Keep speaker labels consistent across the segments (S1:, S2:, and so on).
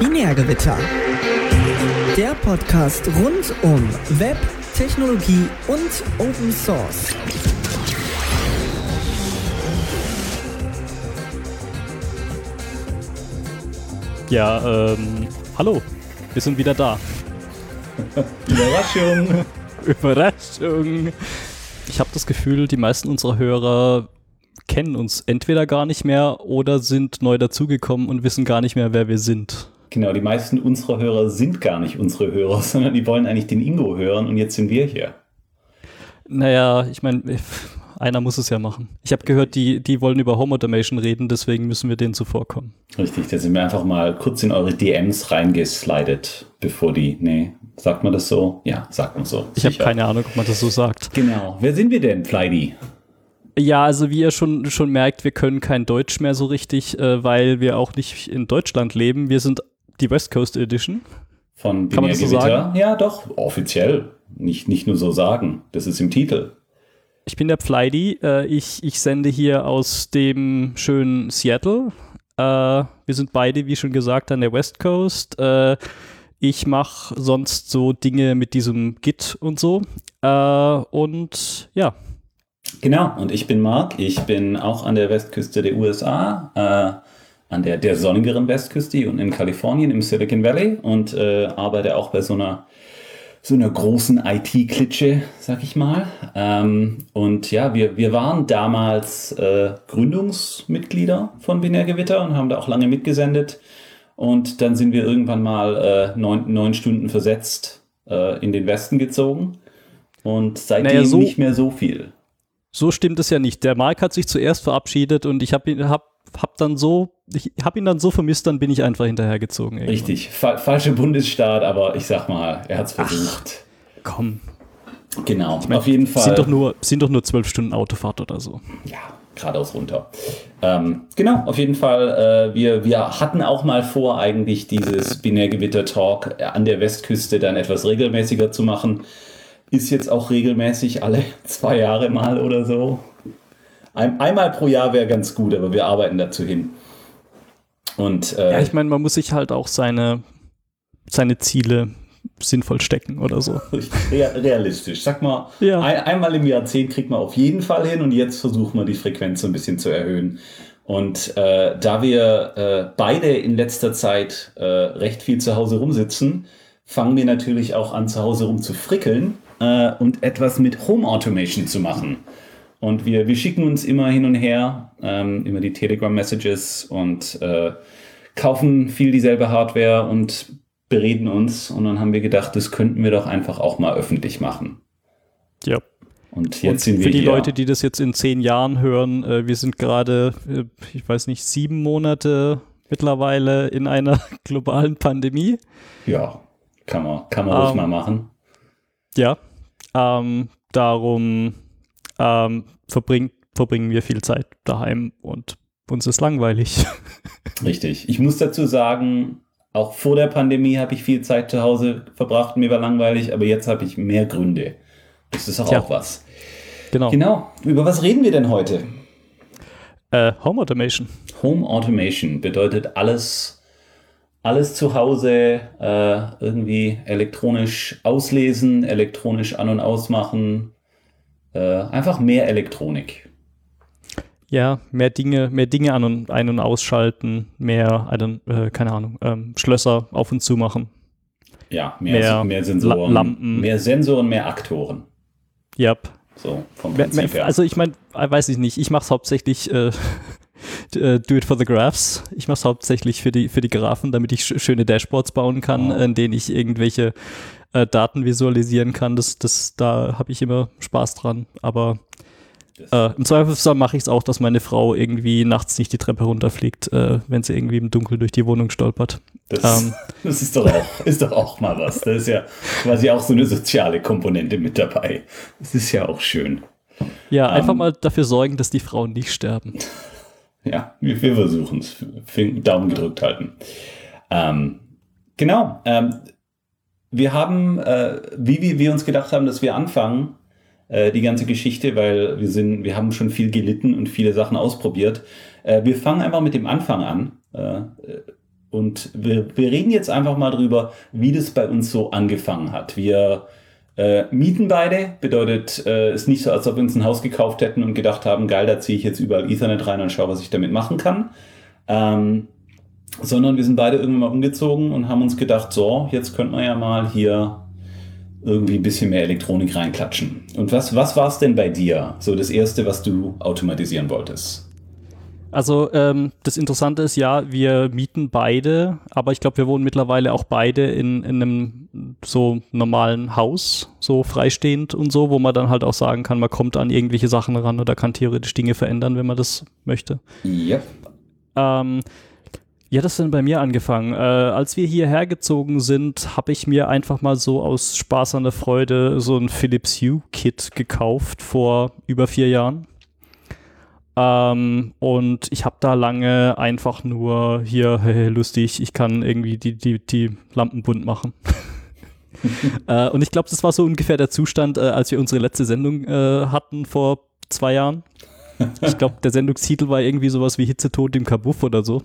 S1: Binärgewitter. Der Podcast rund um Web, Technologie und Open Source.
S2: Ja, ähm, hallo, wir sind wieder da.
S3: Überraschung.
S2: Überraschung. Ich habe das Gefühl, die meisten unserer Hörer kennen uns entweder gar nicht mehr oder sind neu dazugekommen und wissen gar nicht mehr, wer wir sind.
S3: Genau, die meisten unserer Hörer sind gar nicht unsere Hörer, sondern die wollen eigentlich den Ingo hören und jetzt sind wir hier.
S2: Naja, ich meine, einer muss es ja machen. Ich habe gehört, die, die wollen über Home Automation reden, deswegen müssen wir denen zuvorkommen.
S3: Richtig, da sind wir einfach mal kurz in eure DMs reingeslidet, bevor die. Nee, sagt man das so? Ja, sagt man so.
S2: Ich habe keine Ahnung, ob man das so sagt.
S3: Genau. Wer sind wir denn, Flydi?
S2: Ja, also wie ihr schon, schon merkt, wir können kein Deutsch mehr so richtig, äh, weil wir auch nicht in Deutschland leben. Wir sind die West Coast Edition.
S3: Von
S2: Kann man das so sagen?
S3: Ja, doch, offiziell. Nicht, nicht nur so sagen. Das ist im Titel.
S2: Ich bin der Pfleidi. Äh, ich, ich sende hier aus dem schönen Seattle. Äh, wir sind beide, wie schon gesagt, an der West Coast. Äh, ich mache sonst so Dinge mit diesem Git und so. Äh, und ja.
S3: Genau, und ich bin Marc. Ich bin auch an der Westküste der USA, äh, an der, der sonnigeren Westküste unten in Kalifornien im Silicon Valley und äh, arbeite auch bei so einer so einer großen IT-Klitsche, sag ich mal. Ähm, und ja, wir, wir waren damals äh, Gründungsmitglieder von Binärgewitter und haben da auch lange mitgesendet. Und dann sind wir irgendwann mal äh, neun, neun Stunden versetzt äh, in den Westen gezogen. Und seitdem
S2: Naja, so-
S3: nicht mehr so viel.
S2: So stimmt es ja nicht. Der Mark hat sich zuerst verabschiedet und ich habe ihn, hab, hab dann so, ich habe ihn dann so vermisst, dann bin ich einfach hinterhergezogen. irgendwann.
S3: Richtig, fa falscher Bundesstaat, aber ich sag mal, er hat es versucht.
S2: Komm,
S3: genau,
S2: ich mein,
S3: auf jeden Fall.
S2: Sind doch nur, sind doch nur zwölf Stunden Autofahrt oder so.
S3: ja, geradeaus runter. Ähm, genau, auf jeden Fall. Äh, wir, wir hatten auch mal vor, eigentlich dieses Binärgewitter-Talk an der Westküste dann etwas regelmäßiger zu machen. Ist jetzt auch regelmäßig alle zwei Jahre mal oder so. Ein, einmal pro Jahr wäre ganz gut, aber wir arbeiten dazu hin. Und äh,
S2: Ja, ich meine, man muss sich halt auch seine, seine Ziele sinnvoll stecken oder so.
S3: Rea- realistisch. Sag mal,
S2: Ja.
S3: ein, einmal im Jahrzehnt kriegt man auf jeden Fall hin und jetzt versuchen wir die Frequenz so ein bisschen zu erhöhen. Und äh, da wir äh, beide in letzter Zeit äh, recht viel zu Hause rumsitzen, fangen wir natürlich auch an, zu Hause rum zu frickeln äh, und etwas mit Home Automation zu machen. Und wir, wir schicken uns immer hin und her, ähm, immer die Telegram-Messages und äh, kaufen viel dieselbe Hardware und bereden uns. Und dann haben wir gedacht, das könnten wir doch einfach auch mal öffentlich machen.
S2: Ja.
S3: Und jetzt
S2: Und
S3: sind wir
S2: für die
S3: hier.
S2: Leute, die das jetzt in zehn Jahren hören, äh, wir sind gerade, äh, ich weiß nicht, sieben Monate mittlerweile in einer globalen Pandemie.
S3: Ja, kann man, kann man ruhig
S2: Ähm,
S3: mal machen.
S2: Ja. Ähm, darum ähm, verbring, verbringen wir viel Zeit daheim und uns ist langweilig.
S3: Richtig. Ich muss dazu sagen, auch vor der Pandemie habe ich viel Zeit zu Hause verbracht, mir war langweilig, aber jetzt habe ich mehr Gründe. Das ist auch,
S2: Tja.
S3: auch was.
S2: genau.
S3: Genau. Über was reden wir denn heute?
S2: Äh, Home Automation.
S3: Home Automation bedeutet alles, alles zu Hause äh, irgendwie elektronisch auslesen, elektronisch an- und ausmachen. Äh, einfach mehr Elektronik.
S2: Ja, mehr Dinge, mehr Dinge an und ein- und ausschalten, mehr, äh, keine Ahnung, ähm, Schlösser auf und zu machen.
S3: Ja, mehr,
S2: Mehr
S3: mehr Sensoren.
S2: La- Lampen.
S3: Mehr Sensoren, mehr Aktoren.
S2: Yep.
S3: So, vom Prinzip her.
S2: Also ich meine, weiß ich nicht, ich mache es hauptsächlich äh, äh, do it for the graphs. Ich mache es hauptsächlich für die, für die Graphen, damit ich sch schöne Dashboards bauen kann,
S3: Oh.
S2: in denen ich irgendwelche äh, Daten visualisieren kann. Das, das, da habe ich immer Spaß dran. Aber
S3: Das-
S2: äh, im Zweifelsfall mache ich es auch, dass meine Frau irgendwie nachts nicht die Treppe runterfliegt, äh, wenn sie irgendwie im Dunkeln durch die Wohnung stolpert.
S3: Das,
S2: Ähm.
S3: das ist, doch auch, ist doch auch mal was. Da ist ja quasi auch so eine soziale Komponente mit dabei. Das ist ja auch schön.
S2: Ja, einfach
S3: Ähm.
S2: mal dafür sorgen, dass die Frauen nicht sterben.
S3: Ja, wir, versuchen es. Daumen gedrückt halten. Ähm, genau. Ähm, wir haben, äh, wie wir, wir uns gedacht haben, dass wir anfangen, äh, die ganze Geschichte, weil wir sind, wir haben schon viel gelitten und viele Sachen ausprobiert. Äh, wir fangen einfach mit dem Anfang an. Äh, und wir, wir reden jetzt einfach mal drüber, wie das bei uns so angefangen hat. Wir äh, mieten beide, bedeutet, äh, ist nicht so, als ob wir uns ein Haus gekauft hätten und gedacht haben, geil, da ziehe ich jetzt überall Ethernet rein und schaue, was ich damit machen kann. Ähm, sondern wir sind beide irgendwann mal umgezogen und haben uns gedacht, so, jetzt könnte man ja mal hier irgendwie ein bisschen mehr Elektronik reinklatschen. Und was, was war es denn bei dir? So das Erste, was du automatisieren wolltest?
S2: Also ähm, das Interessante ist ja, wir mieten beide, aber ich glaube, wir wohnen mittlerweile auch beide in, in einem so normalen Haus, so freistehend und so, wo man dann halt auch sagen kann, man kommt an irgendwelche Sachen ran oder kann theoretisch Dinge verändern, wenn man das möchte.
S3: Ja.
S2: Ähm, hat das denn bei mir angefangen? Äh, als wir hierher gezogen sind, habe ich mir einfach mal so aus Spaß an der Freude so ein Philips Hue Kit gekauft vor über vier Jahren. Ähm, und ich habe da lange einfach nur hier, hey, lustig, ich kann irgendwie die, die, die Lampen bunt machen. äh, und ich glaube, das war so ungefähr der Zustand, äh, als wir unsere letzte Sendung äh, hatten vor zwei Jahren. Ich glaube, der Sendungstitel war irgendwie sowas wie Hitzetod im Kabuff oder so.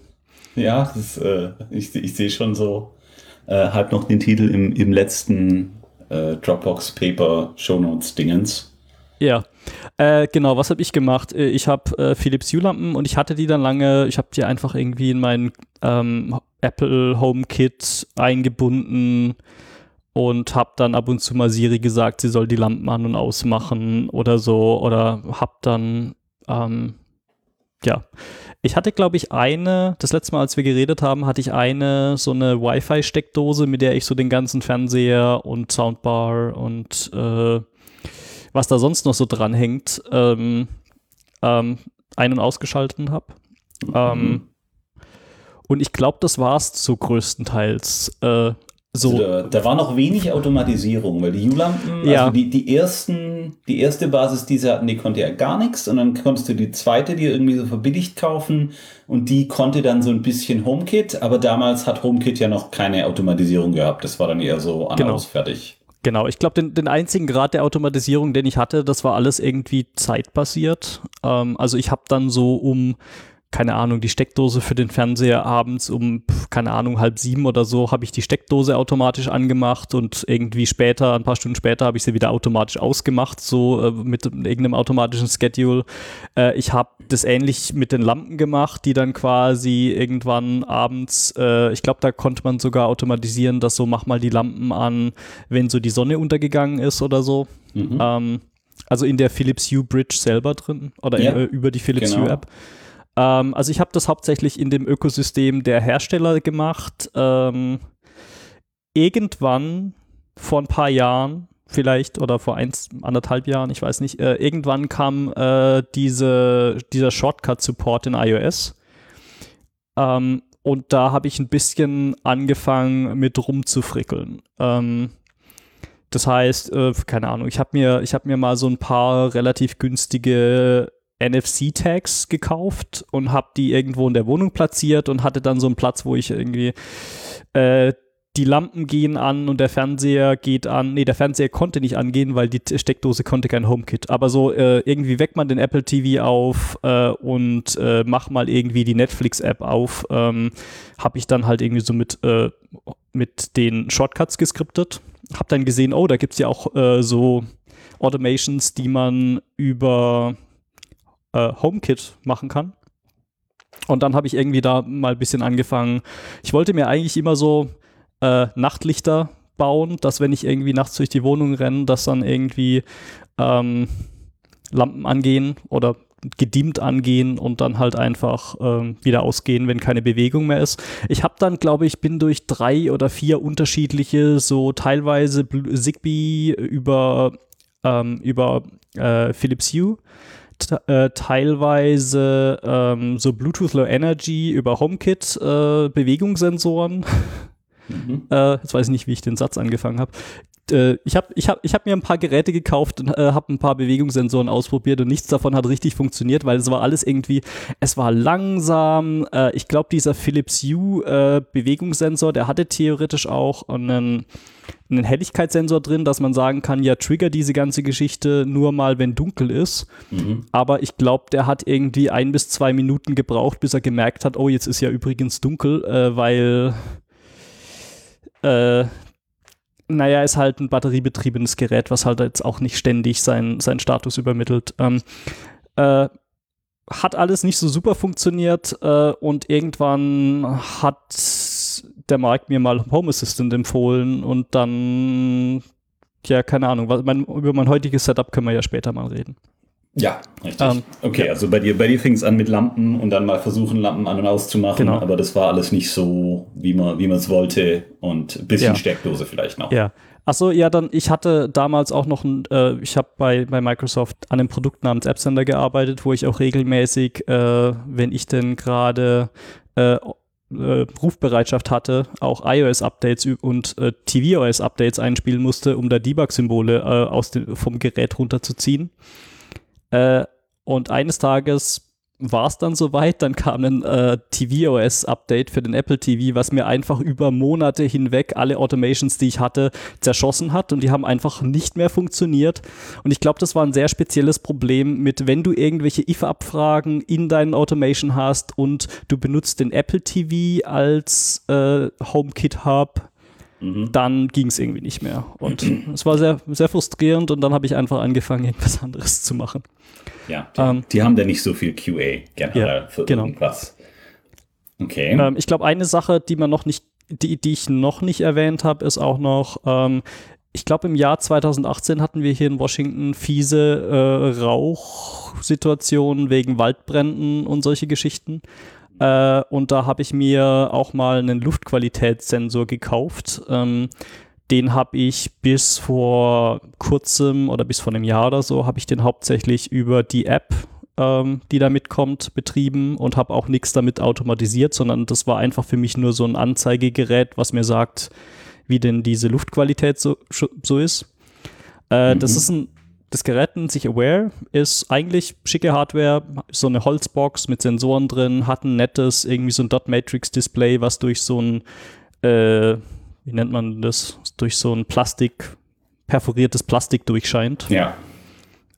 S3: Ja, ist, äh, ich, ich sehe schon so äh, halt noch den Titel im, im letzten äh, Dropbox Paper Shownotes Dingens.
S2: Ja, äh, genau, was habe ich gemacht? Äh, ich habe äh, Philips Hue-Lampen und ich hatte die dann lange, ich habe die einfach irgendwie in mein ähm, Apple HomeKit eingebunden und habe dann ab und zu mal Siri gesagt, sie soll die Lampen an- und ausmachen oder so oder habe dann, ähm, ja, ich hatte, glaube ich, eine, das letzte Mal, als wir geredet haben, hatte ich eine, so eine Wi-Fi-Steckdose, mit der ich so den ganzen Fernseher und Soundbar und äh, was da sonst noch so dranhängt, ähm, ähm, ein- und ausgeschalten habe. Mhm. Ähm, und ich glaube, das war es so größtenteils. Äh, so.
S3: Also da, da, war noch wenig Automatisierung, weil die U-Lampen,
S2: ja.
S3: also die, die ersten, die erste Basis, die sie hatten, die konnte ja gar nichts und dann konntest du die zweite dir irgendwie so verbilligt kaufen und die konnte dann so ein bisschen HomeKit, aber damals hat HomeKit ja noch keine Automatisierung gehabt, das war dann eher so an
S2: genau.
S3: fertig.
S2: Genau, ich glaube, den, den einzigen Grad der Automatisierung, den ich hatte, das war alles irgendwie zeitbasiert. Ähm, also ich habe dann so um keine Ahnung, die Steckdose für den Fernseher abends um, keine Ahnung, halb sieben oder so, habe ich die Steckdose automatisch angemacht und irgendwie später, ein paar Stunden später, habe ich sie wieder automatisch ausgemacht, so äh, mit irgendeinem automatischen Schedule. Äh, ich habe das ähnlich mit den Lampen gemacht, die dann quasi irgendwann abends, äh, ich glaube, da konnte man sogar automatisieren, dass so, mach mal die Lampen an, wenn so die Sonne untergegangen ist oder so. Mhm. Ähm, also in der Philips Hue Bridge selber drin oder ja, in, über die Philips genau. Hue App. Ähm, also ich habe das hauptsächlich in dem Ökosystem der Hersteller gemacht. Ähm, irgendwann vor ein paar Jahren, vielleicht oder vor eins, anderthalb Jahren, ich weiß nicht, äh, irgendwann kam äh, diese, dieser Shortcut-Support in iOS. Ähm, und da habe ich ein bisschen angefangen mit rumzufrickeln. Ähm, das heißt, äh, keine Ahnung, ich habe mir, hab mir mal so ein paar relativ günstige NFC-Tags gekauft und habe die irgendwo in der Wohnung platziert und hatte dann so einen Platz, wo ich irgendwie äh, die Lampen gehen an und der Fernseher geht an. Nee, der Fernseher konnte nicht angehen, weil die Steckdose konnte kein HomeKit. Aber so äh, irgendwie weckt man den Apple TV auf äh, und äh, mach mal irgendwie die Netflix-App auf. Ähm, habe ich dann halt irgendwie so mit, äh, mit den Shortcuts geskriptet. Hab dann gesehen, oh, da gibt es ja auch äh, so Automations, die man über äh, HomeKit machen kann. Und dann habe ich irgendwie da mal ein bisschen angefangen. Ich wollte mir eigentlich immer so äh, Nachtlichter bauen, dass wenn ich irgendwie nachts durch die Wohnung renne, dass dann irgendwie ähm, Lampen angehen oder gedimmt angehen und dann halt einfach ähm, wieder ausgehen, wenn keine Bewegung mehr ist. Ich habe dann, glaube ich, bin durch drei oder vier unterschiedliche, so teilweise Zigbee über, ähm, über äh, Philips Hue äh, teilweise ähm, so Bluetooth Low Energy über HomeKit äh, Bewegungssensoren. Mhm. äh, jetzt weiß ich nicht, wie ich den Satz angefangen habe. Äh, ich habe ich hab, ich hab mir ein paar Geräte gekauft und äh, habe ein paar Bewegungssensoren ausprobiert und nichts davon hat richtig funktioniert, weil es war alles irgendwie, es war langsam. Äh, ich glaube, dieser Philips Hue äh, Bewegungssensor, der hatte theoretisch auch einen, einen Helligkeitssensor drin, dass man sagen kann, ja, trigger diese ganze Geschichte nur mal, wenn dunkel ist. Mhm. Aber ich glaube, der hat irgendwie ein bis zwei Minuten gebraucht, bis er gemerkt hat, oh, jetzt ist ja übrigens dunkel, äh, weil naja, ist halt ein batteriebetriebenes Gerät, was halt jetzt auch nicht ständig sein, seinen Status übermittelt. Ähm, äh, hat alles nicht so super funktioniert äh, und irgendwann hat der Markt mir mal Home Assistant empfohlen und dann, ja, keine Ahnung, mein, über mein heutiges Setup können wir ja später mal reden.
S3: Ja, richtig. Ähm, okay, ja. also bei dir, bei dir fing es an mit Lampen und dann mal versuchen, Lampen an und auszumachen, genau. aber das war alles nicht so, wie man wie es wollte und ein bisschen ja. Steckdose vielleicht noch.
S2: Ja. Achso, ja, dann, ich hatte damals auch noch ein, äh, ich habe bei, bei Microsoft an einem Produkt namens App Center gearbeitet, wo ich auch regelmäßig, äh, wenn ich denn gerade äh, äh, Rufbereitschaft hatte, auch iOS-Updates und äh, tvOS-Updates einspielen musste, um da Debug-Symbole äh, aus dem, vom Gerät runterzuziehen. Äh, und eines Tages war es dann soweit, dann kam ein äh, tvOS-Update für den Apple TV, was mir einfach über Monate hinweg alle Automations, die ich hatte, zerschossen hat und die haben einfach nicht mehr funktioniert. Und ich glaube, das war ein sehr spezielles Problem mit, wenn du irgendwelche if-Abfragen in deinen Automation hast und du benutzt den Apple TV als äh, HomeKit-Hub, Mhm. dann ging es irgendwie nicht mehr. Und es war sehr, sehr frustrierend und dann habe ich einfach angefangen, irgendwas anderes zu machen.
S3: Ja, die, ähm, die haben da nicht so viel QA generell ja, für genau. irgendwas.
S2: Okay. Ähm, ich glaube, eine Sache, die man noch nicht, die, die ich noch nicht erwähnt habe, ist auch noch, ähm, ich glaube, im Jahr 2018 hatten wir hier in Washington fiese äh, Rauchsituationen wegen Waldbränden und solche Geschichten. Äh, und da habe ich mir auch mal einen Luftqualitätssensor gekauft. Ähm, den habe ich bis vor kurzem oder bis vor einem Jahr oder so, habe ich den hauptsächlich über die App, ähm, die da mitkommt, betrieben und habe auch nichts damit automatisiert, sondern das war einfach für mich nur so ein Anzeigegerät, was mir sagt, wie denn diese Luftqualität so, so ist. Äh, mhm. Das ist ein das Gerät nennt sich Aware, ist eigentlich schicke Hardware, so eine Holzbox mit Sensoren drin, hat ein nettes, irgendwie so ein Dot-Matrix-Display, was durch so ein, äh, wie nennt man das, durch so ein Plastik, perforiertes Plastik durchscheint.
S3: Ja.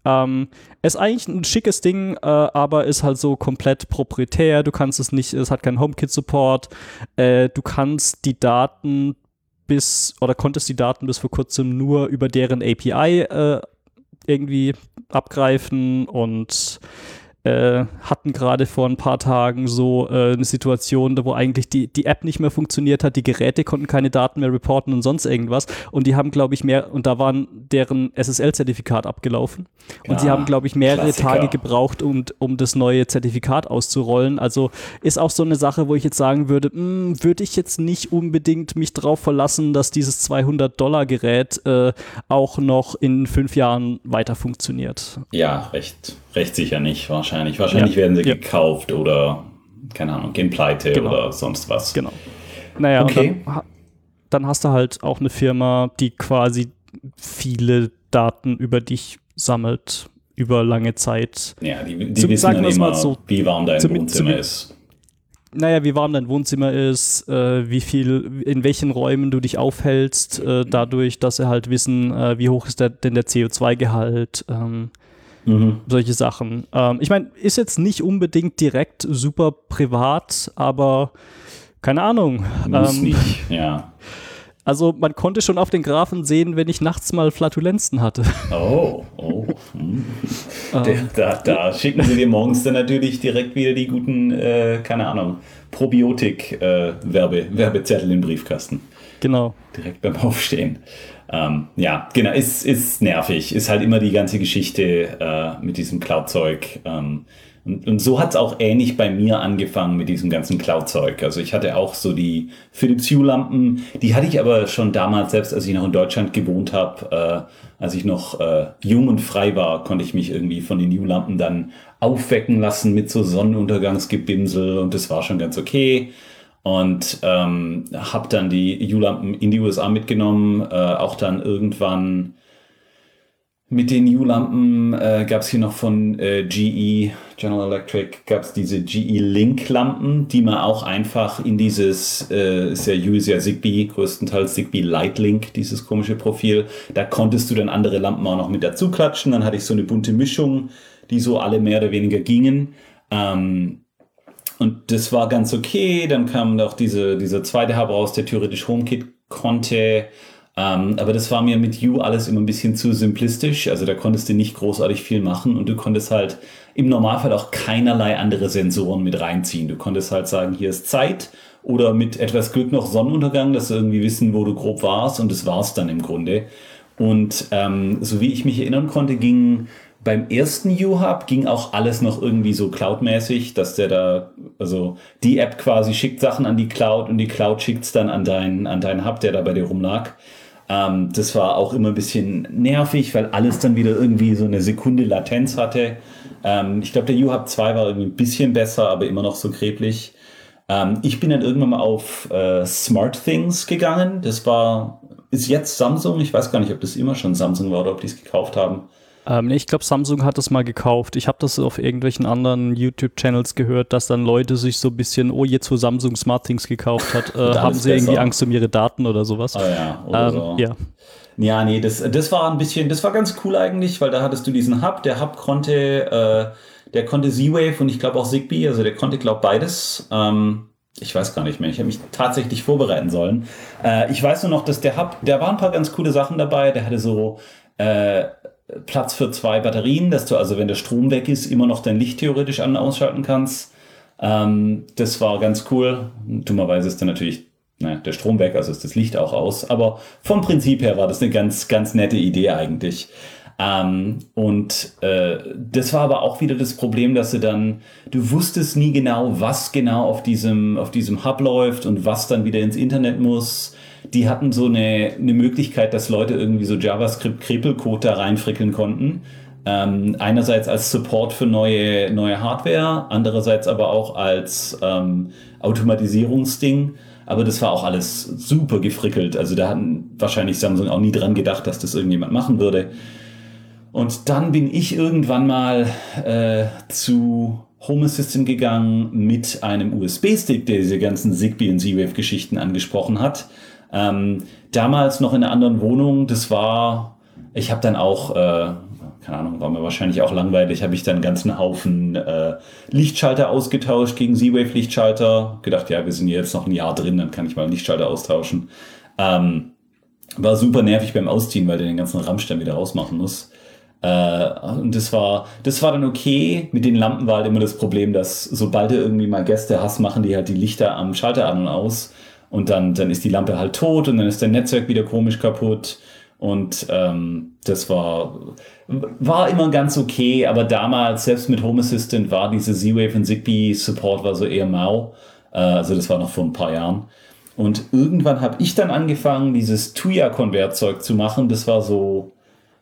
S2: Ähm, ist eigentlich ein schickes Ding, äh, aber ist halt so komplett proprietär. Du kannst es nicht, es hat keinen HomeKit-Support. Äh, du kannst die Daten bis, oder konntest die Daten bis vor kurzem nur über deren API äh, irgendwie abgreifen und äh, hatten gerade vor ein paar Tagen so äh, eine Situation, wo eigentlich die, die App nicht mehr funktioniert hat, die Geräte konnten keine Daten mehr reporten und sonst irgendwas. Und die haben, glaube ich, mehr, und da waren deren SSL-Zertifikat abgelaufen. Und ja, sie haben, glaube ich, mehrere Klassiker. Tage gebraucht, um, um das neue Zertifikat auszurollen. Also ist auch so eine Sache, wo ich jetzt sagen würde, hm, würde ich jetzt nicht unbedingt mich darauf verlassen, dass dieses 200-Dollar-Gerät äh, auch noch in fünf Jahren weiter funktioniert.
S3: Ja, recht Recht sicher nicht, wahrscheinlich. Wahrscheinlich ja. werden sie ja. gekauft oder, keine Ahnung, gehen pleite genau. oder sonst was.
S2: Genau. Naja, okay. dann, dann hast du halt auch eine Firma, die quasi viele Daten über dich sammelt über lange Zeit.
S3: Ja, die, die Zum, wissen dann immer, so, wie warm dein zum, Wohnzimmer zum, ist.
S2: Naja, wie warm dein Wohnzimmer ist, äh, wie viel, in welchen Räumen du dich aufhältst, äh, dadurch, dass sie halt wissen, äh, wie hoch ist der, denn der CO2-Gehalt, ähm, Mhm. Solche Sachen. Ähm, ich meine, ist jetzt nicht unbedingt direkt super privat, aber keine Ahnung.
S3: Muss ähm, nicht, ja.
S2: Also man konnte schon auf den Graphen sehen, wenn ich nachts mal Flatulenzen hatte.
S3: Oh, oh. Hm. Ähm. da, da, schicken sie dir morgens dann natürlich direkt wieder die guten, äh, keine Ahnung, Probiotik-Werbezettel äh, im Briefkasten.
S2: Genau.
S3: Direkt beim Aufstehen. Ähm, ja, genau, ist, ist nervig. Ist halt immer die ganze Geschichte äh, mit diesem Cloud-Zeug. Ähm, und, und, so hat es auch ähnlich bei mir angefangen mit diesem ganzen Cloud-Zeug. Also ich hatte auch so die Philips Hue-Lampen, die hatte ich aber schon damals, selbst als ich noch in Deutschland gewohnt habe, äh, als ich noch äh, jung und frei war, konnte ich mich irgendwie von den Hue-Lampen dann aufwecken lassen mit so Sonnenuntergangsgebimsel und das war schon ganz okay. Und ähm, habe dann die U-Lampen in die USA mitgenommen, äh, auch dann irgendwann mit den U-Lampen äh, gab es hier noch von äh, GE, General Electric, gab es diese GE Link-Lampen, die man auch einfach in dieses, äh, ist ja U ist ja Zigbee, größtenteils Zigbee Light Link, dieses komische Profil. Da konntest du dann andere Lampen auch noch mit dazu klatschen. Dann hatte ich so eine bunte Mischung, die so alle mehr oder weniger gingen. Ähm, und das war ganz okay. Dann kam noch diese, dieser zweite Hub raus, der theoretisch HomeKit konnte. Ähm, aber das war mir mit You alles immer ein bisschen zu simplistisch. Also da konntest du nicht großartig viel machen und du konntest halt im Normalfall auch keinerlei andere Sensoren mit reinziehen. Du konntest halt sagen, hier ist Zeit oder mit etwas Glück noch Sonnenuntergang, dass du irgendwie wissen, wo du grob warst und das war's dann im Grunde. Und ähm, so wie ich mich erinnern konnte, ging beim ersten U-Hub ging auch alles noch irgendwie so cloudmäßig, dass der da, also die App quasi schickt Sachen an die Cloud und die Cloud schickt es dann an deinen an deinen Hub, der da bei dir rumlag. Ähm, das war auch immer ein bisschen nervig, weil alles dann wieder irgendwie so eine Sekunde Latenz hatte. Ähm, ich glaube, der U-Hub 2 war irgendwie ein bisschen besser, aber immer noch so kreblich. Ähm, ich bin dann irgendwann mal auf äh, Smart Things gegangen. Das war, ist jetzt Samsung. Ich weiß gar nicht, ob das immer schon Samsung war oder ob die es gekauft haben.
S2: Ähm, nee, ich glaube, Samsung hat das mal gekauft. Ich habe das auf irgendwelchen anderen YouTube-Channels gehört, dass dann Leute sich so ein bisschen, oh, jetzt wo Samsung Smart Things gekauft hat, äh, haben sie besser. irgendwie Angst um ihre Daten oder sowas.
S3: Oh ja, oder ähm, so.
S2: Ja.
S3: Ja, nee, das, das war ein bisschen, das war ganz cool eigentlich, weil da hattest du diesen Hub. Der Hub konnte, äh, der konnte Z-Wave und ich glaube auch Zigbee, also der konnte, glaube beides. Ähm, ich weiß gar nicht mehr. Ich habe mich tatsächlich vorbereiten sollen. Äh, ich weiß nur noch, dass der Hub, da waren ein paar ganz coole Sachen dabei. Der hatte so äh, Platz für zwei Batterien, dass du also, wenn der Strom weg ist, immer noch dein Licht theoretisch an- und ausschalten kannst. Ähm, das war ganz cool. Dummerweise ist dann natürlich naja, der Strom weg, also ist das Licht auch aus. Aber vom Prinzip her war das eine ganz, ganz nette Idee eigentlich. Ähm, und äh, das war aber auch wieder das Problem, dass du dann, du wusstest nie genau, was genau auf diesem, auf diesem Hub läuft und was dann wieder ins Internet muss die hatten so eine, eine Möglichkeit, dass Leute irgendwie so JavaScript-Krepelcode da reinfrickeln konnten. Ähm, einerseits als Support für neue, neue Hardware, andererseits aber auch als ähm, Automatisierungsding. Aber das war auch alles super gefrickelt. Also da hatten wahrscheinlich Samsung auch nie dran gedacht, dass das irgendjemand machen würde. Und dann bin ich irgendwann mal äh, zu Home Assistant gegangen mit einem USB-Stick, der diese ganzen Zigbee und Z-Wave-Geschichten angesprochen hat. Ähm, damals noch in einer anderen Wohnung, das war, ich habe dann auch, äh, keine Ahnung, war mir wahrscheinlich auch langweilig, habe ich dann einen ganzen Haufen äh, Lichtschalter ausgetauscht gegen Z-Wave-Lichtschalter. Gedacht, ja, wir sind jetzt noch ein Jahr drin, dann kann ich mal einen Lichtschalter austauschen. Ähm, war super nervig beim Ausziehen, weil der den ganzen Rammstein wieder rausmachen muss. Äh, und das war, das war dann okay. Mit den Lampen war halt immer das Problem, dass sobald du irgendwie mal Gäste hast, machen die halt die Lichter am Schalter an und aus. Und dann, dann ist die Lampe halt tot und dann ist der Netzwerk wieder komisch kaputt. Und ähm, das war, war immer ganz okay, aber damals, selbst mit Home Assistant, war diese Z-Wave und Zigbee Support war so eher mau. Äh, also das war noch vor ein paar Jahren. Und irgendwann habe ich dann angefangen, dieses Tuya-Konvertzeug zu machen. Das war so,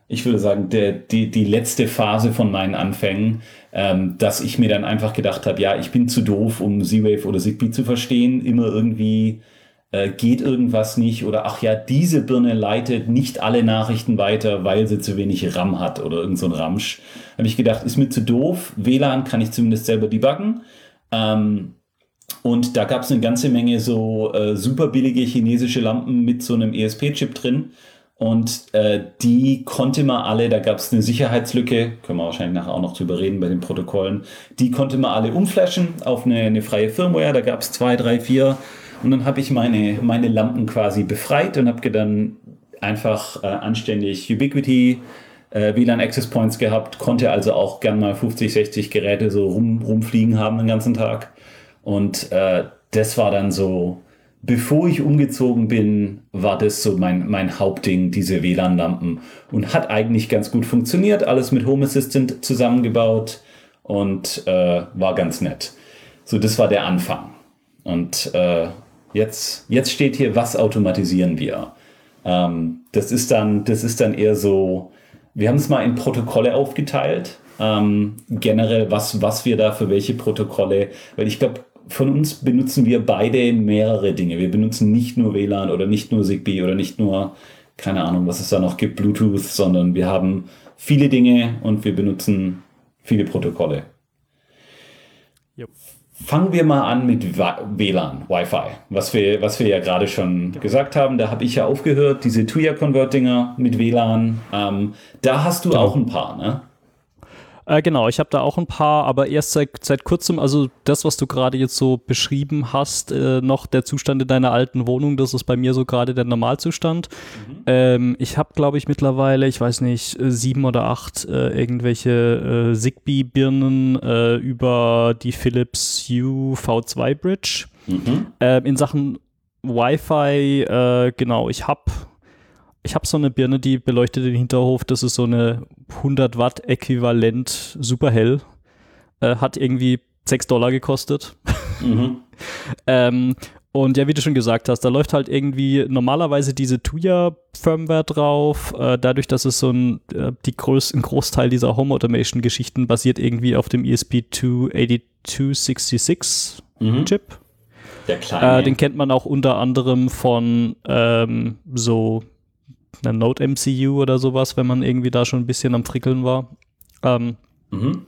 S3: ich würde sagen, der, die, die letzte Phase von meinen Anfängen, ähm, dass ich mir dann einfach gedacht habe, ja, ich bin zu doof, um Z-Wave oder Zigbee zu verstehen. Immer irgendwie äh, geht irgendwas nicht oder ach ja, diese Birne leitet nicht alle Nachrichten weiter, weil sie zu wenig RAM hat oder irgend so ein Ramsch. Habe ich gedacht, ist mir zu doof. WLAN kann ich zumindest selber debuggen. Ähm, und da gab es eine ganze Menge so äh, super billige chinesische Lampen mit so einem ESP-Chip drin. Und äh, die konnte man alle, da gab es eine Sicherheitslücke, können wir wahrscheinlich nachher auch noch drüber reden bei den Protokollen, die konnte man alle umflashen auf eine, eine freie Firmware. Da gab es zwei, drei, vier und dann habe ich meine, meine Lampen quasi befreit und habe dann einfach äh, anständig Ubiquity, äh, WLAN Access Points gehabt, konnte also auch gern mal 50, 60 Geräte so rum, rumfliegen haben den ganzen Tag. Und äh, das war dann so, bevor ich umgezogen bin, war das so mein, mein Hauptding, diese WLAN-Lampen. Und hat eigentlich ganz gut funktioniert, alles mit Home Assistant zusammengebaut und äh, war ganz nett. So, das war der Anfang. Und äh, Jetzt, jetzt steht hier, was automatisieren wir? Ähm, das, ist dann, das ist dann eher so, wir haben es mal in Protokolle aufgeteilt. Ähm, generell, was, was wir da für welche Protokolle, weil ich glaube, von uns benutzen wir beide mehrere Dinge. Wir benutzen nicht nur WLAN oder nicht nur Zigbee oder nicht nur, keine Ahnung, was es da noch gibt, Bluetooth, sondern wir haben viele Dinge und wir benutzen viele Protokolle. Yep. Fangen wir mal an mit WLAN, Wi-Fi, was wir, was wir ja gerade schon gesagt haben. Da habe ich ja aufgehört, diese Tuya-Convert-Dinger mit WLAN. Ähm, da hast du genau. auch ein paar, ne?
S2: Äh, genau, ich habe da auch ein paar, aber erst seit, seit kurzem, also das, was du gerade jetzt so beschrieben hast, äh, noch der Zustand in deiner alten Wohnung, das ist bei mir so gerade der Normalzustand. Mhm. Ähm, ich habe, glaube ich, mittlerweile, ich weiß nicht, äh, sieben oder acht äh, irgendwelche äh, Zigbee-Birnen äh, über die Philips Hue V2 Bridge. Mhm. Ähm, in Sachen Wi-Fi, genau, ich habe ich habe so eine Birne, die beleuchtet den Hinterhof. Das ist so eine 100 Watt Äquivalent super hell. Äh, hat irgendwie 6 Dollar gekostet. Mhm. ähm, und ja, wie du schon gesagt hast, da läuft halt irgendwie normalerweise diese Tuya-Firmware drauf. Äh, dadurch, dass es so ein, äh, die Groß, ein Großteil dieser Home Automation-Geschichten basiert irgendwie auf dem ESP28266 mhm. Chip. Der kleine. Äh, den kennt man auch unter anderem von ähm, so einer Node MCU oder sowas, wenn man irgendwie da schon ein bisschen am Frickeln war. Ähm, mhm.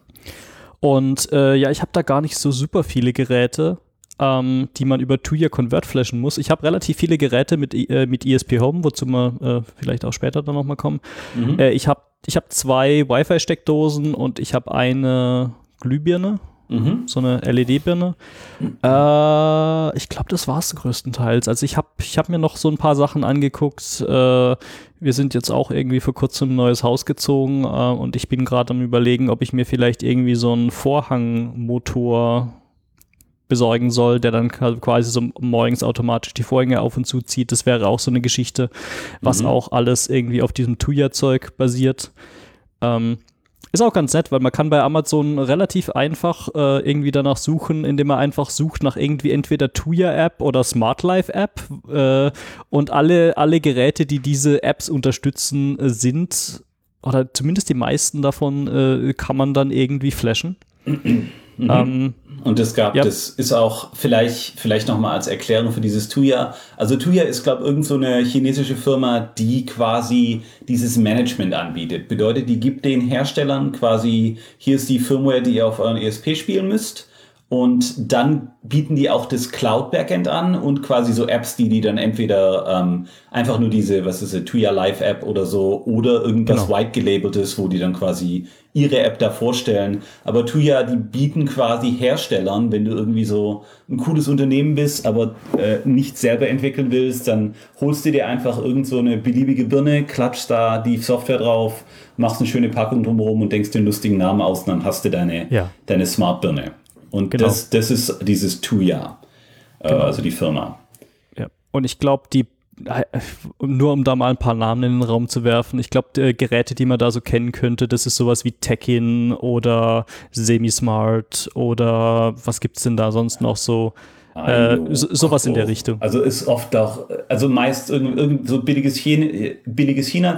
S2: Und äh, ja, ich habe da gar nicht so super viele Geräte, ähm, die man über Tuya Convert flashen muss. Ich habe relativ viele Geräte mit, äh, mit ESP Home, wozu wir äh, vielleicht auch später dann nochmal kommen. Mhm. Äh, ich habe ich hab zwei Wi-Fi-Steckdosen und ich habe eine Glühbirne Mhm. So eine LED-Birne. Äh, ich glaube, das war es größtenteils. Also ich habe ich hab mir noch so ein paar Sachen angeguckt. Äh, wir sind jetzt auch irgendwie vor kurzem ein neues Haus gezogen äh, und ich bin gerade am überlegen, ob ich mir vielleicht irgendwie so einen Vorhangmotor besorgen soll, der dann quasi so morgens automatisch die Vorhänge auf und zu zieht. Das wäre auch so eine Geschichte, was mhm. auch alles irgendwie auf diesem Tuya-Zeug basiert. Ähm, ist auch ganz nett, weil man kann bei Amazon relativ einfach äh, irgendwie danach suchen, indem man einfach sucht nach irgendwie entweder Tuya-App oder Smart Life-App äh, und alle, alle Geräte, die diese Apps unterstützen, äh, sind, oder zumindest die meisten davon, äh, kann man dann irgendwie flashen.
S3: Mhm. Ähm, und es gab, ja. das ist auch vielleicht, vielleicht nochmal als Erklärung für dieses Tuya. Also Tuya ist, glaube ich, irgend so eine chinesische Firma, die quasi dieses Management anbietet. Bedeutet, die gibt den Herstellern quasi, hier ist die Firmware, die ihr auf euren ESP spielen müsst. Und dann bieten die auch das Cloud-Backend an und quasi so Apps, die die dann entweder ähm, einfach nur diese, was ist es, Tuya Live App oder so oder irgendwas genau. white gelabeltes, wo die dann quasi ihre App da vorstellen. Aber Tuya, die bieten quasi Herstellern, wenn du irgendwie so ein cooles Unternehmen bist, aber äh, nicht selber entwickeln willst, dann holst du dir einfach irgend so eine beliebige Birne, klatschst da die Software drauf, machst eine schöne Packung drumherum und denkst den lustigen Namen aus und dann hast du deine, ja. deine Smart Birne. Und genau. das, das ist dieses Tuya, äh, genau. also die Firma.
S2: Ja. Und ich glaube, die nur um da mal ein paar Namen in den Raum zu werfen, ich glaube, Geräte, die man da so kennen könnte, das ist sowas wie Tekin oder Semismart oder was gibt es denn da sonst noch so? Äh, so, sowas in der Richtung.
S3: Also ist oft auch, also meist irgend, irgend so billiges China-Zeug. Billiges China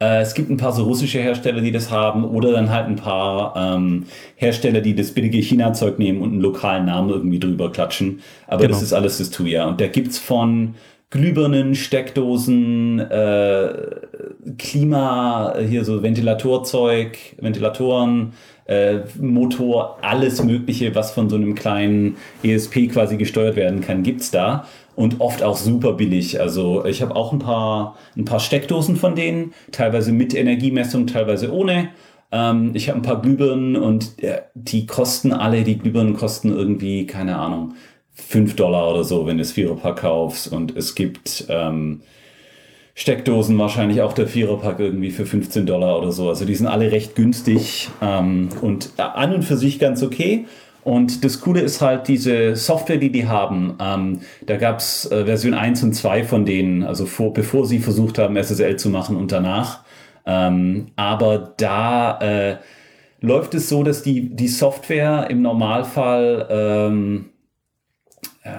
S3: äh, es gibt ein paar so russische Hersteller, die das haben, oder dann halt ein paar ähm, Hersteller, die das billige China-Zeug nehmen und einen lokalen Namen irgendwie drüber klatschen. Aber genau. das ist alles das Tuya. Und da gibt's von Glühbirnen, Steckdosen, äh, Klima, hier so Ventilatorzeug, Ventilatoren, äh, Motor, alles Mögliche, was von so einem kleinen ESP quasi gesteuert werden kann, gibt's da und oft auch super billig. Also ich habe auch ein paar, ein paar Steckdosen von denen, teilweise mit Energiemessung, teilweise ohne. Ähm, ich habe ein paar Glühbirnen und äh, die kosten alle, die Glühbirnen kosten irgendwie, keine Ahnung, 5 Dollar oder so, wenn du das Viererpack kaufst. Und es gibt ähm, Steckdosen, wahrscheinlich auch der Viererpack irgendwie für 15 Dollar oder so. Also die sind alle recht günstig ähm, und an und für sich ganz okay. Und das Coole ist halt diese Software, die die haben. Ähm, da gab es äh, Version 1 und 2 von denen, also vor, bevor sie versucht haben, SSL zu machen und danach. Ähm, aber da äh, läuft es so, dass die, die Software im Normalfall ähm, äh,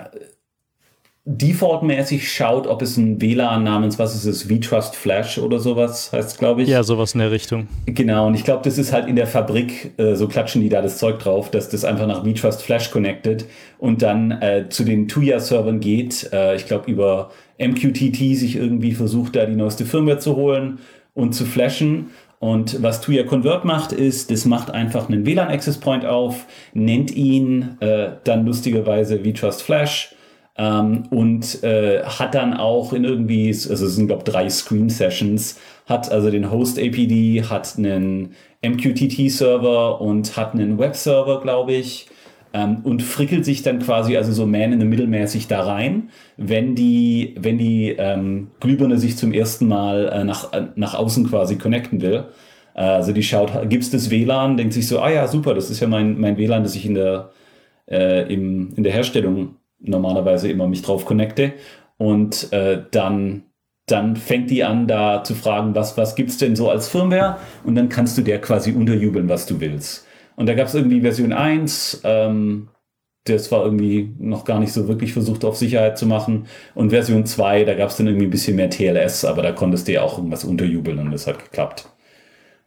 S3: defaultmäßig schaut, ob es ein WLAN namens, was ist es, VTrust Flash oder sowas heißt, glaube ich.
S2: Ja, sowas in der Richtung.
S3: Genau, und ich glaube, das ist halt in der Fabrik, äh, so klatschen die da das Zeug drauf, dass das einfach nach VTrust Flash connected und dann äh, zu den Tuya-Servern geht. Äh, ich glaube, über MQTT sich irgendwie versucht, da die neueste Firmware zu holen und zu flashen. Und was Tuya Convert macht, ist, das macht einfach einen WLAN Access Point auf, nennt ihn äh, dann lustigerweise VTrust Flash ähm, und äh, hat dann auch in irgendwie, also es sind glaube drei Screen Sessions, hat also den Host APD, hat einen MQTT Server und hat einen Web Server, glaube ich. Ähm, und frickelt sich dann quasi also so Man in the Middle mäßig da rein, wenn die, wenn die ähm, Glühbirne sich zum ersten Mal äh, nach, äh, nach außen quasi connecten will. Äh, also die schaut, gibt es das WLAN, denkt sich so, ah ja, super, das ist ja mein, mein WLAN, das ich in der, äh, im, in der Herstellung normalerweise immer mich drauf connecte. Und äh, dann, dann fängt die an, da zu fragen, was, was gibt es denn so als Firmware? Und dann kannst du der quasi unterjubeln, was du willst. Und da gab es irgendwie Version 1, ähm, das war irgendwie noch gar nicht so wirklich versucht, auf Sicherheit zu machen. Und Version 2, da gab es dann irgendwie ein bisschen mehr TLS, aber da konntest du ja auch irgendwas unterjubeln und das hat geklappt.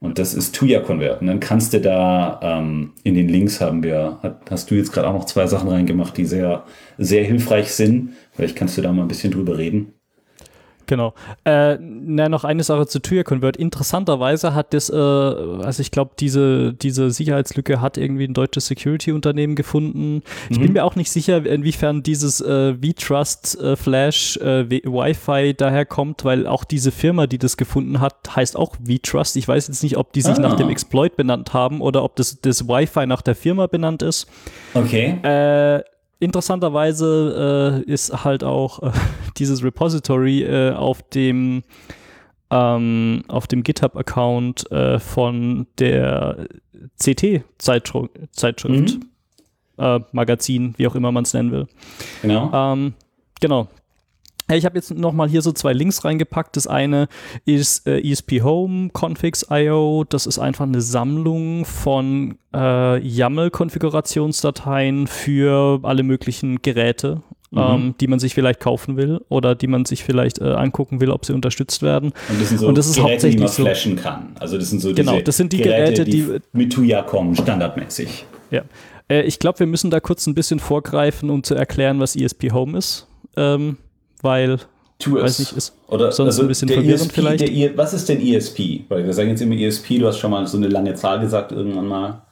S3: Und das ist Tuya Convert. Und dann kannst du da ähm, in den Links haben wir, hast du jetzt gerade auch noch zwei Sachen reingemacht, die sehr, sehr hilfreich sind. Vielleicht kannst du da mal ein bisschen drüber reden.
S2: Genau. Äh, na, noch eine Sache zu Tuya Convert. Interessanterweise hat das, äh, also ich glaube, diese, diese Sicherheitslücke hat irgendwie ein deutsches Security-Unternehmen gefunden. Mhm. Ich bin mhm. mir auch nicht sicher, inwiefern dieses äh, V-Trust äh, Flash äh, Wi-Fi daher kommt, weil auch diese Firma, die das gefunden hat, heißt auch V-Trust. Ich weiß jetzt nicht, ob die sich ah. nach dem Exploit benannt haben oder ob das, das Wi-Fi nach der Firma benannt ist.
S3: Okay.
S2: Äh, interessanterweise äh, ist halt auch äh, dieses Repository äh, auf dem ähm, auf dem GitHub-Account äh, von der CT-Zeitschrift, mhm. Äh, Magazin, wie auch immer man es nennen will.
S3: Genau.
S2: Ähm, genau. Ich habe jetzt nochmal hier so zwei Links reingepackt. Das eine ist äh, ESP Home Configs.io. Das ist einfach eine Sammlung von äh, YAML-Konfigurationsdateien für alle möglichen Geräte, mhm. ähm, die man sich vielleicht kaufen will oder die man sich vielleicht äh, angucken will, ob sie unterstützt werden.
S3: Und das sind so
S2: das
S3: Geräte,
S2: hauptsächlich
S3: die man flashen kann. Also das sind so
S2: genau, das sind die Geräte, die, die
S3: mit Tuya kommen, standardmäßig.
S2: Ja. Äh, ich glaube, wir müssen da kurz ein bisschen vorgreifen, um zu erklären, was ESP Home ist. Ähm, weil
S3: tu
S2: weiß nicht, ist
S3: Oder,
S2: sonst also ein bisschen verwirrend ESP, vielleicht.
S3: Der, was ist denn ESP? Weil wir sagen jetzt immer ESP, du hast schon mal so eine lange Zahl gesagt irgendwann mal.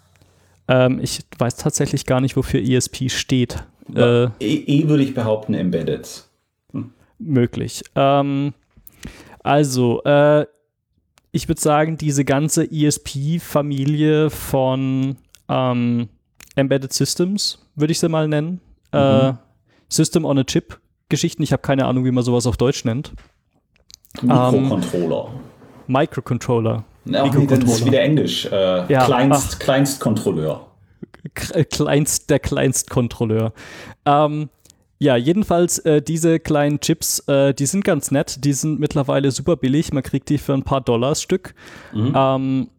S2: Ähm, ich weiß tatsächlich gar nicht, wofür ESP steht.
S3: Äh, e, e, würde ich behaupten, Embedded.
S2: Hm. Möglich. Ähm, also, äh, ich würde sagen, diese ganze ESP-Familie von ähm, Embedded Systems, würde ich sie mal nennen. Mhm. Äh, System on a Chip Geschichten. Ich habe keine Ahnung, wie man sowas auf Deutsch nennt.
S3: Mikrocontroller.
S2: Ähm, Microcontroller.
S3: Ja, das ist wieder Englisch. Äh, ja, Kleinst, Kleinstkontrolleur.
S2: Äh, Kleinst, der Kleinstkontrolleur. Ähm, ja, jedenfalls äh, diese kleinen Chips, äh, die sind ganz nett. Die sind mittlerweile super billig. Man kriegt die für ein paar Dollars Stück. Mhm. Ähm,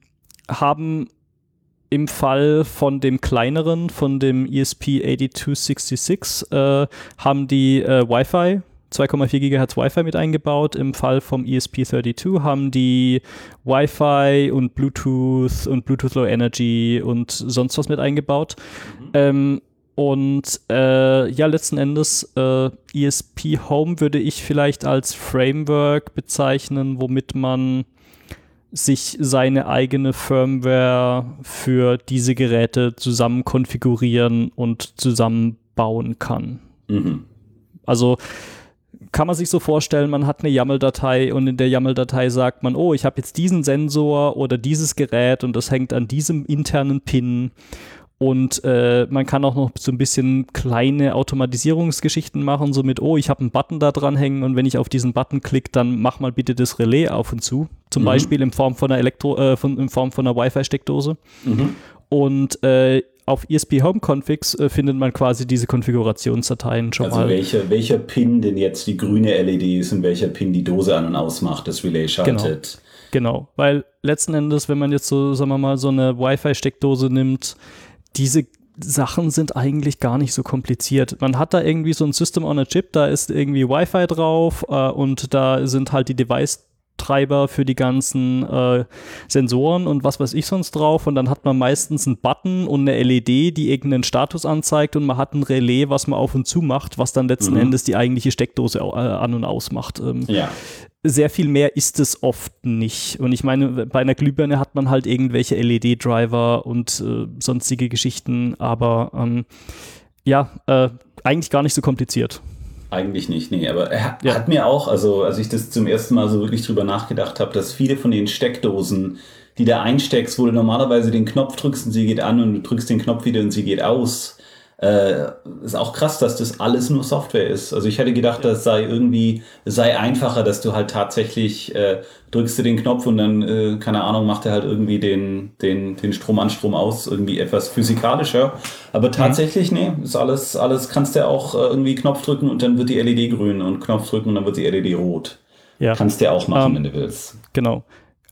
S2: haben im Fall von dem kleineren, von dem ESP8266, äh, haben die äh, Wi-Fi 2,4 GHz Wi-Fi mit eingebaut. Im Fall vom ESP32 haben die Wi-Fi und Bluetooth und Bluetooth Low Energy und sonst was mit eingebaut. Mhm. Ähm, und äh, ja, letzten Endes, äh, ESP Home würde ich vielleicht als Framework bezeichnen, womit man sich seine eigene Firmware für diese Geräte zusammen konfigurieren und zusammenbauen kann. Mhm. Also kann man sich so vorstellen, man hat eine YAML-Datei und in der YAML-Datei sagt man, oh, ich habe jetzt diesen Sensor oder dieses Gerät und das hängt an diesem internen Pin und äh, man kann auch noch so ein bisschen kleine Automatisierungsgeschichten machen, so mit, oh, ich habe einen Button da dran hängen und wenn ich auf diesen Button klicke, dann mach mal bitte das Relais auf und zu. Zum mhm. Beispiel in Form von einer Elektro, äh, von, in Form von einer Wi-Fi-Steckdose. Mhm. Und äh, auf ESP Home Configs äh, findet man quasi diese Konfigurationsdateien schon
S3: also
S2: mal.
S3: Also welcher, welcher Pin denn jetzt die grüne LED ist und welcher Pin die Dose an und ausmacht, das Relais
S2: schaltet. Genau. Genau, weil letzten Endes, wenn man jetzt so, sagen wir mal, so eine Wi-Fi-Steckdose nimmt, diese Sachen sind eigentlich gar nicht so kompliziert. Man hat da irgendwie so ein System on a Chip, da ist irgendwie Wi-Fi drauf äh, und da sind halt die Device Treiber für die ganzen äh, Sensoren und was weiß ich sonst drauf. Und dann hat man meistens einen Button und eine LED, die irgendeinen Status anzeigt und man hat ein Relais, was man auf und zu macht, was dann letzten mhm. Endes die eigentliche Steckdose äh, an und aus macht. Ähm, ja. Sehr viel mehr ist es oft nicht. Und ich meine, bei einer Glühbirne hat man halt irgendwelche LED-Driver und äh, sonstige Geschichten, aber ähm, ja, äh, eigentlich gar nicht so kompliziert.
S3: Eigentlich nicht, nee. Aber er ja. hat mir auch, also als ich das zum ersten Mal so wirklich drüber nachgedacht habe, dass viele von den Steckdosen, die da einsteckst, wo du normalerweise den Knopf drückst und sie geht an und du drückst den Knopf wieder und sie geht aus, äh, ist auch krass, dass das alles nur Software ist. Also ich hätte gedacht, das sei irgendwie, sei einfacher, dass du halt tatsächlich äh, drückst du den Knopf und dann, äh, keine Ahnung, macht er halt irgendwie den, den, den Strom an, Strom aus, irgendwie etwas physikalischer. Aber mhm. tatsächlich, mhm. nee, ist alles, alles kannst du auch äh, irgendwie Knopf drücken und dann wird die LED grün und Knopf drücken und dann wird die LED rot. Ja. Kannst du auch machen, um, ähm, wenn du willst.
S2: Genau.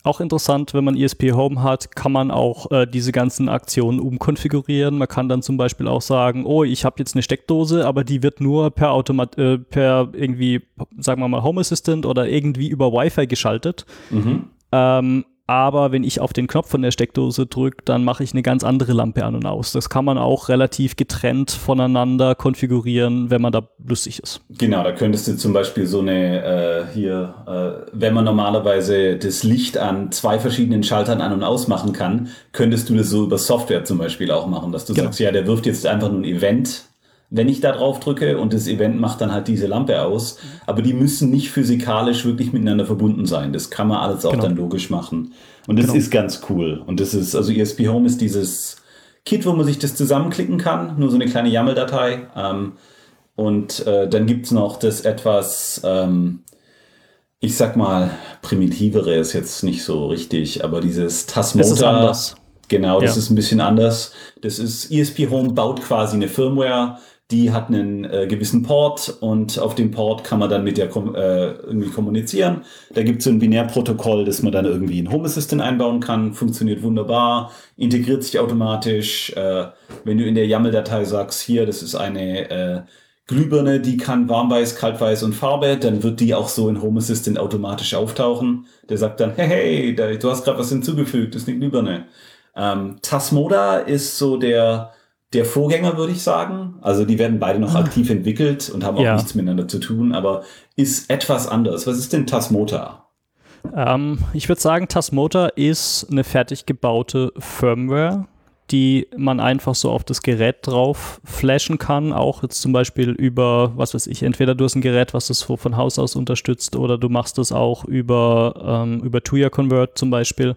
S2: Auch interessant, wenn man ESP Home hat, kann man auch äh, diese ganzen Aktionen umkonfigurieren. Man kann dann zum Beispiel auch sagen, oh, ich habe jetzt eine Steckdose, aber die wird nur per Automat, äh, per irgendwie, sagen wir mal, Home Assistant oder irgendwie über Wi-Fi geschaltet. Mhm. Ähm, aber wenn ich auf den Knopf von der Steckdose drücke, dann mache ich eine ganz andere Lampe an und aus. Das kann man auch relativ getrennt voneinander konfigurieren, wenn man da lustig ist.
S3: Genau, da könntest du zum Beispiel so eine äh, hier, äh, wenn man normalerweise das Licht an zwei verschiedenen Schaltern an und aus machen kann, könntest du das so über Software zum Beispiel auch machen, dass du genau. sagst, ja, der wirft jetzt einfach nur ein Event wenn ich da drauf drücke und das Event macht dann halt diese Lampe aus. Aber die müssen nicht physikalisch wirklich miteinander verbunden sein. Das kann man alles auch genau. dann logisch machen. Und das genau. ist ganz cool. Und das ist, also ESP Home ist dieses Kit, wo man sich das zusammenklicken kann. Nur so eine kleine YAML-Datei. Ähm, und äh, dann gibt's noch das etwas, ähm, ich sag mal, primitivere ist jetzt nicht so richtig, aber dieses Tasmotor. Das ist anders. Genau, das ja. ist ein bisschen anders. Das ist ESP Home baut quasi eine Firmware, die hat einen äh, gewissen Port und auf dem Port kann man dann mit der kom äh, irgendwie kommunizieren. Da gibt es so ein Binärprotokoll, das man dann irgendwie in Home Assistant einbauen kann. Funktioniert wunderbar, integriert sich automatisch. Äh, wenn du in der YAML-Datei sagst, hier, das ist eine äh, Glühbirne, die kann warmweiß, kaltweiß und Farbe, dann wird die auch so in Home Assistant automatisch auftauchen. Der sagt dann, hey, hey, du hast gerade was hinzugefügt, das ist eine Glühbirne. Ähm, Tasmoda ist so der der Vorgänger, würde ich sagen. Also die werden beide noch ah. aktiv entwickelt und haben auch ja. nichts miteinander zu tun, aber ist etwas anders. Was ist denn Tasmota?
S2: Ähm, ich würde sagen, Tasmota ist eine fertig gebaute Firmware, die man einfach so auf das Gerät drauf flashen kann. Auch jetzt zum Beispiel über, was weiß ich, entweder du hast ein Gerät, was das von Haus aus unterstützt, oder du machst das auch über, ähm, über Tuya Convert zum Beispiel.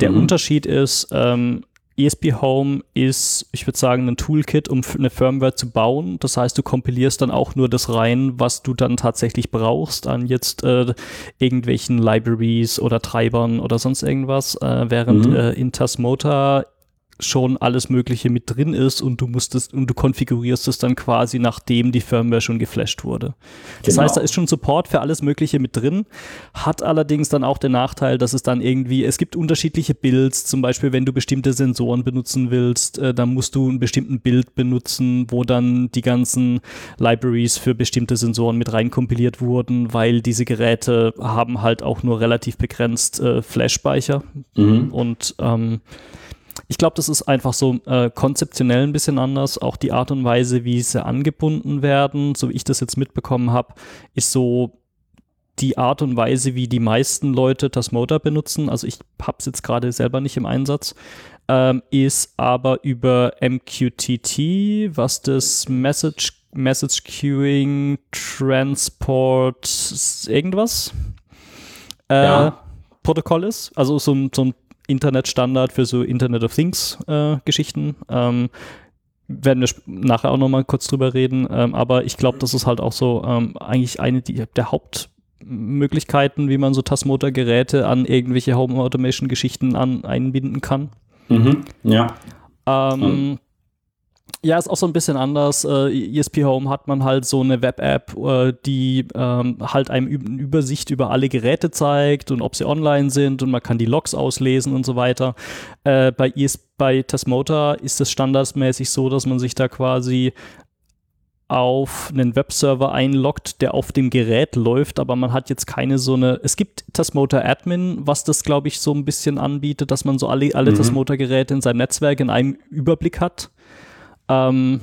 S2: Der mhm. Unterschied ist, ähm, ESP Home ist, ich würde sagen, ein Toolkit, um eine Firmware zu bauen. Das heißt, du kompilierst dann auch nur das rein, was du dann tatsächlich brauchst an jetzt äh, irgendwelchen Libraries oder Treibern oder sonst irgendwas, äh, während mhm. äh, Intasmota schon alles Mögliche mit drin ist und du musstest und du konfigurierst es dann quasi, nachdem die Firmware schon geflasht wurde. Das genau. heißt, da ist schon Support für alles Mögliche mit drin, hat allerdings dann auch den Nachteil, dass es dann irgendwie, es gibt unterschiedliche Builds, zum Beispiel, wenn du bestimmte Sensoren benutzen willst, äh, dann musst du einen bestimmten Bild benutzen, wo dann die ganzen Libraries für bestimmte Sensoren mit reinkompiliert wurden, weil diese Geräte haben halt auch nur relativ begrenzt äh, Flash-Speicher mhm. und ähm, ich glaube, das ist einfach so äh, konzeptionell ein bisschen anders. Auch die Art und Weise, wie sie angebunden werden, so wie ich das jetzt mitbekommen habe, ist so die Art und Weise, wie die meisten Leute das Motor benutzen. Also ich habe es jetzt gerade selber nicht im Einsatz. Ähm, ist aber über MQTT, was das Message, Message Queuing, Transport, irgendwas äh, ja. Protokoll ist. Also so, so ein Internetstandard für so Internet of Things äh, Geschichten. Ähm, werden wir nachher auch nochmal kurz drüber reden. Ähm, aber ich glaube, das ist halt auch so ähm, eigentlich eine die, der Hauptmöglichkeiten, wie man so Tasmotor-Geräte an irgendwelche Home Automation-Geschichten an, einbinden kann.
S3: Mhm, ja.
S2: Ähm, Ja, ist auch so ein bisschen anders. Äh, ESP Home hat man halt so eine Web-App, äh, die ähm, halt einem eine Übersicht über alle Geräte zeigt und ob sie online sind und man kann die Logs auslesen und so weiter. Äh, bei, ES bei Tasmota ist es standardmäßig so, dass man sich da quasi auf einen Webserver einloggt, der auf dem Gerät läuft, aber man hat jetzt keine so eine. Es gibt Tasmota Admin, was das, glaube ich, so ein bisschen anbietet, dass man so alle, alle mhm. Tasmota-Geräte in seinem Netzwerk in einem Überblick hat. Ähm,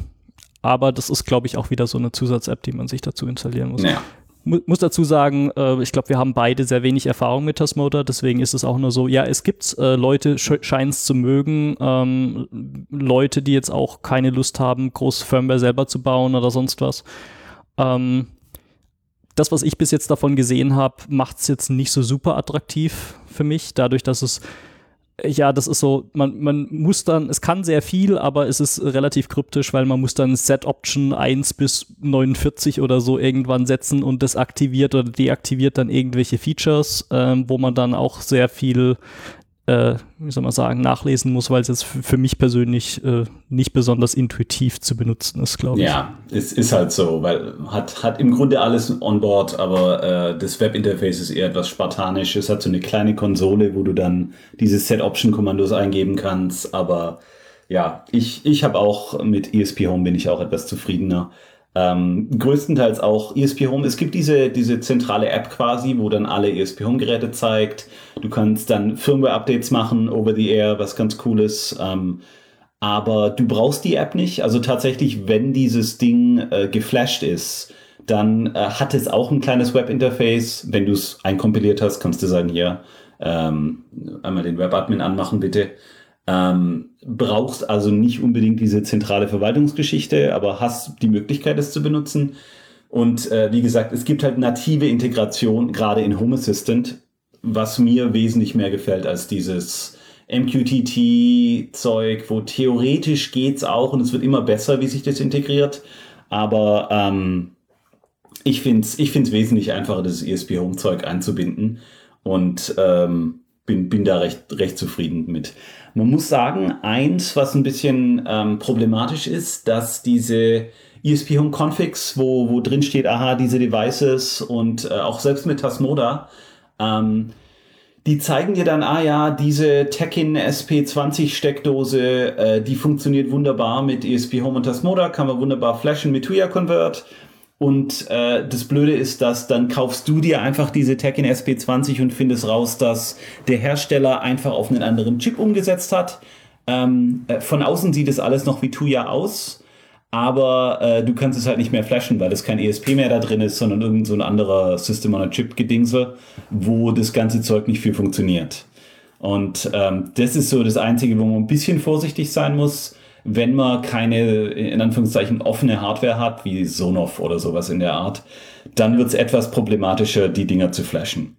S2: aber das ist, glaube ich, auch wieder so eine Zusatz-App, die man sich dazu installieren muss. Ja. Muss dazu sagen, äh, ich glaube, wir haben beide sehr wenig Erfahrung mit Tasmota, deswegen ist es auch nur so, ja, es gibt äh, Leute, scheinen es zu mögen, ähm, Leute, die jetzt auch keine Lust haben, große Firmware selber zu bauen oder sonst was. Ähm, das, was ich bis jetzt davon gesehen habe, macht es jetzt nicht so super attraktiv für mich, dadurch, dass es ja, das ist so, man, man muss dann, es kann sehr viel, aber es ist relativ kryptisch, weil man muss dann Set-Option 1 bis 49 oder so irgendwann setzen und das aktiviert oder deaktiviert dann irgendwelche Features, ähm, wo man dann auch sehr viel äh, wie soll man sagen, nachlesen muss, weil es jetzt für mich persönlich äh, nicht besonders intuitiv zu benutzen ist, glaube ich.
S3: Ja, es ist halt so, weil hat, hat im Grunde alles on board, aber äh, das Webinterface ist eher etwas spartanisch. Es hat so eine kleine Konsole, wo du dann diese Set-Option-Kommandos eingeben kannst, aber ja, ich, ich habe auch mit ESP Home bin ich auch etwas zufriedener. Ähm, größtenteils auch ESP Home. Es gibt diese, diese zentrale App quasi, wo dann alle ESP Home Geräte zeigt. Du kannst dann Firmware-Updates machen over the air, was ganz cool ist. Ähm, aber du brauchst die App nicht. Also tatsächlich, wenn dieses Ding äh, geflasht ist, dann äh, hat es auch ein kleines Webinterface. Wenn du es einkompiliert hast, kannst du sagen, hier, ähm, einmal den Webadmin anmachen, bitte. Ähm, brauchst also nicht unbedingt diese zentrale Verwaltungsgeschichte, aber hast die Möglichkeit, es zu benutzen. Und äh, wie gesagt, es gibt halt native Integration, gerade in Home Assistant, was mir wesentlich mehr gefällt als dieses MQTT-Zeug, wo theoretisch geht's auch und es wird immer besser, wie sich das integriert. Aber ähm, ich finde es ich find's wesentlich einfacher, das ESP Home-Zeug einzubinden. Und ähm, bin, bin da recht, recht zufrieden mit. Man muss sagen, eins, was ein bisschen ähm, problematisch ist, dass diese ESP Home Configs, wo, wo drin steht, aha, diese Devices und äh, auch selbst mit Tasmoda, ähm, die zeigen dir dann, ah ja, diese Tekin SP20 Steckdose, äh, die funktioniert wunderbar mit ESP Home und Tasmoda, kann man wunderbar flashen mit Tuya Convert und äh, das Blöde ist, dass dann kaufst du dir einfach diese Tekken SP20 und findest raus, dass der Hersteller einfach auf einen anderen Chip umgesetzt hat. Ähm, äh, von außen sieht es alles noch wie Tuya aus, aber äh, du kannst es halt nicht mehr flashen, weil es kein ESP mehr da drin ist, sondern irgend so ein anderer System on a Chip Gedingsel, wo das ganze Zeug nicht viel funktioniert. Und ähm, das ist so das Einzige, wo man ein bisschen vorsichtig sein muss wenn man keine, in Anführungszeichen, offene Hardware hat, wie Sonoff oder sowas in der Art, dann wird es etwas problematischer, die Dinger zu flashen.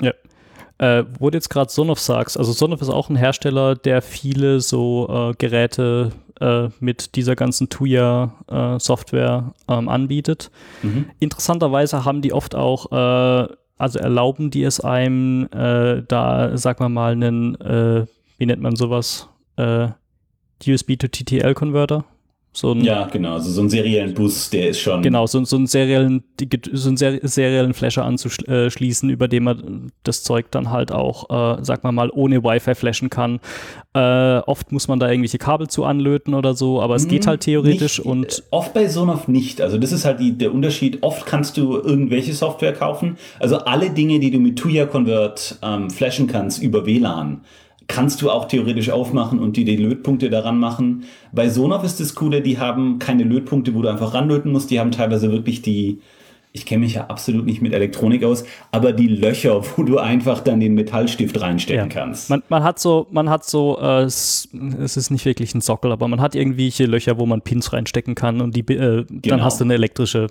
S2: Ja. Äh, wo du jetzt gerade Sonoff sagst, also Sonoff ist auch ein Hersteller, der viele so äh, Geräte äh, mit dieser ganzen Tuya-Software äh, ähm, anbietet. Mhm. Interessanterweise haben die oft auch, äh, also erlauben die es einem, äh, da, sag mal mal, einen, wie nennt man sowas, USB to TTL Converter.
S3: So ein, ja, genau, also so einen seriellen Bus, der ist schon.
S2: Genau, so, so einen seriellen, so einen seriellen Flasher anzuschließen, über den man das Zeug dann halt auch, äh, sag mal mal, ohne Wi-Fi flashen kann. Äh, oft muss man da irgendwelche Kabel zu anlöten oder so, aber es geht hm, halt theoretisch
S3: nicht,
S2: und.
S3: Äh, oft bei Sonoff nicht. Also, das ist halt die, der Unterschied. Oft kannst du irgendwelche Software kaufen. Also, alle Dinge, die du mit Tuya Convert ähm, flashen kannst über WLAN kannst du auch theoretisch aufmachen und die, die Lötpunkte daran machen. Bei Sonoff ist das Coole, die haben keine Lötpunkte, wo du einfach ranlöten musst. Die haben teilweise wirklich die, ich kenne mich ja absolut nicht mit Elektronik aus, aber die Löcher, wo du einfach dann den Metallstift reinstecken ja. kannst.
S2: Man, man, hat so, man hat so, äh, es, ist nicht wirklich ein Sockel, aber man hat irgendwelche Löcher, wo man Pins reinstecken kann und die, äh, genau. dann hast du eine elektrische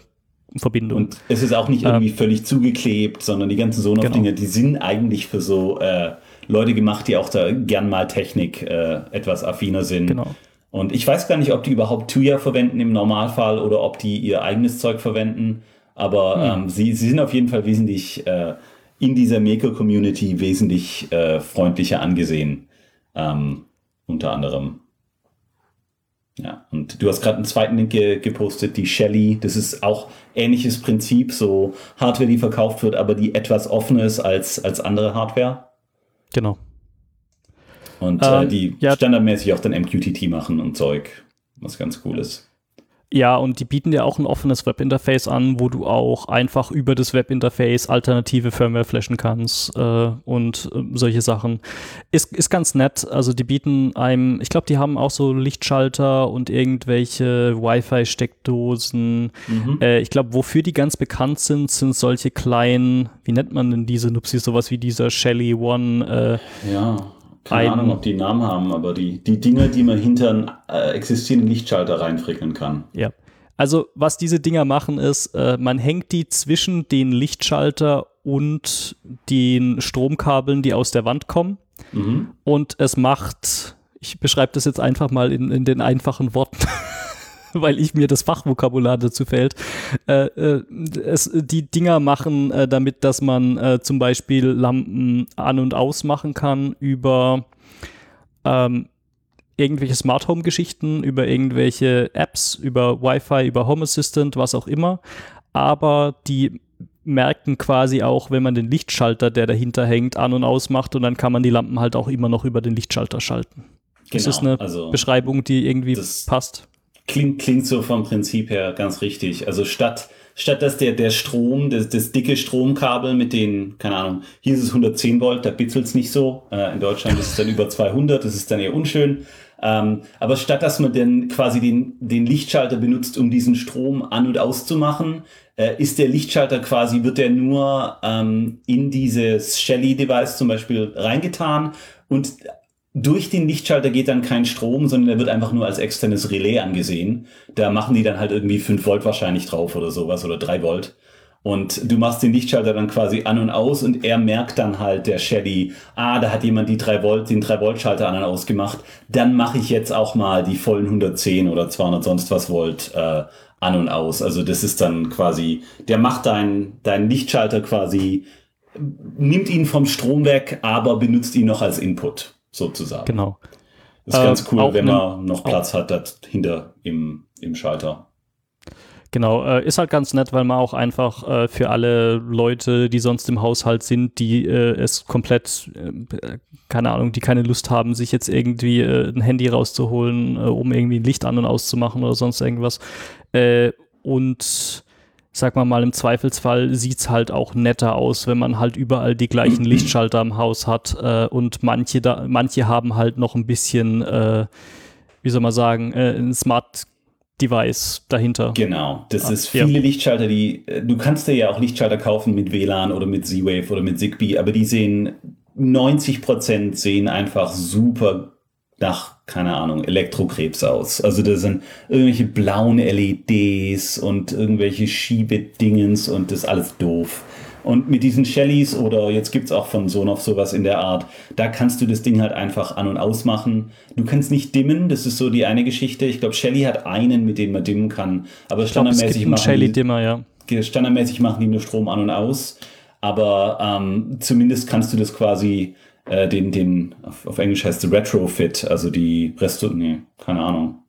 S2: Verbindung. Und
S3: es ist auch nicht irgendwie ähm, völlig zugeklebt, sondern die ganzen Sonoff-Dinge, genau. die sind eigentlich für so äh, Leute gemacht, die auch da gern mal Technik äh, etwas affiner sind. Genau. Und ich weiß gar nicht, ob die überhaupt Tuya verwenden im Normalfall oder ob die ihr eigenes Zeug verwenden. Aber hm. ähm, sie, sie sind auf jeden Fall wesentlich äh, in dieser Maker-Community wesentlich äh, freundlicher angesehen. Ähm, unter anderem. Ja, und du hast gerade einen zweiten Link ge gepostet, die Shelly. Das ist auch ähnliches Prinzip, so Hardware, die verkauft wird, aber die etwas offener ist als, als andere Hardware.
S2: Genau.
S3: Und äh, ähm, äh, die ja. standardmäßig auch dann MQTT machen und Zeug, was ganz cool ist.
S2: Ja, und die bieten dir auch ein offenes Webinterface an, wo du auch einfach über das Webinterface alternative Firmware flashen kannst äh, und äh, solche Sachen. Ist, ist ganz nett. Also die bieten einem, ich glaube, die haben auch so Lichtschalter und irgendwelche Wi-Fi-Steckdosen. Mhm. Äh, ich glaube, wofür die ganz bekannt sind, sind solche kleinen, wie nennt man denn diese Nupsis, sowas wie dieser Shelly One.
S3: Äh, ja keine Ahnung, ob die Namen haben, aber die, die Dinge, die man hinter einen äh, existierenden Lichtschalter reinfrickeln kann.
S2: Ja. Also, was diese Dinger machen, ist, äh, man hängt die zwischen den Lichtschalter und den Stromkabeln, die aus der Wand kommen. Mhm. Und es macht, ich beschreibe das jetzt einfach mal in, in den einfachen Worten. weil ich mir das Fachvokabular dazu fällt. Äh, äh, es, die Dinger machen äh, damit, dass man äh, zum Beispiel Lampen an- und ausmachen kann über ähm, irgendwelche Smart Home Geschichten, über irgendwelche Apps, über Wi-Fi, über Home Assistant, was auch immer. Aber die merken quasi auch, wenn man den Lichtschalter, der dahinter hängt, an- und ausmacht und dann kann man die Lampen halt auch immer noch über den Lichtschalter schalten. Genau, das ist eine also Beschreibung, die irgendwie passt.
S3: Klingt, klingt so vom Prinzip her ganz richtig. Also statt, statt dass der, der Strom, das, das dicke Stromkabel mit den, keine Ahnung, hier ist es 110 Volt, da bitzelt es nicht so. Äh, in Deutschland ist es dann über 200, das ist dann eher unschön. Ähm, aber statt dass man dann quasi den, den Lichtschalter benutzt, um diesen Strom an- und auszumachen, äh, ist der Lichtschalter quasi, wird der nur ähm, in dieses Shelly-Device zum Beispiel reingetan und durch den Lichtschalter geht dann kein Strom, sondern er wird einfach nur als externes Relais angesehen. Da machen die dann halt irgendwie 5 Volt wahrscheinlich drauf oder sowas oder 3 Volt. Und du machst den Lichtschalter dann quasi an und aus und er merkt dann halt, der Shelly, ah, da hat jemand die 3 Volt, den 3 Volt Schalter an und aus gemacht. Dann mache ich jetzt auch mal die vollen 110 oder 200 sonst was Volt äh, an und aus. Also das ist dann quasi, der macht deinen dein Lichtschalter quasi, nimmt ihn vom Strom weg, aber benutzt ihn noch als Input sozusagen.
S2: Genau.
S3: Das ist äh, ganz cool, wenn man noch Platz hat dahinter im, im Schalter.
S2: Genau, äh, ist halt ganz nett, weil man auch einfach äh, für alle Leute, die sonst im Haushalt sind, die äh, es komplett, äh, keine Ahnung, die keine Lust haben, sich jetzt irgendwie äh, ein Handy rauszuholen, um irgendwie ein Licht an und auszumachen oder sonst irgendwas. und sag mal mal, im Zweifelsfall sieht es halt auch netter aus, wenn man halt überall die gleichen Lichtschalter im Haus hat äh, und manche, da, manche haben halt noch ein bisschen, äh, wie soll man sagen, äh, ein Smart Device dahinter.
S3: Genau, das ah, ist viele ja. Lichtschalter, die, äh, du kannst dir ja auch Lichtschalter kaufen mit WLAN oder mit Z-Wave oder mit Zigbee, aber die sehen, 90 Prozent sehen einfach super nach, keine Ahnung, Elektrokrebs aus. Also da sind irgendwelche blauen LEDs und irgendwelche Schiebedingens und das ist alles doof. Und mit diesen Shellys oder jetzt gibt's auch von Sonoff sowas in der Art, da kannst du das Ding halt einfach an- und ausmachen. Du kannst nicht dimmen, das ist so die eine Geschichte. Ich glaube, Shelly hat einen, mit dem man dimmen kann. Aber standardmäßig,
S2: glaub, machen die, Dimmer, ja.
S3: standardmäßig machen die nur Strom an und aus. Aber ähm, zumindest kannst du das quasi äh, den, den, auf, auf, Englisch heißt es Retrofit, also die Resto, nee, keine Ahnung.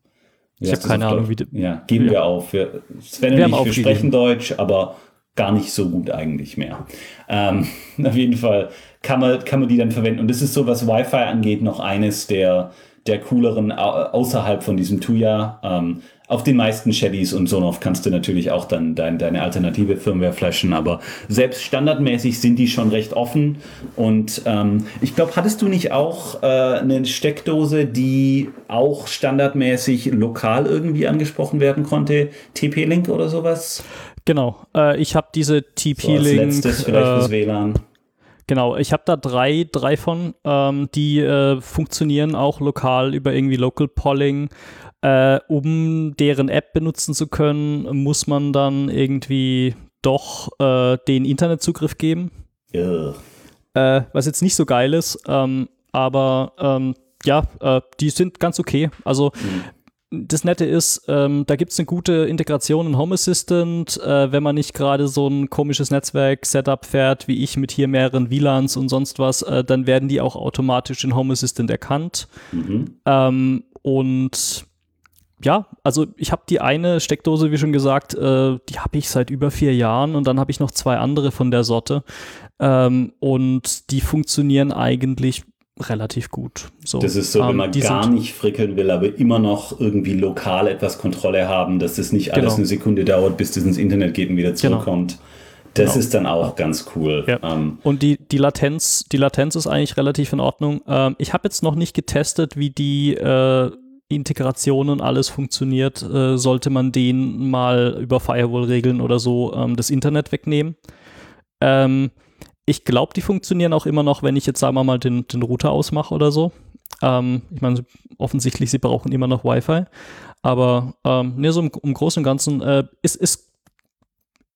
S2: Wie ich habe keine Ahnung, wie
S3: Ja, geben ja. wir auf. Wir, Sven wir und ich, wir sprechen Deutsch, aber gar nicht so gut eigentlich mehr. Ähm, auf jeden Fall kann man, kann man die dann verwenden. Und das ist so, was Wi-Fi angeht, noch eines der, der cooleren außerhalb von diesem Tuya. Ähm, auf den meisten Shellys und Sonoff kannst du natürlich auch dann dein, deine alternative Firmware flashen, aber selbst standardmäßig sind die schon recht offen. Und ähm, ich glaube, hattest du nicht auch äh, eine Steckdose, die auch standardmäßig lokal irgendwie angesprochen werden konnte? TP-Link oder sowas?
S2: Genau. Äh, ich habe diese TP-Link. So
S3: letztes vielleicht äh, fürs WLAN.
S2: Genau, ich habe da drei, drei von, ähm, die äh, funktionieren auch lokal über irgendwie Local Polling. Äh, um deren App benutzen zu können, muss man dann irgendwie doch äh, den Internetzugriff geben.
S3: Ja.
S2: Äh, was jetzt nicht so geil ist, ähm, aber ähm, ja, äh, die sind ganz okay. Also mhm. das Nette ist, ähm, da gibt es eine gute Integration in Home Assistant, äh, wenn man nicht gerade so ein komisches Netzwerk-Setup fährt, wie ich mit hier mehreren WLANs und sonst was, äh, dann werden die auch automatisch in Home Assistant erkannt. Mhm. Ähm, und ja, also ich habe die eine Steckdose, wie schon gesagt, äh, die habe ich seit über vier Jahren und dann habe ich noch zwei andere von der Sorte. Ähm, und die funktionieren eigentlich relativ gut.
S3: So, das ist so, wenn ähm, man gar nicht frickeln will, aber immer noch irgendwie lokal etwas Kontrolle haben, dass das nicht alles genau. eine Sekunde dauert, bis das ins Internet geht und wieder genau. zurückkommt. Genau. Das genau. ist dann auch ganz cool.
S2: Ja. Ähm, und die, die, Latenz, die Latenz ist eigentlich relativ in Ordnung. Ähm, ich habe jetzt noch nicht getestet, wie die äh, Integration und alles funktioniert. Äh, sollte man den mal über Firewall-Regeln oder so ähm, das Internet wegnehmen. Ähm, ich glaube, die funktionieren auch immer noch, wenn ich jetzt, sagen wir mal, den, den Router ausmache oder so. Ähm, ich meine, offensichtlich, sie brauchen immer noch Wi-Fi. Aber ähm, ne, so im, im Großen und Ganzen äh, ist, ist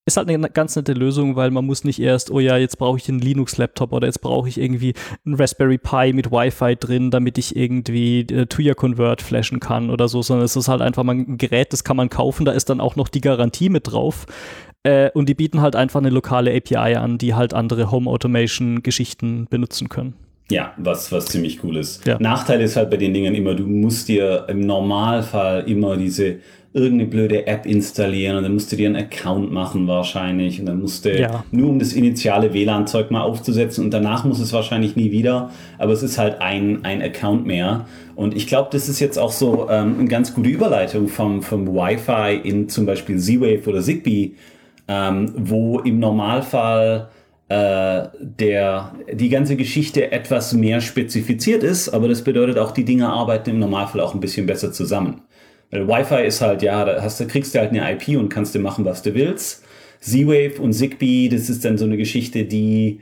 S2: ist halt eine ganz nette Lösung, weil man muss nicht erst, oh ja, jetzt brauche ich einen Linux-Laptop oder jetzt brauche ich irgendwie einen Raspberry Pi mit Wi-Fi drin, damit ich irgendwie äh, Tuya Convert flashen kann oder so, sondern es ist halt einfach mal ein Gerät, das kann man kaufen, da ist dann auch noch die Garantie mit drauf. Äh, und die bieten halt einfach eine lokale API an, die halt andere Home Automation Geschichten benutzen können.
S3: Ja, was, was ziemlich cool ist. Ja. Nachteil ist halt bei den Dingen immer, du musst dir im Normalfall immer diese irgendeine blöde App installieren und dann musst du dir einen Account machen wahrscheinlich und dann musst du ja. nur um das initiale WLAN-Zeug mal aufzusetzen und danach muss es wahrscheinlich nie wieder, aber es ist halt ein, ein Account mehr und ich glaube, das ist jetzt auch so ähm, eine ganz gute Überleitung vom, vom Wi-Fi in zum Beispiel Z-Wave oder Zigbee, ähm, wo im Normalfall äh, der, die ganze Geschichte etwas mehr spezifiziert ist, aber das bedeutet auch, die Dinge arbeiten im Normalfall auch ein bisschen besser zusammen. Wi-Fi ist halt, ja, da hast du, kriegst du halt eine IP und kannst du machen, was du willst. Z-Wave und Zigbee, das ist dann so eine Geschichte, die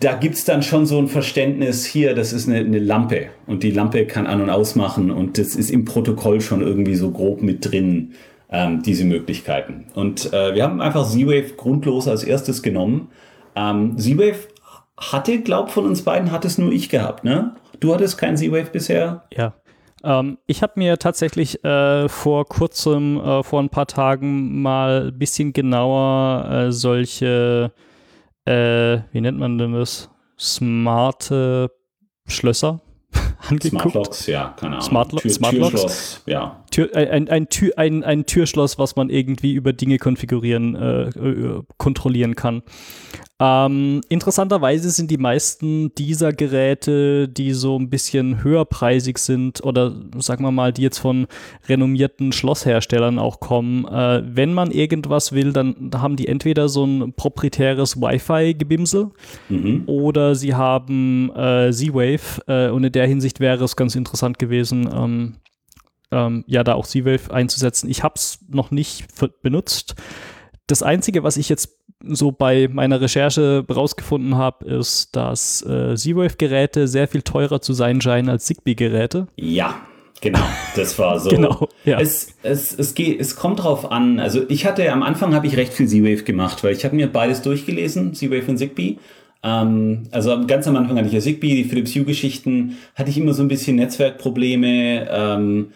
S3: da gibt es dann schon so ein Verständnis hier, das ist eine, eine, Lampe und die Lampe kann an- und ausmachen und das ist im Protokoll schon irgendwie so grob mit drin, ähm, diese Möglichkeiten. Und äh, wir haben einfach Z-Wave grundlos als erstes genommen. Ähm, Z-Wave hatte, glaub von uns beiden, hat es nur ich gehabt, ne? Du hattest kein Z-Wave bisher?
S2: Ja. Ähm, ich habe mir tatsächlich äh, vor kurzem, äh, vor ein paar Tagen mal ein bisschen genauer äh, solche, äh, wie nennt man denn das? Smarte Schlösser
S3: angeguckt. Smart Locks, ja, keine Ahnung.
S2: Smart, Tür, Smart Türschloss, ja. Tür, ein, ein, Tür, ein, ein Türschloss, was man irgendwie über Dinge konfigurieren, äh, äh kontrollieren kann. Ähm, interessanterweise sind die meisten dieser Geräte, die so ein bisschen höherpreisig sind oder sagen wir mal, die jetzt von renommierten Schlossherstellern auch kommen, äh, wenn man irgendwas will, dann haben die entweder so ein proprietäres Wi-Fi-Gebimsel mhm. oder sie haben äh, Z-Wave äh, und in der Hinsicht wäre es ganz interessant gewesen, ähm, ähm, ja, da auch Z-Wave einzusetzen. Ich habe es noch nicht benutzt. Das Einzige, was ich jetzt so bei meiner Recherche rausgefunden habe, ist, dass äh, Z-Wave-Geräte sehr viel teurer zu sein scheinen als Zigbee-Geräte.
S3: Ja, Genau, das war so. genau, ja. Es, es, es, geht, es kommt drauf an. Also ich hatte am Anfang habe ich recht viel Z-Wave gemacht, weil ich habe mir beides durchgelesen, Z-Wave und Zigbee. Ähm, also ganz am Anfang hatte ich ja Zigbee, die Philips Hue-Geschichten, hatte ich immer so ein bisschen Netzwerkprobleme. Ähm,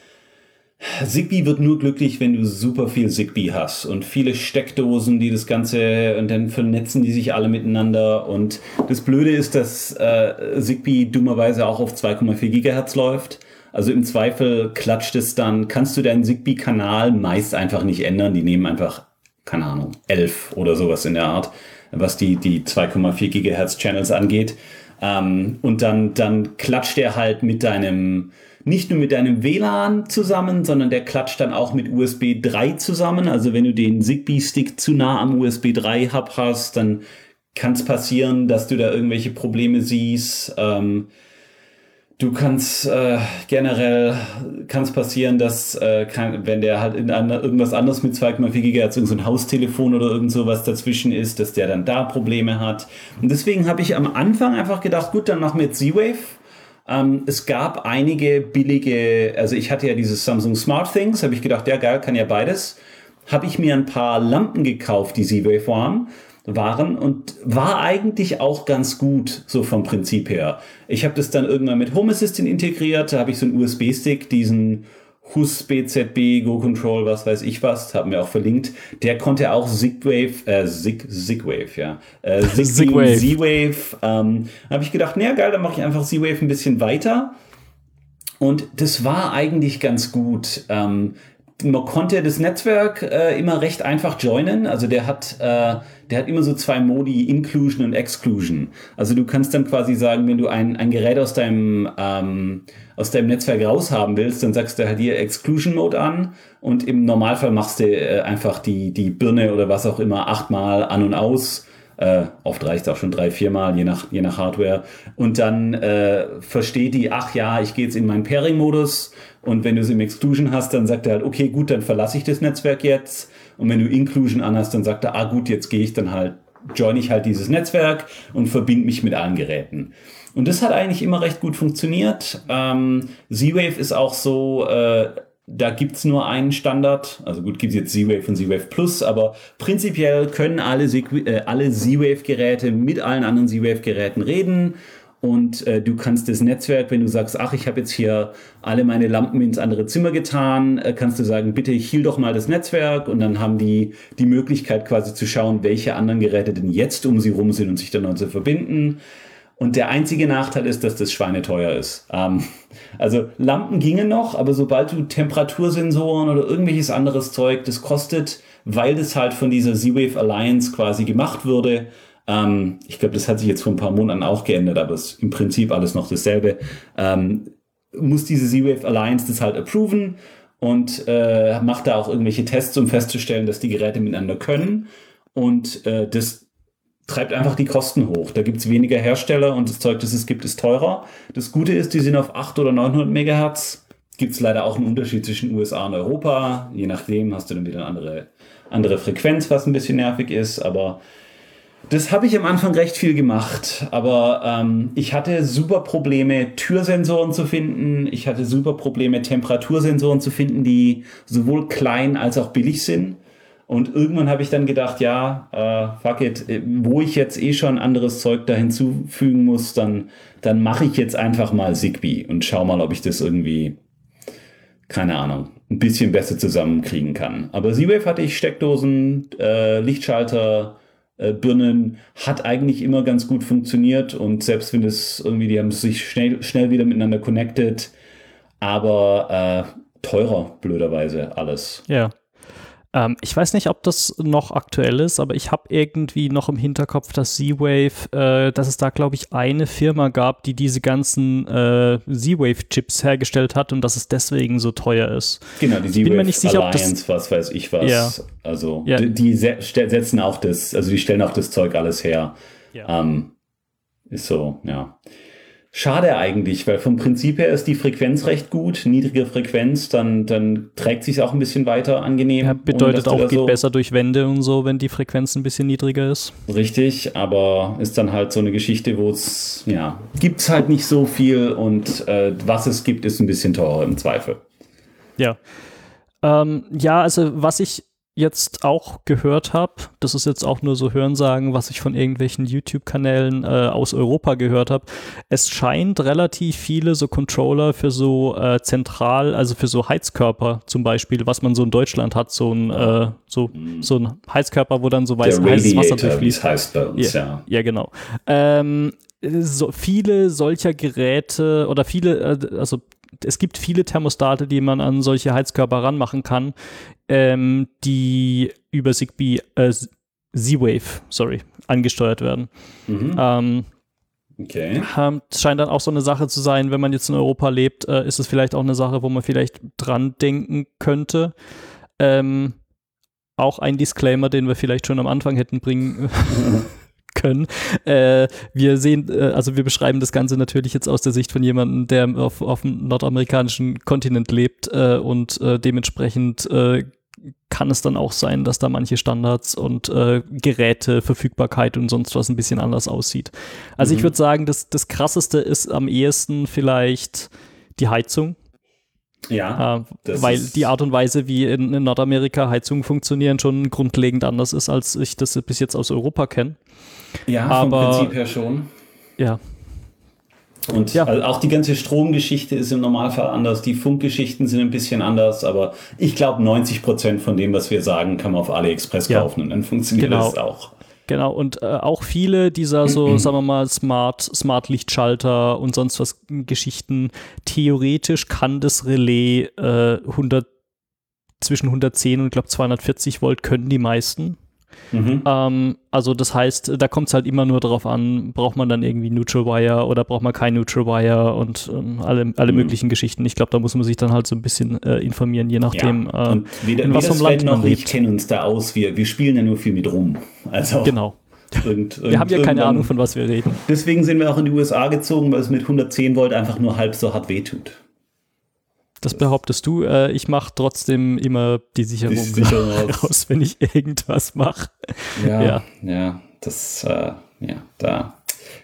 S3: Zigbee wird nur glücklich, wenn du super viel Zigbee hast und viele Steckdosen, die das Ganze und dann vernetzen die sich alle miteinander. Und das Blöde ist, dass äh, Zigbee dummerweise auch auf 2,4 Gigahertz läuft. Also im Zweifel klatscht es dann, kannst du deinen Zigbee-Kanal meist einfach nicht ändern. Die nehmen einfach, keine Ahnung, 11 oder sowas in der Art, was die, die 2,4 Gigahertz Channels angeht. Ähm, und dann, dann klatscht er halt mit deinem nicht nur mit deinem WLAN zusammen, sondern der klatscht dann auch mit USB 3 zusammen. Also wenn du den Zigbee-Stick zu nah am USB 3 Hub hast, dann kann es passieren, dass du da irgendwelche Probleme siehst. Ähm, du kannst äh, generell kann es passieren, dass äh, kann, wenn der halt in eine, irgendwas anderes mit 2,4 GHz, so Haustelefon oder irgend sowas dazwischen ist, dass der dann da Probleme hat. Und deswegen habe ich am Anfang einfach gedacht, gut, dann machen wir jetzt Z-Wave ähm, es gab einige billige, also ich hatte ja dieses Samsung Smart Things, habe ich gedacht, ja geil, kann ja beides. Habe ich mir ein paar Lampen gekauft, die Z-Wave waren waren und war eigentlich auch ganz gut, so vom Prinzip her. Ich habe das dann irgendwann mit Home Assistant integriert, da habe ich so einen USB-Stick, diesen Hus BZB, Go Control, was weiß ich was, haben wir auch verlinkt. Der konnte auch Zigwave, äh, Zig, Zigwave, ja. Äh, Z-Wave. Z-Wave. Ähm, habe ich gedacht, naja, geil, dann mache ich einfach Z-Wave ein bisschen weiter. Und das war eigentlich ganz gut. Ähm, man konnte das Netzwerk äh, immer recht einfach joinen. Also der hat, äh, der hat immer so zwei Modi, Inclusion und Exclusion. Also du kannst dann quasi sagen, wenn du ein, ein Gerät aus deinem, ähm, aus deinem Netzwerk raushaben willst, dann sagst du halt hier Exclusion Mode an und im Normalfall machst du äh, einfach die, die Birne oder was auch immer achtmal an und aus äh, oft reicht es auch schon drei, viermal, je nach, je nach Hardware. Und dann äh, versteht die, ach ja, ich gehe jetzt in meinen Pairing-Modus. Und wenn du es im Exclusion hast, dann sagt er halt, okay, gut, dann verlasse ich das Netzwerk jetzt. Und wenn du Inclusion anhast, dann sagt er, ah gut, jetzt gehe ich dann halt, join ich halt dieses Netzwerk und verbinde mich mit allen Geräten. Und das hat eigentlich immer recht gut funktioniert. Ähm, Z-Wave ist auch so, äh, da gibt's nur einen Standard. Also gut, gibt's jetzt Z-Wave und Z-Wave Plus, aber prinzipiell können alle, äh, alle Z-Wave-Geräte mit allen anderen Z-Wave-Geräten reden. Und äh, du kannst das Netzwerk, wenn du sagst, ach, ich habe jetzt hier alle meine Lampen ins andere Zimmer getan, äh, kannst du sagen, bitte hiel doch mal das Netzwerk und dann haben die die Möglichkeit quasi zu schauen, welche anderen Geräte denn jetzt um sie rum sind und sich dann zu verbinden. Und der einzige Nachteil ist, dass das schweineteuer ist. Ähm, also Lampen gingen noch, aber sobald du Temperatursensoren oder irgendwelches anderes Zeug, das kostet, weil das halt von dieser Z-Wave Alliance quasi gemacht wurde. Ähm, ich glaube, das hat sich jetzt vor ein paar Monaten auch geändert, aber es ist im Prinzip alles noch dasselbe. Ähm, muss diese Z-Wave Alliance das halt approven und äh, macht da auch irgendwelche Tests, um festzustellen, dass die Geräte miteinander können. Und äh, das treibt einfach die Kosten hoch. Da gibt es weniger Hersteller und das Zeug, das es gibt, ist teurer. Das Gute ist, die sind auf 800 oder 900 Megahertz. Gibt es leider auch einen Unterschied zwischen USA und Europa. Je nachdem hast du dann wieder eine andere, andere Frequenz, was ein bisschen nervig ist. Aber das habe ich am Anfang recht viel gemacht. Aber ähm, ich hatte super Probleme, Türsensoren zu finden. Ich hatte super Probleme, Temperatursensoren zu finden, die sowohl klein als auch billig sind. Und irgendwann habe ich dann gedacht, ja, äh, fuck it, äh, wo ich jetzt eh schon anderes Zeug da hinzufügen muss, dann, dann mache ich jetzt einfach mal Zigbee und schau mal, ob ich das irgendwie, keine Ahnung, ein bisschen besser zusammenkriegen kann. Aber Z-Wave hatte ich Steckdosen, äh, Lichtschalter, äh, Birnen, hat eigentlich immer ganz gut funktioniert und selbst wenn es irgendwie, die haben sich schnell, schnell wieder miteinander connected, aber äh, teurer, blöderweise alles.
S2: Ja. Ähm, ich weiß nicht, ob das noch aktuell ist, aber ich habe irgendwie noch im Hinterkopf, dass Z-Wave, äh, dass es da, glaube ich, eine Firma gab, die diese ganzen äh, Z-Wave-Chips hergestellt hat und dass es deswegen so teuer ist.
S3: Genau, die Z-Wave Alliance, das, was weiß ich was. Ja. Also ja. die, die setzen auch das, also die stellen auch das Zeug alles her. Ja. Ähm, ist so, ja. Schade eigentlich, weil vom Prinzip her ist die Frequenz recht gut. Niedrige Frequenz, dann, dann trägt sich auch ein bisschen weiter angenehm. Ja,
S2: bedeutet auch, geht so besser durch Wände und so, wenn die Frequenz ein bisschen niedriger ist.
S3: Richtig, aber ist dann halt so eine Geschichte, wo es, ja, gibt es halt nicht so viel und äh, was es gibt, ist ein bisschen teurer im Zweifel.
S2: Ja. Ähm, ja, also was ich jetzt auch gehört habe, das ist jetzt auch nur so Hörensagen, was ich von irgendwelchen YouTube-Kanälen äh, aus Europa gehört habe, es scheint relativ viele so Controller für so äh, zentral, also für so Heizkörper zum Beispiel, was man so in Deutschland hat, so ein, äh, so, so ein Heizkörper, wo dann so weiß, heißes Wasser durchfließt.
S3: heißt bei uns, ja. Ja,
S2: ja genau. Ähm, so viele solcher Geräte oder viele, äh, also es gibt viele Thermostate, die man an solche Heizkörper ranmachen kann, ähm, die über Zigbee, äh, Z-Wave, sorry, angesteuert werden. Mhm. Ähm, okay. Scheint dann auch so eine Sache zu sein, wenn man jetzt in Europa lebt, äh, ist es vielleicht auch eine Sache, wo man vielleicht dran denken könnte. Ähm, auch ein Disclaimer, den wir vielleicht schon am Anfang hätten bringen können. Äh, wir sehen, äh, also wir beschreiben das Ganze natürlich jetzt aus der Sicht von jemandem, der auf, auf dem nordamerikanischen Kontinent lebt äh, und äh, dementsprechend äh, kann es dann auch sein, dass da manche Standards und äh, Geräte, Verfügbarkeit und sonst was ein bisschen anders aussieht. Also mhm. ich würde sagen, das, das krasseste ist am ehesten vielleicht die Heizung.
S3: Ja.
S2: Äh, weil die Art und Weise, wie in, in, Nordamerika Heizungen funktionieren, schon grundlegend anders ist, als ich das bis jetzt aus Europa kenne.
S3: Ja, Aber, vom Prinzip her schon.
S2: Ja.
S3: Und ja. also auch die ganze Stromgeschichte ist im Normalfall anders, die Funkgeschichten sind ein bisschen anders, aber ich glaube, 90 Prozent von dem, was wir sagen, kann man auf AliExpress kaufen ja. und dann funktioniert genau. das auch.
S2: Genau, und äh, auch viele dieser so, sagen wir mal, Smart, Smart Lichtschalter und sonst was Geschichten, theoretisch kann das Relais äh, 100, zwischen 110 und ich glaube 240 Volt können die meisten. Mhm. Ähm, also das heißt, da kommt es halt immer nur darauf an, braucht man dann irgendwie Neutral Wire oder braucht man kein Neutral Wire und ähm, alle, alle mhm. möglichen Geschichten. Ich glaube, da muss man sich dann halt so ein bisschen äh, informieren, je nachdem,
S3: ja. äh, weder, in was vom Land man lebt. Ich kenne uns da aus, wir, wir spielen ja nur viel mit rum. Also
S2: genau. Irgend, wir haben ja keine Ahnung, von was wir reden.
S3: Deswegen sind wir auch in die USA gezogen, weil es mit 110 Volt einfach nur halb so hart wehtut.
S2: Das behauptest du. Äh, ich mache trotzdem immer die Sicherung, die Sicherung raus, wenn ich irgendwas mache.
S3: Ja, ja, ja, das, äh, ja, da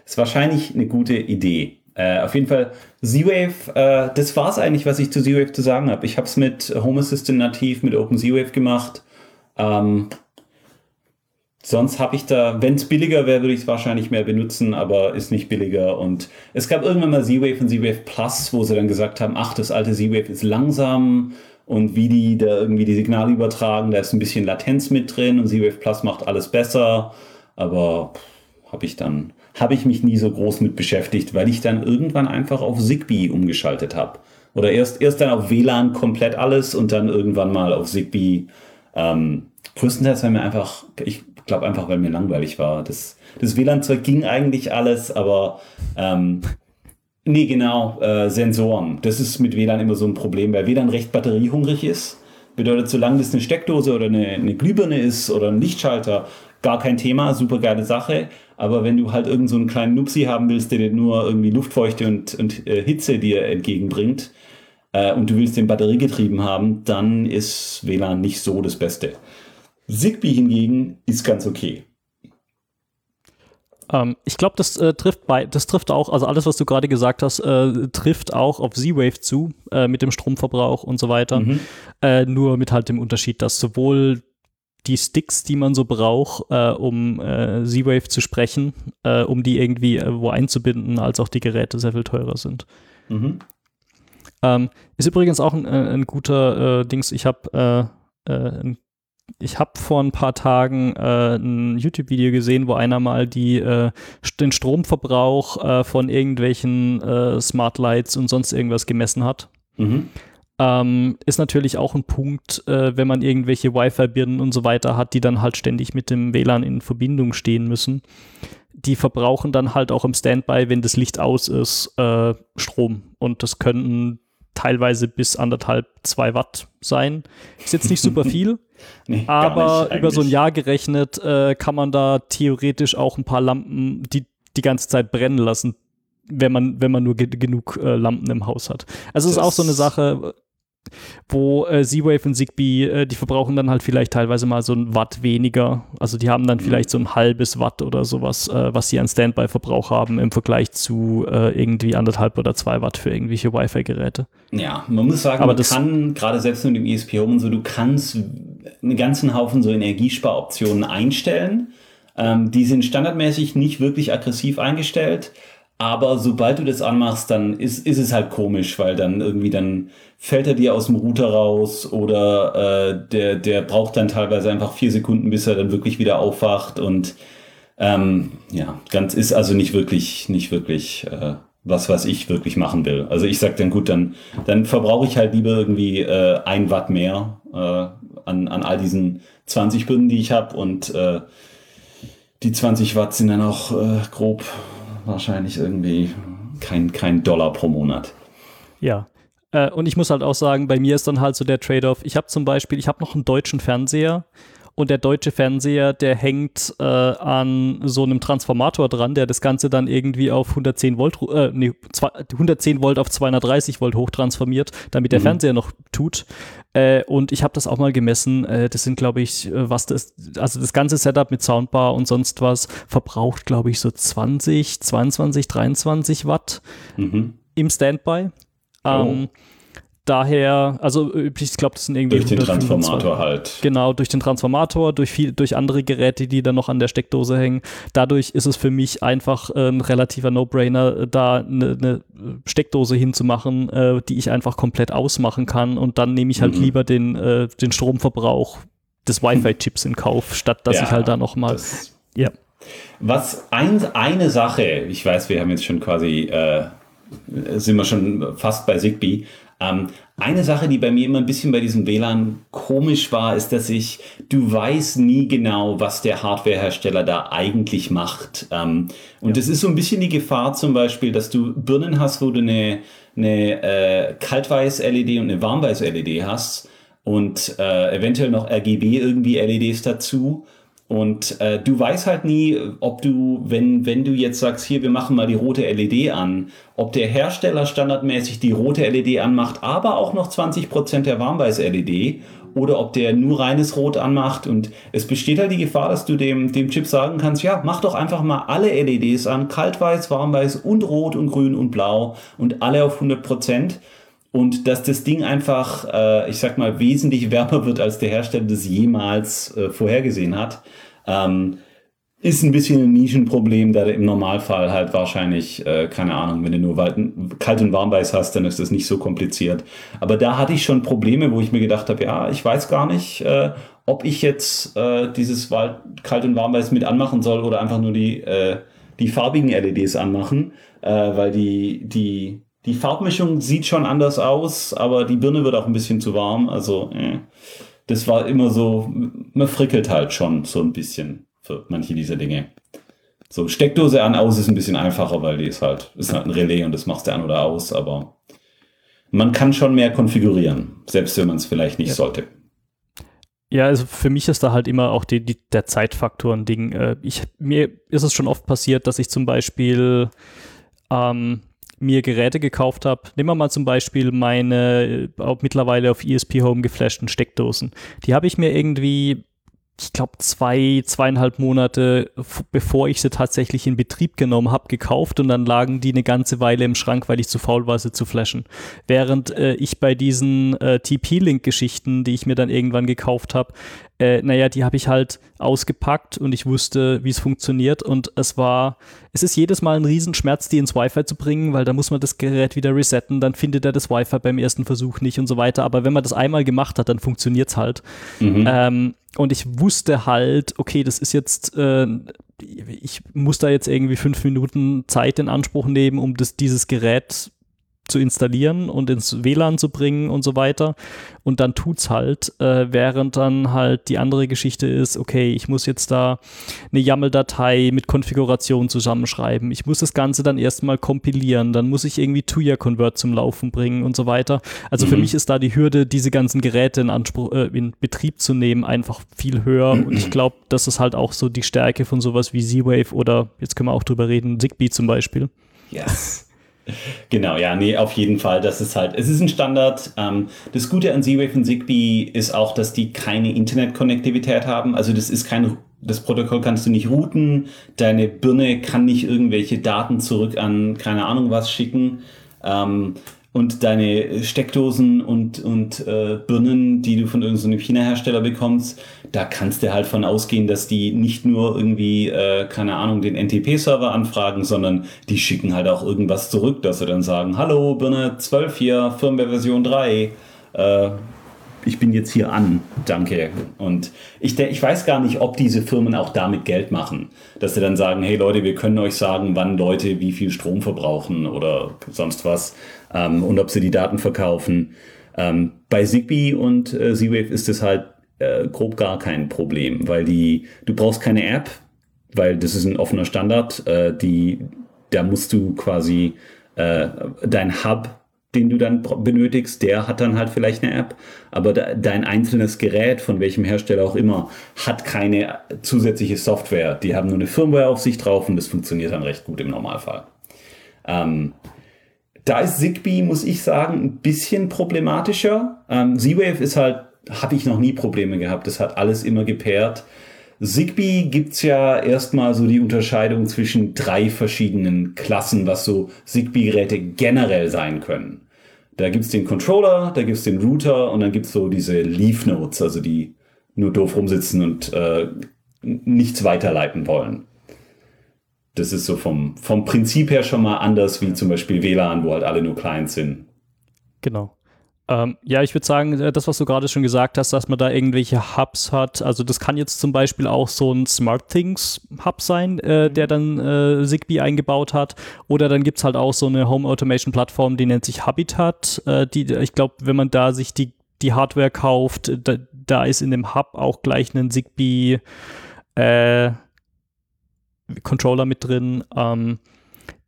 S3: ist wahrscheinlich eine gute Idee. Äh, auf jeden Fall, Z-Wave, äh, das war es eigentlich, was ich zu Z-Wave zu sagen habe. Ich habe es mit Home Assistant nativ, mit Open Z-Wave gemacht. Ähm, Sonst habe ich da, wenn es billiger wäre, würde ich es wahrscheinlich mehr benutzen, aber ist nicht billiger. Und es gab irgendwann mal Z-Wave und Z-Wave Plus, wo sie dann gesagt haben, ach, das alte Z-Wave ist langsam und wie die da irgendwie die Signale übertragen, da ist ein bisschen Latenz mit drin und Z-Wave Plus macht alles besser. Aber habe ich dann, habe ich mich nie so groß mit beschäftigt, weil ich dann irgendwann einfach auf Zigbee umgeschaltet habe. Oder erst, erst dann auf WLAN komplett alles und dann irgendwann mal auf Zigbee. Ähm, größtenteils, weil mir einfach, ich glaube einfach, weil mir langweilig war. Das, das WLAN-Zeug ging eigentlich alles, aber ähm, nee, genau, äh, Sensoren. Das ist mit WLAN immer so ein Problem, weil WLAN recht batteriehungrig ist. Bedeutet, solange das eine Steckdose oder eine, eine Glühbirne ist oder ein Lichtschalter, gar kein Thema, super geile Sache. Aber wenn du halt irgend so einen kleinen Nupsi haben willst, der dir nur irgendwie Luftfeuchte und, und äh, Hitze dir entgegenbringt äh, und du willst den batteriegetrieben haben, dann ist WLAN nicht so das Beste. Zigbee hingegen ist ganz okay.
S2: Ähm, ich glaube, das äh, trifft bei, das trifft auch, also alles, was du gerade gesagt hast, äh, trifft auch auf Z-Wave zu, äh, mit dem Stromverbrauch und so weiter. Mhm. Äh, nur mit halt dem Unterschied, dass sowohl die Sticks, die man so braucht, äh, um äh, Z-Wave zu sprechen, um die irgendwie wo einzubinden, als auch die Geräte sehr viel teurer sind. Mhm. Ähm, ist übrigens auch ein, ein guter Dings. Ich habe ein ich habe vor ein paar Tagen äh, ein YouTube-Video gesehen, wo einer mal die, äh, den Stromverbrauch äh, von irgendwelchen äh, Smart Lights und sonst irgendwas gemessen hat. Mhm. Ähm, ist natürlich auch ein Punkt, äh, wenn man irgendwelche Wi-Fi-Birnen und so weiter hat, die dann halt ständig mit dem WLAN in Verbindung stehen müssen. Die verbrauchen dann halt auch im Standby, wenn das Licht aus ist, äh, Strom. Und das könnten teilweise bis anderthalb, zwei Watt sein. Ist jetzt nicht super viel. Nee, aber über so ein Jahr gerechnet äh, kann man da theoretisch auch ein paar Lampen, die die ganze Zeit brennen lassen, wenn man, wenn man nur ge genug äh, Lampen im Haus hat. Also es ist auch so eine Sache, wo äh, Z-Wave und Zigbee, äh, die verbrauchen dann halt vielleicht teilweise mal so ein Watt weniger. Also die haben dann mhm. vielleicht so ein halbes Watt oder sowas, äh, was sie an Standby-Verbrauch haben im Vergleich zu äh, irgendwie anderthalb oder zwei Watt für irgendwelche Wi-Fi-Geräte.
S3: Ja, man muss sagen, Aber man kann, gerade selbst mit dem ESP Home und so, du kannst einen ganzen Haufen so Energiesparoptionen einstellen. Ähm, die sind standardmäßig nicht wirklich aggressiv eingestellt. Aber sobald du das anmachst, dann ist, ist es halt komisch, weil dann irgendwie dann fällt er dir aus dem Router raus oder äh, der, der braucht dann teilweise einfach vier Sekunden, bis er dann wirklich wieder aufwacht und ähm, ja, ganz ist also nicht wirklich, nicht wirklich äh, was, was ich wirklich machen will. Also ich sag dann gut, dann, dann verbrauche ich halt lieber irgendwie äh, ein Watt mehr äh, an, an all diesen 20 Birnen, die ich habe und äh, die 20 Watt sind dann auch äh, grob wahrscheinlich irgendwie kein, kein Dollar pro Monat.
S2: Ja. Äh, und ich muss halt auch sagen, bei mir ist dann halt so der Trade-off. Ich habe zum Beispiel, ich habe noch einen deutschen Fernseher und der deutsche Fernseher, der hängt äh, an so einem Transformator dran, der das Ganze dann irgendwie auf 110 Volt, äh, nee, 110 Volt auf 230 Volt hochtransformiert, damit der mhm. Fernseher noch tut. Äh, und ich habe das auch mal gemessen. Äh, das sind, glaube ich, äh, was das, also das ganze Setup mit Soundbar und sonst was verbraucht, glaube ich, so 20, 22, 23 Watt mhm. im Standby. Oh. Daher, also ich glaube, das sind irgendwie.
S3: Durch den Transformator halt.
S2: Genau, durch den Transformator, durch, viel, durch andere Geräte, die dann noch an der Steckdose hängen. Dadurch ist es für mich einfach äh, ein relativer No-Brainer, da eine ne Steckdose hinzumachen, äh, die ich einfach komplett ausmachen kann. Und dann nehme ich halt mhm. lieber den, äh, den Stromverbrauch des Wi-Fi-Chips in Kauf, statt dass ja, ich halt da nochmal Ja.
S3: Was ein, eine Sache, ich weiß, wir haben jetzt schon quasi, äh, sind wir schon fast bei Zigbee. Ähm, eine Sache, die bei mir immer ein bisschen bei diesem WLAN komisch war, ist, dass ich, du weißt nie genau, was der Hardwarehersteller da eigentlich macht. Ähm, und ja. das ist so ein bisschen die Gefahr zum Beispiel, dass du Birnen hast, wo du eine, eine äh, Kaltweiß-LED und eine Warmweiß-LED hast und äh, eventuell noch RGB irgendwie LEDs dazu. Und äh, du weißt halt nie, ob du, wenn, wenn du jetzt sagst, hier, wir machen mal die rote LED an, ob der Hersteller standardmäßig die rote LED anmacht, aber auch noch 20% der Warmweiß-LED oder ob der nur reines Rot anmacht. Und es besteht halt die Gefahr, dass du dem, dem Chip sagen kannst, ja, mach doch einfach mal alle LEDs an, kaltweiß, warmweiß und rot und grün und blau und alle auf 100% und dass das Ding einfach, äh, ich sag mal, wesentlich wärmer wird, als der Hersteller das jemals äh, vorhergesehen hat. Ähm, ist ein bisschen ein Nischenproblem, da im Normalfall halt wahrscheinlich, äh, keine Ahnung, wenn du nur kalt und warmweiß hast, dann ist das nicht so kompliziert. Aber da hatte ich schon Probleme, wo ich mir gedacht habe, ja, ich weiß gar nicht, äh, ob ich jetzt äh, dieses kalt und warmweiß mit anmachen soll oder einfach nur die, äh, die farbigen LEDs anmachen, äh, weil die, die die Farbmischung sieht schon anders aus, aber die Birne wird auch ein bisschen zu warm. Also, äh, das war immer so, man frickelt halt schon so ein bisschen für manche dieser Dinge. So, Steckdose an, aus ist ein bisschen einfacher, weil die ist halt, ist halt ein Relais und das machst du an oder aus, aber man kann schon mehr konfigurieren, selbst wenn man es vielleicht nicht ja. sollte.
S2: Ja, also für mich ist da halt immer auch die, die, der Zeitfaktor ein Ding. Äh, ich, mir ist es schon oft passiert, dass ich zum Beispiel ähm, mir Geräte gekauft habe, nehmen wir mal zum Beispiel meine äh, auch mittlerweile auf ESP Home geflashten Steckdosen. Die habe ich mir irgendwie ich glaube, zwei, zweieinhalb Monate bevor ich sie tatsächlich in Betrieb genommen habe, gekauft und dann lagen die eine ganze Weile im Schrank, weil ich zu faul war, sie zu flashen. Während äh, ich bei diesen äh, TP-Link-Geschichten, die ich mir dann irgendwann gekauft habe, äh, naja, die habe ich halt ausgepackt und ich wusste, wie es funktioniert und es war, es ist jedes Mal ein Riesenschmerz, die ins Wi-Fi zu bringen, weil da muss man das Gerät wieder resetten, dann findet er das Wi-Fi beim ersten Versuch nicht und so weiter, aber wenn man das einmal gemacht hat, dann funktioniert es halt. Mhm. Ähm, und ich wusste halt, okay, das ist jetzt, äh, ich muss da jetzt irgendwie fünf Minuten Zeit in Anspruch nehmen, um das, dieses Gerät zu installieren und ins WLAN zu bringen und so weiter. Und dann tut's halt, äh, während dann halt die andere Geschichte ist, okay, ich muss jetzt da eine YAML-Datei mit Konfiguration zusammenschreiben. Ich muss das Ganze dann erstmal kompilieren, dann muss ich irgendwie Tuya-Convert zum Laufen bringen und so weiter. Also mhm. für mich ist da die Hürde, diese ganzen Geräte in Anspruch, äh, in Betrieb zu nehmen, einfach viel höher. Mhm. Und ich glaube, das ist halt auch so die Stärke von sowas wie Z-Wave oder jetzt können wir auch drüber reden, Zigbee zum Beispiel.
S3: Yes. Genau, ja, nee, auf jeden Fall. Das ist halt, es ist ein Standard. Ähm, das Gute an Z-Wave und Zigbee ist auch, dass die keine Internetkonnektivität haben. Also das ist kein, das Protokoll kannst du nicht routen. Deine Birne kann nicht irgendwelche Daten zurück an keine Ahnung was schicken. Ähm, und deine Steckdosen und, und äh, Birnen, die du von irgendeinem China-Hersteller bekommst, da kannst du halt von ausgehen, dass die nicht nur irgendwie, äh, keine Ahnung, den NTP-Server anfragen, sondern die schicken halt auch irgendwas zurück, dass sie dann sagen, hallo, Birne 12 hier, Firmware-Version 3, äh, ich bin jetzt hier an, danke. Und ich, ich weiß gar nicht, ob diese Firmen auch damit Geld machen, dass sie dann sagen, hey Leute, wir können euch sagen, wann Leute wie viel Strom verbrauchen oder sonst was ähm, und ob sie die Daten verkaufen. Ähm, bei Zigbee und äh, Z-Wave ist es halt äh, grob gar kein Problem, weil die, du brauchst keine App, weil das ist ein offener Standard. Äh, die, da musst du quasi äh, dein Hub den du dann benötigst, der hat dann halt vielleicht eine App, aber dein einzelnes Gerät, von welchem Hersteller auch immer, hat keine zusätzliche Software. Die haben nur eine Firmware auf sich drauf und das funktioniert dann recht gut im Normalfall. Ähm, da ist Zigbee, muss ich sagen, ein bisschen problematischer. Ähm, Z-Wave ist halt, habe ich noch nie Probleme gehabt. Das hat alles immer gepaart. Zigbee gibt's ja erstmal so die Unterscheidung zwischen drei verschiedenen Klassen, was so Zigbee-Geräte generell sein können. Da gibt's den Controller, da gibt's den Router und dann gibt's so diese Leaf Nodes, also die nur doof rumsitzen und äh, nichts weiterleiten wollen. Das ist so vom, vom Prinzip her schon mal anders wie zum Beispiel WLAN, wo halt alle nur Clients sind.
S2: Genau. Ähm, ja, ich würde sagen, äh, das, was du gerade schon gesagt hast, dass man da irgendwelche Hubs hat. Also das kann jetzt zum Beispiel auch so ein Smart Things Hub sein, äh, der dann äh, Zigbee eingebaut hat. Oder dann gibt es halt auch so eine Home Automation Plattform, die nennt sich Habitat. Äh, die, ich glaube, wenn man da sich die, die Hardware kauft, da, da ist in dem Hub auch gleich ein Zigbee äh, Controller mit drin. Ähm,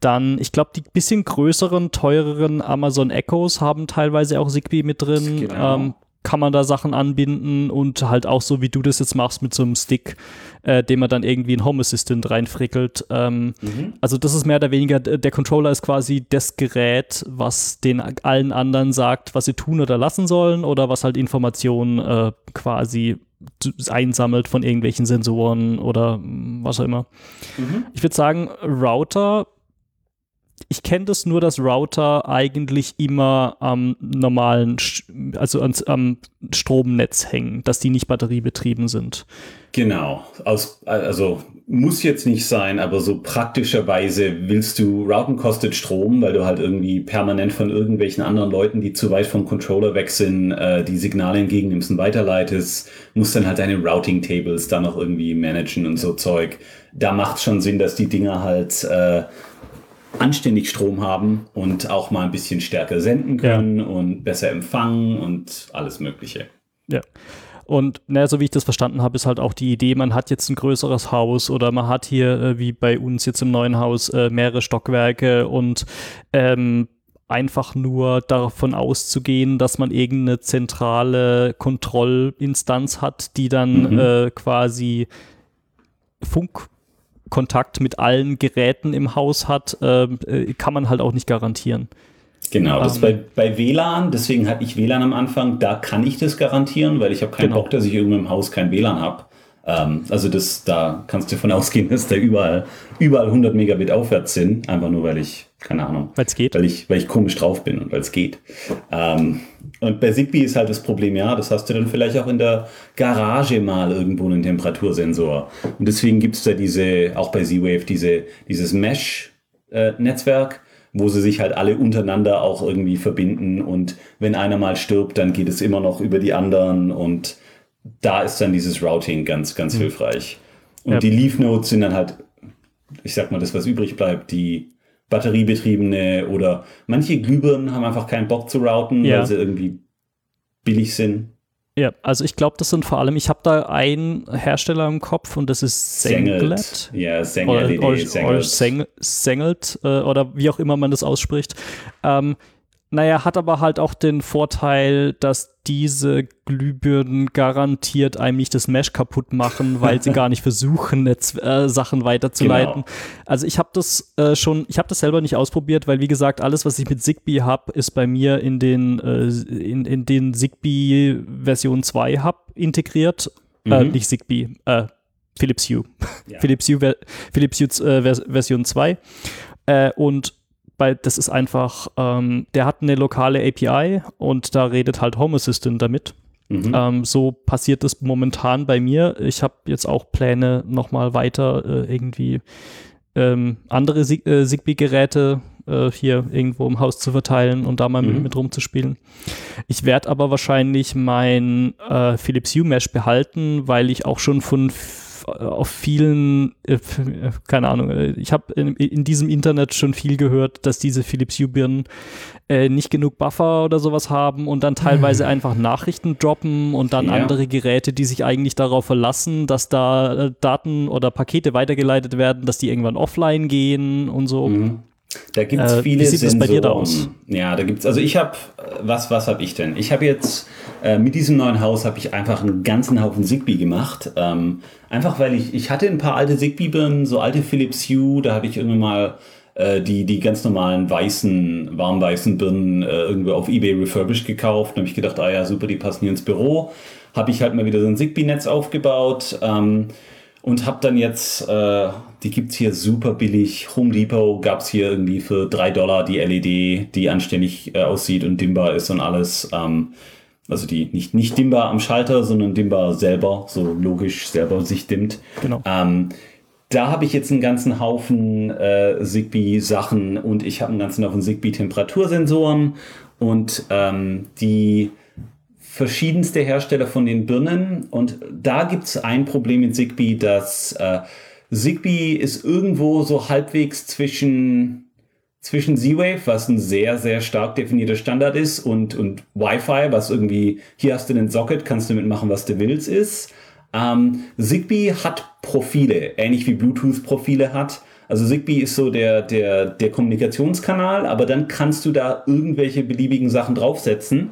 S2: dann, ich glaube, die bisschen größeren, teureren Amazon Echos haben teilweise auch Zigbee mit drin. Genau. Ähm, kann man da Sachen anbinden und halt auch so, wie du das jetzt machst mit so einem Stick, äh, den man dann irgendwie in Home Assistant reinfrickelt. Ähm, mhm. Also das ist mehr oder weniger, der Controller ist quasi das Gerät, was den allen anderen sagt, was sie tun oder lassen sollen oder was halt Informationen äh, quasi einsammelt von irgendwelchen Sensoren oder was auch immer. Mhm. Ich würde sagen, Router ich kenne das nur, dass Router eigentlich immer am normalen, also ans, am Stromnetz hängen, dass die nicht batteriebetrieben sind.
S3: Genau. Aus, also muss jetzt nicht sein, aber so praktischerweise willst du, Routen kostet Strom, weil du halt irgendwie permanent von irgendwelchen anderen Leuten, die zu weit vom Controller weg sind, äh, die Signale entgegennimmst und weiterleitest, musst dann halt deine Routing-Tables da noch irgendwie managen und so Zeug. Da macht schon Sinn, dass die Dinger halt äh, anständig Strom haben und auch mal ein bisschen stärker senden können ja. und besser empfangen und alles Mögliche.
S2: Ja. Und naja, so wie ich das verstanden habe, ist halt auch die Idee, man hat jetzt ein größeres Haus oder man hat hier, äh, wie bei uns jetzt im neuen Haus, äh, mehrere Stockwerke und ähm, einfach nur davon auszugehen, dass man irgendeine zentrale Kontrollinstanz hat, die dann mhm. äh, quasi Funk Kontakt mit allen Geräten im Haus hat, ähm, äh, kann man halt auch nicht garantieren.
S3: Genau, das ähm, bei, bei WLAN, deswegen hatte ich WLAN am Anfang, da kann ich das garantieren, weil ich habe keinen genau. Bock, dass ich irgendwo im Haus kein WLAN habe. Ähm, also das, da kannst du davon ausgehen, dass da überall, überall 100 Megabit aufwärts sind, einfach nur, weil ich, keine Ahnung.
S2: Weil es geht.
S3: Weil ich, weil ich komisch drauf bin und weil es geht. Ähm, und bei Zigbee ist halt das Problem, ja, das hast du dann vielleicht auch in der Garage mal irgendwo einen Temperatursensor. Und deswegen gibt es da diese, auch bei Z-Wave, diese, dieses Mesh-Netzwerk, äh, wo sie sich halt alle untereinander auch irgendwie verbinden. Und wenn einer mal stirbt, dann geht es immer noch über die anderen. Und da ist dann dieses Routing ganz, ganz mhm. hilfreich. Und ja. die Leaf Nodes sind dann halt, ich sag mal, das, was übrig bleibt, die batteriebetriebene oder manche Glühbirnen haben einfach keinen Bock zu routen, ja. weil sie irgendwie billig sind.
S2: Ja, also ich glaube, das sind vor allem, ich habe da einen Hersteller im Kopf und das ist Senglet.
S3: Ja, Senglet. Oder,
S2: oder, oder Sengelt äh, oder wie auch immer man das ausspricht. Ähm, naja, hat aber halt auch den Vorteil, dass diese Glühbirnen garantiert einem nicht das Mesh kaputt machen, weil sie gar nicht versuchen, Netz, äh, Sachen weiterzuleiten. Genau. Also ich habe das äh, schon, ich habe das selber nicht ausprobiert, weil wie gesagt, alles, was ich mit Zigbee habe, ist bei mir in den, äh, in, in den Zigbee Version 2 Hub integriert. Äh, mhm. nicht Zigbee, äh, Philips Hue. Ja. Philips Hue, Philips Hue äh, Version 2. und weil das ist einfach, ähm, der hat eine lokale API und da redet halt Home Assistant damit. Mhm. Ähm, so passiert es momentan bei mir. Ich habe jetzt auch Pläne, nochmal weiter äh, irgendwie ähm, andere Sig äh, Zigbee-Geräte äh, hier irgendwo im Haus zu verteilen und da mal mhm. mit, mit, rumzuspielen. Ich werde aber wahrscheinlich mein äh, Philips Hue Mesh behalten, weil ich auch schon von auf vielen, äh, keine Ahnung, äh, ich habe in, in, diesem Internet schon viel gehört, dass diese Philips Hue-Birnen äh, nicht genug Buffer oder sowas haben und dann teilweise mhm. einfach Nachrichten droppen und dann ja. andere Geräte, die sich eigentlich darauf verlassen, dass da äh, Daten oder Pakete weitergeleitet werden, dass die irgendwann offline gehen und so. Mhm.
S3: Da gibt es äh, viele wie sieht Sensoren. Das bei dir da aus? Ja, da gibt es, also ich habe, was, was habe ich denn? Ich habe jetzt äh, mit diesem neuen Haus habe ich einfach einen ganzen Haufen Zigbee gemacht. Ähm, einfach weil ich, ich hatte ein paar alte Zigbee-Birnen, so alte Philips Hue, da habe ich irgendwann mal äh, die, die ganz normalen weißen, warmweißen Birnen äh, irgendwo auf Ebay refurbished gekauft. Da habe ich gedacht, ah ja, super, die passen hier ins Büro. Habe ich halt mal wieder so ein Zigbee-Netz aufgebaut. Ähm, und habe dann jetzt, äh, die gibt es hier super billig. Home Depot gab es hier irgendwie für drei Dollar die LED, die anständig äh, aussieht und dimmbar ist und alles. Ähm, also die nicht, nicht dimmbar am Schalter, sondern dimmbar selber, so logisch selber sich dimmt.
S2: Genau.
S3: Ähm, da habe ich jetzt einen ganzen Haufen äh, Zigbee-Sachen und ich habe einen ganzen Haufen Zigbee-Temperatursensoren und ähm, die verschiedenste Hersteller von den Birnen. Und da gibt es ein Problem mit Zigbee, dass äh, Zigbee ist irgendwo so halbwegs zwischen zwischen Z-Wave, was ein sehr, sehr stark definierter Standard ist, und, und Wi-Fi, was irgendwie, hier hast du den Socket, kannst du mitmachen, was du willst, ist. Ähm, Zigbee hat Profile, ähnlich wie Bluetooth Profile hat. Also Zigbee ist so der, der, der Kommunikationskanal, aber dann kannst du da irgendwelche beliebigen Sachen draufsetzen.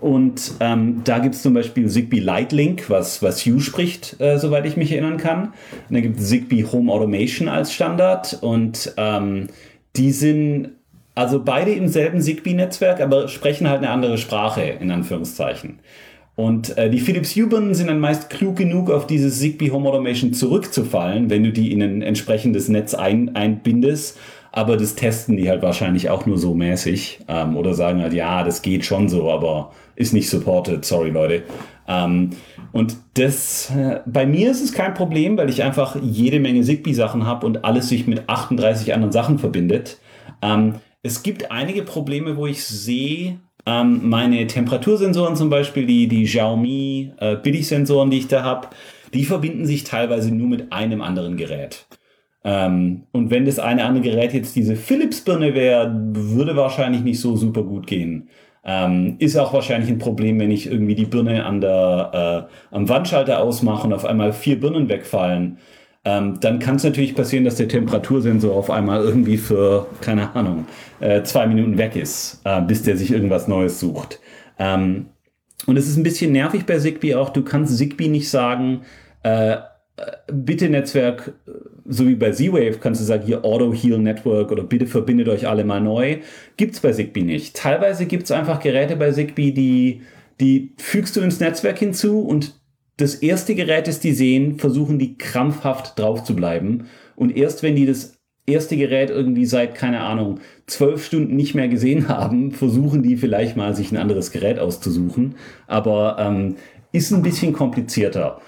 S3: Und ähm, da gibt es zum Beispiel Zigbee Lightlink, was, was Hugh spricht, äh, soweit ich mich erinnern kann. Und dann gibt es Zigbee Home Automation als Standard. Und ähm, die sind also beide im selben Zigbee-Netzwerk, aber sprechen halt eine andere Sprache, in Anführungszeichen. Und äh, die Philips Hue sind dann meist klug genug, auf dieses Zigbee Home Automation zurückzufallen, wenn du die in ein entsprechendes Netz ein, einbindest. Aber das testen die halt wahrscheinlich auch nur so mäßig ähm, oder sagen halt, ja, das geht schon so, aber ist nicht supported, sorry Leute. Ähm, und das, äh, bei mir ist es kein Problem, weil ich einfach jede Menge Zigbee-Sachen habe und alles sich mit 38 anderen Sachen verbindet. Ähm, es gibt einige Probleme, wo ich sehe, ähm, meine Temperatursensoren zum Beispiel, die, die Xiaomi äh, Billigsensoren, die ich da habe, die verbinden sich teilweise nur mit einem anderen Gerät. Ähm, und wenn das eine andere Gerät jetzt diese Philips-Birne wäre, würde wahrscheinlich nicht so super gut gehen. Ähm, ist auch wahrscheinlich ein Problem, wenn ich irgendwie die Birne an der, äh, am Wandschalter ausmache und auf einmal vier Birnen wegfallen. Ähm, dann kann es natürlich passieren, dass der Temperatursensor auf einmal irgendwie für, keine Ahnung, äh, zwei Minuten weg ist, äh, bis der sich irgendwas Neues sucht. Ähm, und es ist ein bisschen nervig bei Zigbee auch. Du kannst Zigbee nicht sagen, äh, bitte Netzwerk, so wie bei Z-Wave, kannst du sagen, hier Auto Heal Network oder bitte verbindet euch alle mal neu. Gibt's bei Zigbee nicht. Teilweise gibt's einfach Geräte bei Zigbee, die, die fügst du ins Netzwerk hinzu und das erste Gerät, das die sehen, versuchen die krampfhaft drauf zu bleiben. Und erst wenn die das erste Gerät irgendwie seit, keine Ahnung, zwölf Stunden nicht mehr gesehen haben, versuchen die vielleicht mal sich ein anderes Gerät auszusuchen. Aber ähm, ist ein bisschen komplizierter.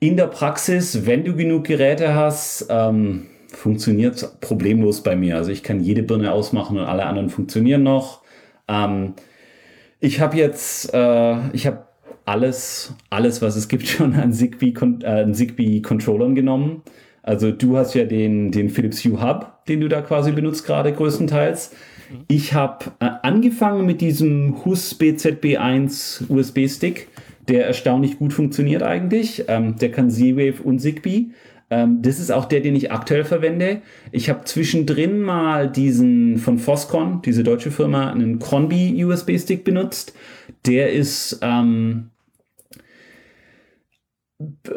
S3: In der Praxis, wenn du genug Geräte hast, ähm, funktioniert problemlos bei mir. Also ich kann jede Birne ausmachen und alle anderen funktionieren noch. Ähm, ich habe jetzt, äh, ich habe alles, alles, was es gibt, schon an Zigbee, äh, Zigbee Controllern genommen. Also du hast ja den, den Philips Hue Hub, den du da quasi benutzt gerade größtenteils. Ich habe äh, angefangen mit diesem HUS BZB1 USB-Stick der erstaunlich gut funktioniert eigentlich. Ähm, der kann Z-Wave und Zigbee. Ähm, das ist auch der, den ich aktuell verwende. Ich habe zwischendrin mal diesen von Foscon, diese deutsche Firma, einen Cronby USB-Stick benutzt. Der ist ähm,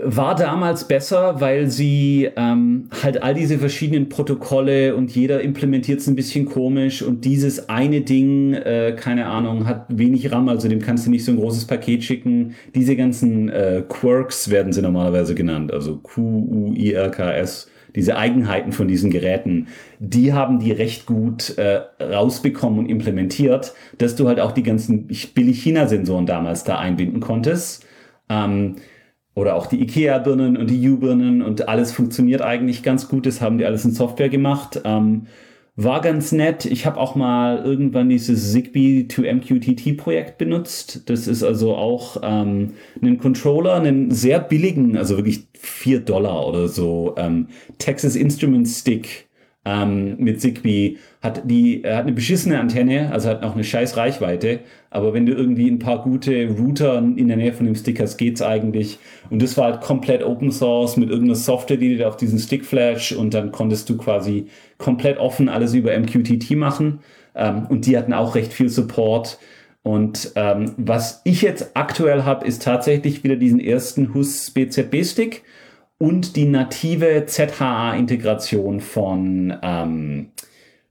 S3: war damals besser, weil sie ähm, halt all diese verschiedenen Protokolle und jeder implementiert es ein bisschen komisch und dieses eine Ding, äh, keine Ahnung, hat wenig RAM, also dem kannst du nicht so ein großes Paket schicken. Diese ganzen äh, Quirks werden sie normalerweise genannt, also Q-U-I-R-K-S diese Eigenheiten von diesen Geräten, die haben die recht gut äh, rausbekommen und implementiert, dass du halt auch die ganzen billig China-Sensoren damals da einbinden konntest. Ähm, oder auch die IKEA-Birnen und die U-Birnen und alles funktioniert eigentlich ganz gut. Das haben die alles in Software gemacht. Ähm, war ganz nett. Ich habe auch mal irgendwann dieses Zigbee to MQTT Projekt benutzt. Das ist also auch ähm, ein Controller, einen sehr billigen, also wirklich 4 Dollar oder so, ähm, Texas Instruments Stick ähm, mit Zigbee hat die hat eine beschissene Antenne, also hat auch eine scheiß Reichweite, aber wenn du irgendwie ein paar gute Router in der Nähe von dem Stick hast, geht's eigentlich. Und das war halt komplett Open Source mit irgendeiner Software, die dir auf diesen Stick flash und dann konntest du quasi komplett offen alles über MQTT machen. Ähm, und die hatten auch recht viel Support. Und ähm, was ich jetzt aktuell habe, ist tatsächlich wieder diesen ersten HUS BZB Stick und die native ZHA-Integration von, ähm,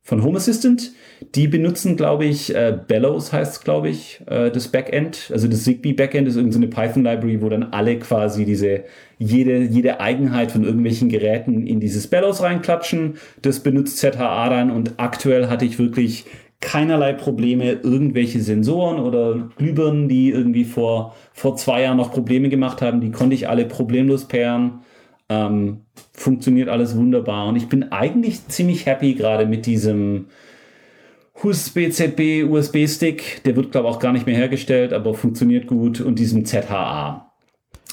S3: von Home Assistant. Die benutzen, glaube ich, äh, Bellows heißt es, glaube ich, äh, das Backend. Also das Zigbee Backend ist irgendeine Python-Library, wo dann alle quasi diese, jede, jede Eigenheit von irgendwelchen Geräten in dieses Bellows reinklatschen. Das benutzt ZHA dann und aktuell hatte ich wirklich keinerlei Probleme, irgendwelche Sensoren oder Glühbirnen, die irgendwie vor, vor zwei Jahren noch Probleme gemacht haben, die konnte ich alle problemlos pairen. Ähm, funktioniert alles wunderbar und ich bin eigentlich ziemlich happy gerade mit diesem USB-ZB, USB-Stick, der wird, glaube ich, auch gar nicht mehr hergestellt, aber funktioniert gut und diesem ZHA.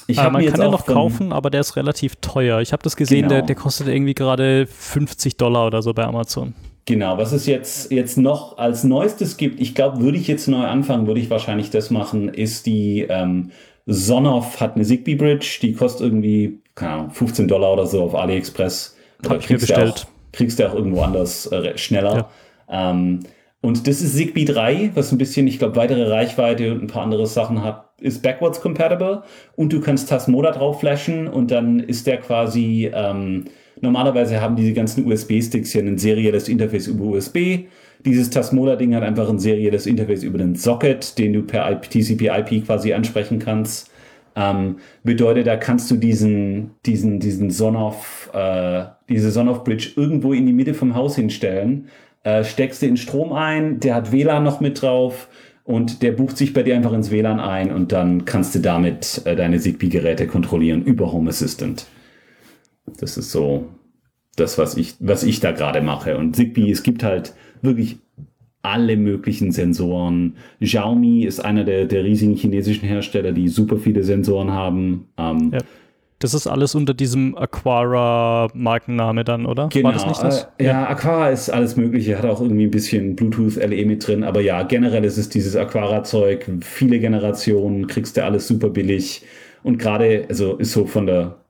S2: Ich äh, man kann ja noch kaufen, aber der ist relativ teuer. Ich habe das gesehen, genau. der, der kostet irgendwie gerade 50 Dollar oder so bei Amazon.
S3: Genau, was es jetzt, jetzt noch als Neuestes gibt, ich glaube, würde ich jetzt neu anfangen, würde ich wahrscheinlich das machen, ist die ähm, Sonoff hat eine Zigbee Bridge, die kostet irgendwie, keine Ahnung, 15 Dollar oder so auf AliExpress.
S2: Habe ich mir bestellt.
S3: Auch, kriegst du auch irgendwo anders äh, schneller. Ja. Ähm, und das ist Zigbee 3, was ein bisschen, ich glaube, weitere Reichweite und ein paar andere Sachen hat, ist backwards compatible und du kannst Tasmoda drauf flashen und dann ist der quasi, ähm, normalerweise haben diese ganzen USB-Sticks hier ein serielles Interface über USB. Dieses Tasmoda-Ding hat einfach ein serielles Interface über den Socket, den du per TCP/IP quasi ansprechen kannst. Ähm, bedeutet, da kannst du diesen, diesen, diesen Sonoff, äh, diese Sonoff-Bridge irgendwo in die Mitte vom Haus hinstellen, äh, steckst du in Strom ein, der hat WLAN noch mit drauf und der bucht sich bei dir einfach ins WLAN ein und dann kannst du damit äh, deine Zigbee-Geräte kontrollieren über Home Assistant. Das ist so das, was ich, was ich da gerade mache. Und Zigbee, es gibt halt wirklich alle möglichen Sensoren. Xiaomi ist einer der, der riesigen chinesischen Hersteller, die super viele Sensoren haben. Ähm,
S2: ja. Das ist alles unter diesem Aquara-Markenname dann, oder?
S3: Genau. War das nicht das? Äh, ja, Aquara ist alles Mögliche, hat auch irgendwie ein bisschen Bluetooth LE mit drin, aber ja, generell ist es dieses Aquara-Zeug, viele Generationen, kriegst du alles super billig und gerade, also ist so von der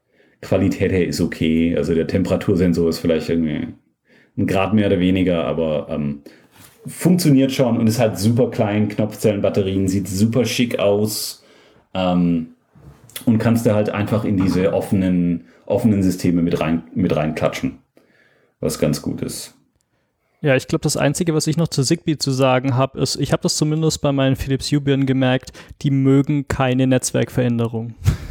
S3: Qualität her ist okay. Also der Temperatursensor ist vielleicht irgendwie ein Grad mehr oder weniger, aber ähm, funktioniert schon und ist halt super klein, Knopfzellenbatterien, sieht super schick aus ähm, und kannst du halt einfach in diese offenen, offenen Systeme mit rein, mit reinklatschen, was ganz gut ist.
S2: Ja, ich glaube, das Einzige, was ich noch zu Zigbee zu sagen habe, ist, ich habe das zumindest bei meinen Philips Hue-Birnen gemerkt, die mögen keine Netzwerkveränderung.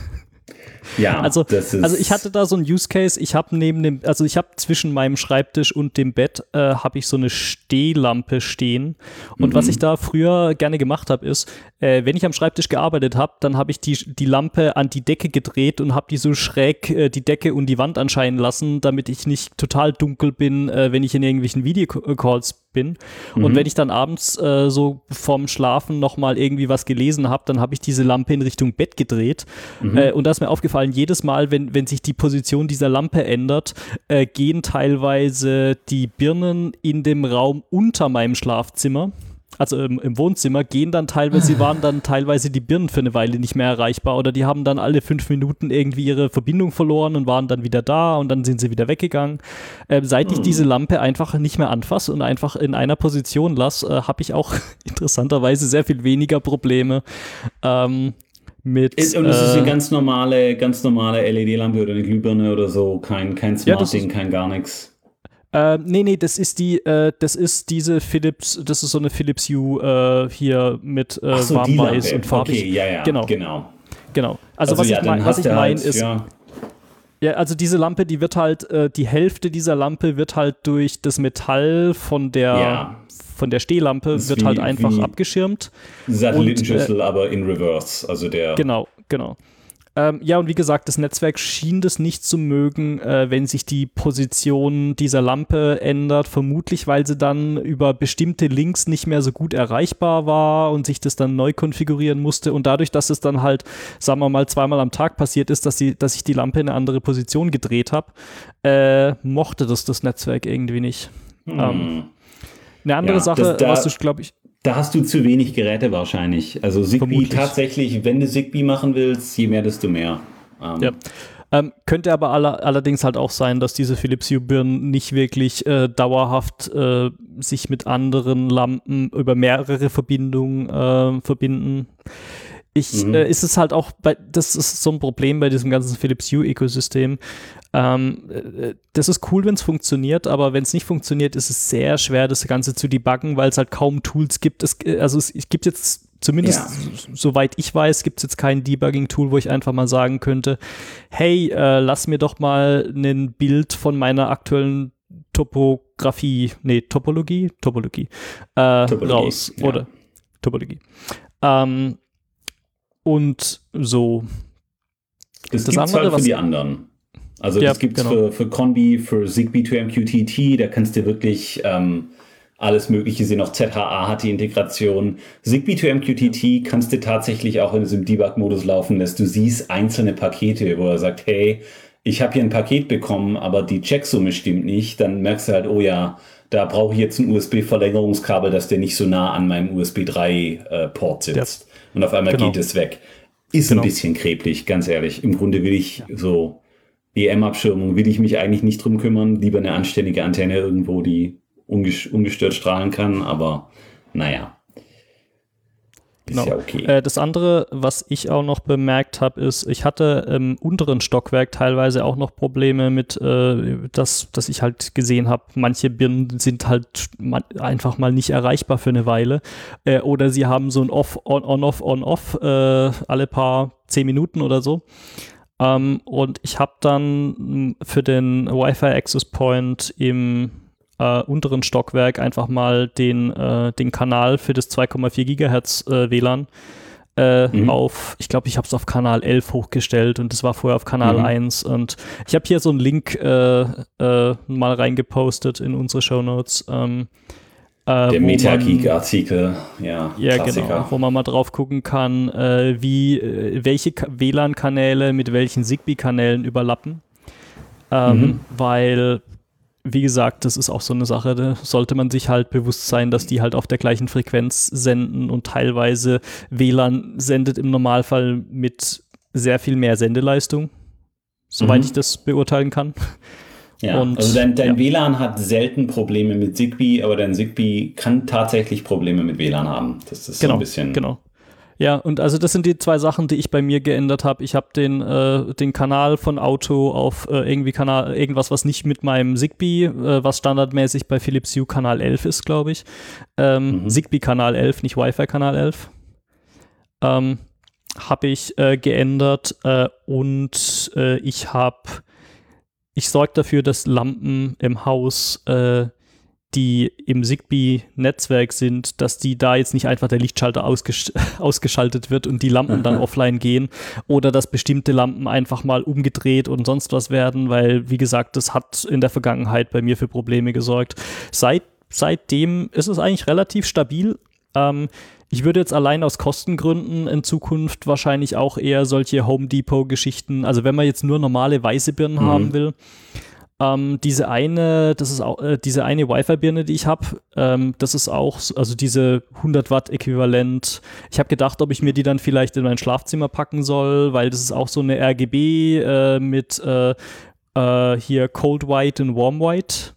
S3: Ja,
S2: also, also ich hatte da so ein Use Case. Ich habe neben dem, also ich habe zwischen meinem Schreibtisch und dem Bett äh, habe ich so eine Stehlampe stehen. Und mhm. was ich da früher gerne gemacht habe, ist, äh, wenn ich am Schreibtisch gearbeitet habe, dann habe ich die, die Lampe an die Decke gedreht und habe die so schräg äh, die Decke und die Wand anscheinen lassen, damit ich nicht total dunkel bin, äh, wenn ich in irgendwelchen Videocalls bin. Mhm. Und wenn ich dann abends äh, so vorm Schlafen nochmal irgendwie was gelesen habe, dann habe ich diese Lampe in Richtung Bett gedreht. Mhm. Äh, und da ist mir aufgefallen, jedes Mal, wenn, wenn sich die Position dieser Lampe ändert, äh, gehen teilweise die Birnen in dem Raum unter meinem Schlafzimmer also im, im, Wohnzimmer, gehen dann teilweise, sie waren dann teilweise die Birnen für eine Weile nicht mehr erreichbar oder die haben dann alle fünf Minuten irgendwie ihre Verbindung verloren und waren dann wieder da und dann sind sie wieder weggegangen. Äh, seit ich hm. diese Lampe einfach nicht mehr anfasse und einfach in einer Position lasse, äh, habe ich auch interessanterweise sehr viel weniger Probleme. Ähm, mit,
S3: und es ist eine äh, ganz normale, ganz normale LED-Lampe oder eine Glühbirne oder so, kein, kein Smart-Ding, ja, kein gar nichts.
S2: Äh, nee, nee, das ist die, äh, das ist diese Philips, das ist so eine Philips Hue äh, hier mit äh, so, warmweiß und farbig.
S3: Okay, ja, ja,
S2: genau.
S3: genau.
S2: Genau. Also, also was, ja, ich mein, was ich meine halt, ist, ja. ja. also diese Lampe, die wird halt, äh, die Hälfte dieser Lampe wird halt durch das Metall von der, ja. von der Stehlampe wird wie, halt einfach abgeschirmt.
S3: Satellitenschüssel, und, äh, aber in Reverse, also der.
S2: Genau, genau. Ähm, ja, und wie gesagt, das Netzwerk schien das nicht zu mögen, äh, wenn sich die Position dieser Lampe ändert, vermutlich weil sie dann über bestimmte Links nicht mehr so gut erreichbar war und sich das dann neu konfigurieren musste. Und dadurch, dass es dann halt, sagen wir mal, zweimal am Tag passiert ist, dass, sie, dass ich die Lampe in eine andere Position gedreht habe, äh, mochte das das Netzwerk irgendwie nicht. Hm. Ähm, eine andere ja, Sache, was du, glaube ich,
S3: da hast du zu wenig Geräte wahrscheinlich. Also Zigbee Vermutlich. tatsächlich, wenn du Zigbee machen willst, je mehr, desto mehr.
S2: Ähm. Ja. Ähm, könnte aber aller, allerdings halt auch sein, dass diese Philips Hue-Birnen nicht wirklich äh, dauerhaft äh, sich mit anderen Lampen über mehrere Verbindungen äh, verbinden. Ich, mhm. äh, ist es halt auch, bei, das ist so ein Problem bei diesem ganzen Philips Hue-Ökosystem. Ähm, äh, das ist cool, wenn es funktioniert, aber wenn es nicht funktioniert, ist es sehr schwer, das Ganze zu debuggen, weil es halt kaum Tools gibt. Es, äh, also es, es gibt jetzt zumindest ja. soweit ich weiß, gibt es jetzt kein Debugging-Tool, wo ich einfach mal sagen könnte, hey, äh, lass mir doch mal ein Bild von meiner aktuellen Topografie, nee, Topologie, Topologie, äh, Topologie raus. Ja. Oder Topologie. Ähm, und so.
S3: Das, das gibt's halt für die anderen. Also ja, das gibt es genau. für, für Conbi, für Zigbee to MQTT, da kannst du wirklich ähm, alles Mögliche sind. Auch ZHA hat die Integration. Zigbee to MQTT kannst du tatsächlich auch, es im Debug-Modus laufen lässt, du siehst einzelne Pakete, wo er sagt, hey, ich habe hier ein Paket bekommen, aber die Checksumme stimmt nicht. Dann merkst du halt, oh ja, da brauche ich jetzt ein USB-Verlängerungskabel, dass der nicht so nah an meinem USB 3-Port äh, sitzt. Ja. Und auf einmal genau. geht es weg. Ist genau. ein bisschen kreblich, ganz ehrlich. Im Grunde will ich so EM-Abschirmung, will ich mich eigentlich nicht drum kümmern. Lieber eine anständige Antenne irgendwo, die ungestört strahlen kann, aber naja.
S2: Genau. Ja okay. Äh, das andere, was ich auch noch bemerkt habe, ist, ich hatte im unteren Stockwerk teilweise auch noch Probleme mit, äh, dass, dass ich halt gesehen habe, manche Birnen sind halt einfach mal nicht erreichbar für eine Weile. Äh, oder sie haben so ein Off, On, On, Off, On, Off äh, alle paar zehn Minuten oder so. Ähm, und ich habe dann für den Wi-Fi Access Point im äh, unteren Stockwerk einfach mal den, äh, den Kanal für das 2,4 Gigahertz äh, WLAN äh, mhm. auf, ich glaube, ich habe es auf Kanal 11 hochgestellt und das war vorher auf Kanal mhm. 1 und ich habe hier so einen Link äh, äh, mal reingepostet in unsere Show Notes. Ähm,
S3: der Metageek-Artikel, ja.
S2: Ja, Klassiker. genau, wo man mal drauf gucken kann, wie, welche WLAN-Kanäle mit welchen Zigbee-Kanälen überlappen. Ähm, mhm. Weil wie gesagt, das ist auch so eine Sache, da sollte man sich halt bewusst sein, dass die halt auf der gleichen Frequenz senden und teilweise WLAN sendet im Normalfall mit sehr viel mehr Sendeleistung, soweit mhm. ich das beurteilen kann.
S3: Ja, und, also dein, dein ja. WLAN hat selten Probleme mit Zigbee, aber dein Zigbee kann tatsächlich Probleme mit WLAN haben. Das ist
S2: genau,
S3: so ein bisschen.
S2: Genau. Ja, und also das sind die zwei Sachen, die ich bei mir geändert habe. Ich habe den, äh, den Kanal von Auto auf äh, irgendwie Kanal, irgendwas, was nicht mit meinem Zigbee, äh, was standardmäßig bei Philips Hue Kanal 11 ist, glaube ich. Ähm, mhm. Zigbee Kanal 11, nicht Wi-Fi Kanal 11. Ähm, habe ich äh, geändert äh, und äh, ich habe, ich sorge dafür, dass Lampen im Haus die im Zigbee-Netzwerk sind, dass die da jetzt nicht einfach der Lichtschalter ausgesch ausgeschaltet wird und die Lampen dann offline gehen oder dass bestimmte Lampen einfach mal umgedreht und sonst was werden, weil, wie gesagt, das hat in der Vergangenheit bei mir für Probleme gesorgt. Seit, seitdem ist es eigentlich relativ stabil. Ähm, ich würde jetzt allein aus Kostengründen in Zukunft wahrscheinlich auch eher solche Home Depot-Geschichten, also wenn man jetzt nur normale weiße Birnen mhm. haben will, ähm, diese eine, das ist auch äh, diese eine Wi-Fi-Birne, die ich habe, ähm, das ist auch, also diese 100 Watt Äquivalent. Ich habe gedacht, ob ich mir die dann vielleicht in mein Schlafzimmer packen soll, weil das ist auch so eine RGB äh, mit äh, äh, hier Cold White und Warm White.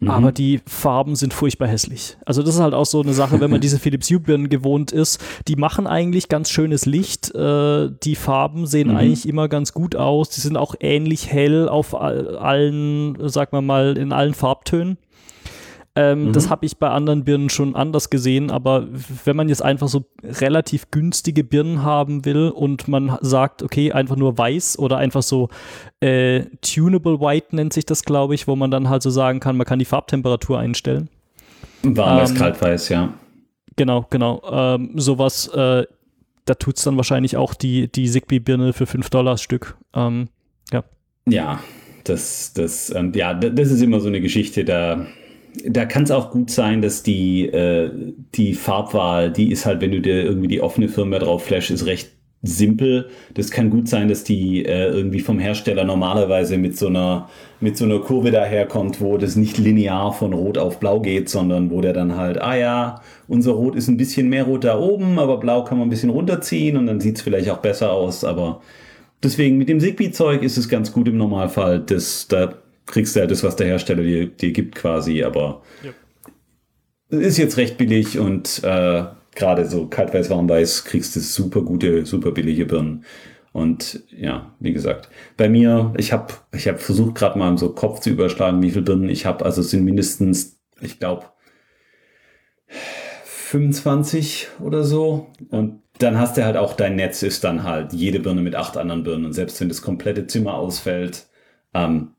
S2: Mhm. Aber die Farben sind furchtbar hässlich. Also das ist halt auch so eine Sache, wenn man diese Philips Hue-Birnen gewohnt ist. Die machen eigentlich ganz schönes Licht. Äh, die Farben sehen mhm. eigentlich immer ganz gut aus. Die sind auch ähnlich hell auf allen, sag mal mal, in allen Farbtönen. Ähm, mhm. Das habe ich bei anderen Birnen schon anders gesehen, aber wenn man jetzt einfach so relativ günstige Birnen haben will und man sagt, okay, einfach nur weiß oder einfach so äh, tunable white nennt sich das, glaube ich, wo man dann halt so sagen kann, man kann die Farbtemperatur einstellen.
S3: Warm ähm, kaltweiß, ja.
S2: Genau, genau. Ähm, sowas, äh, da tut es dann wahrscheinlich auch die, die Zigbee-Birne für 5 Dollar Stück. Ähm, ja.
S3: Ja, das, das, ähm, ja, das ist immer so eine Geschichte, da da kann es auch gut sein, dass die, äh, die Farbwahl, die ist halt, wenn du dir irgendwie die offene Firma drauf flash, ist recht simpel. Das kann gut sein, dass die äh, irgendwie vom Hersteller normalerweise mit so einer mit so einer Kurve daherkommt, wo das nicht linear von Rot auf Blau geht, sondern wo der dann halt, ah ja, unser Rot ist ein bisschen mehr Rot da oben, aber Blau kann man ein bisschen runterziehen und dann sieht es vielleicht auch besser aus. Aber deswegen mit dem Zigbee-Zeug ist es ganz gut im Normalfall. Das, da kriegst du ja das, was der Hersteller dir, dir gibt quasi, aber ja. ist jetzt recht billig und äh, gerade so kaltweiß, warmweiß kriegst du super gute, super billige Birnen. Und ja, wie gesagt, bei mir, ich habe ich hab versucht gerade mal so Kopf zu überschlagen, wie viele Birnen ich habe. Also es sind mindestens, ich glaube, 25 oder so. Und dann hast du halt auch dein Netz ist dann halt jede Birne mit acht anderen Birnen. Und selbst wenn das komplette Zimmer ausfällt, ähm,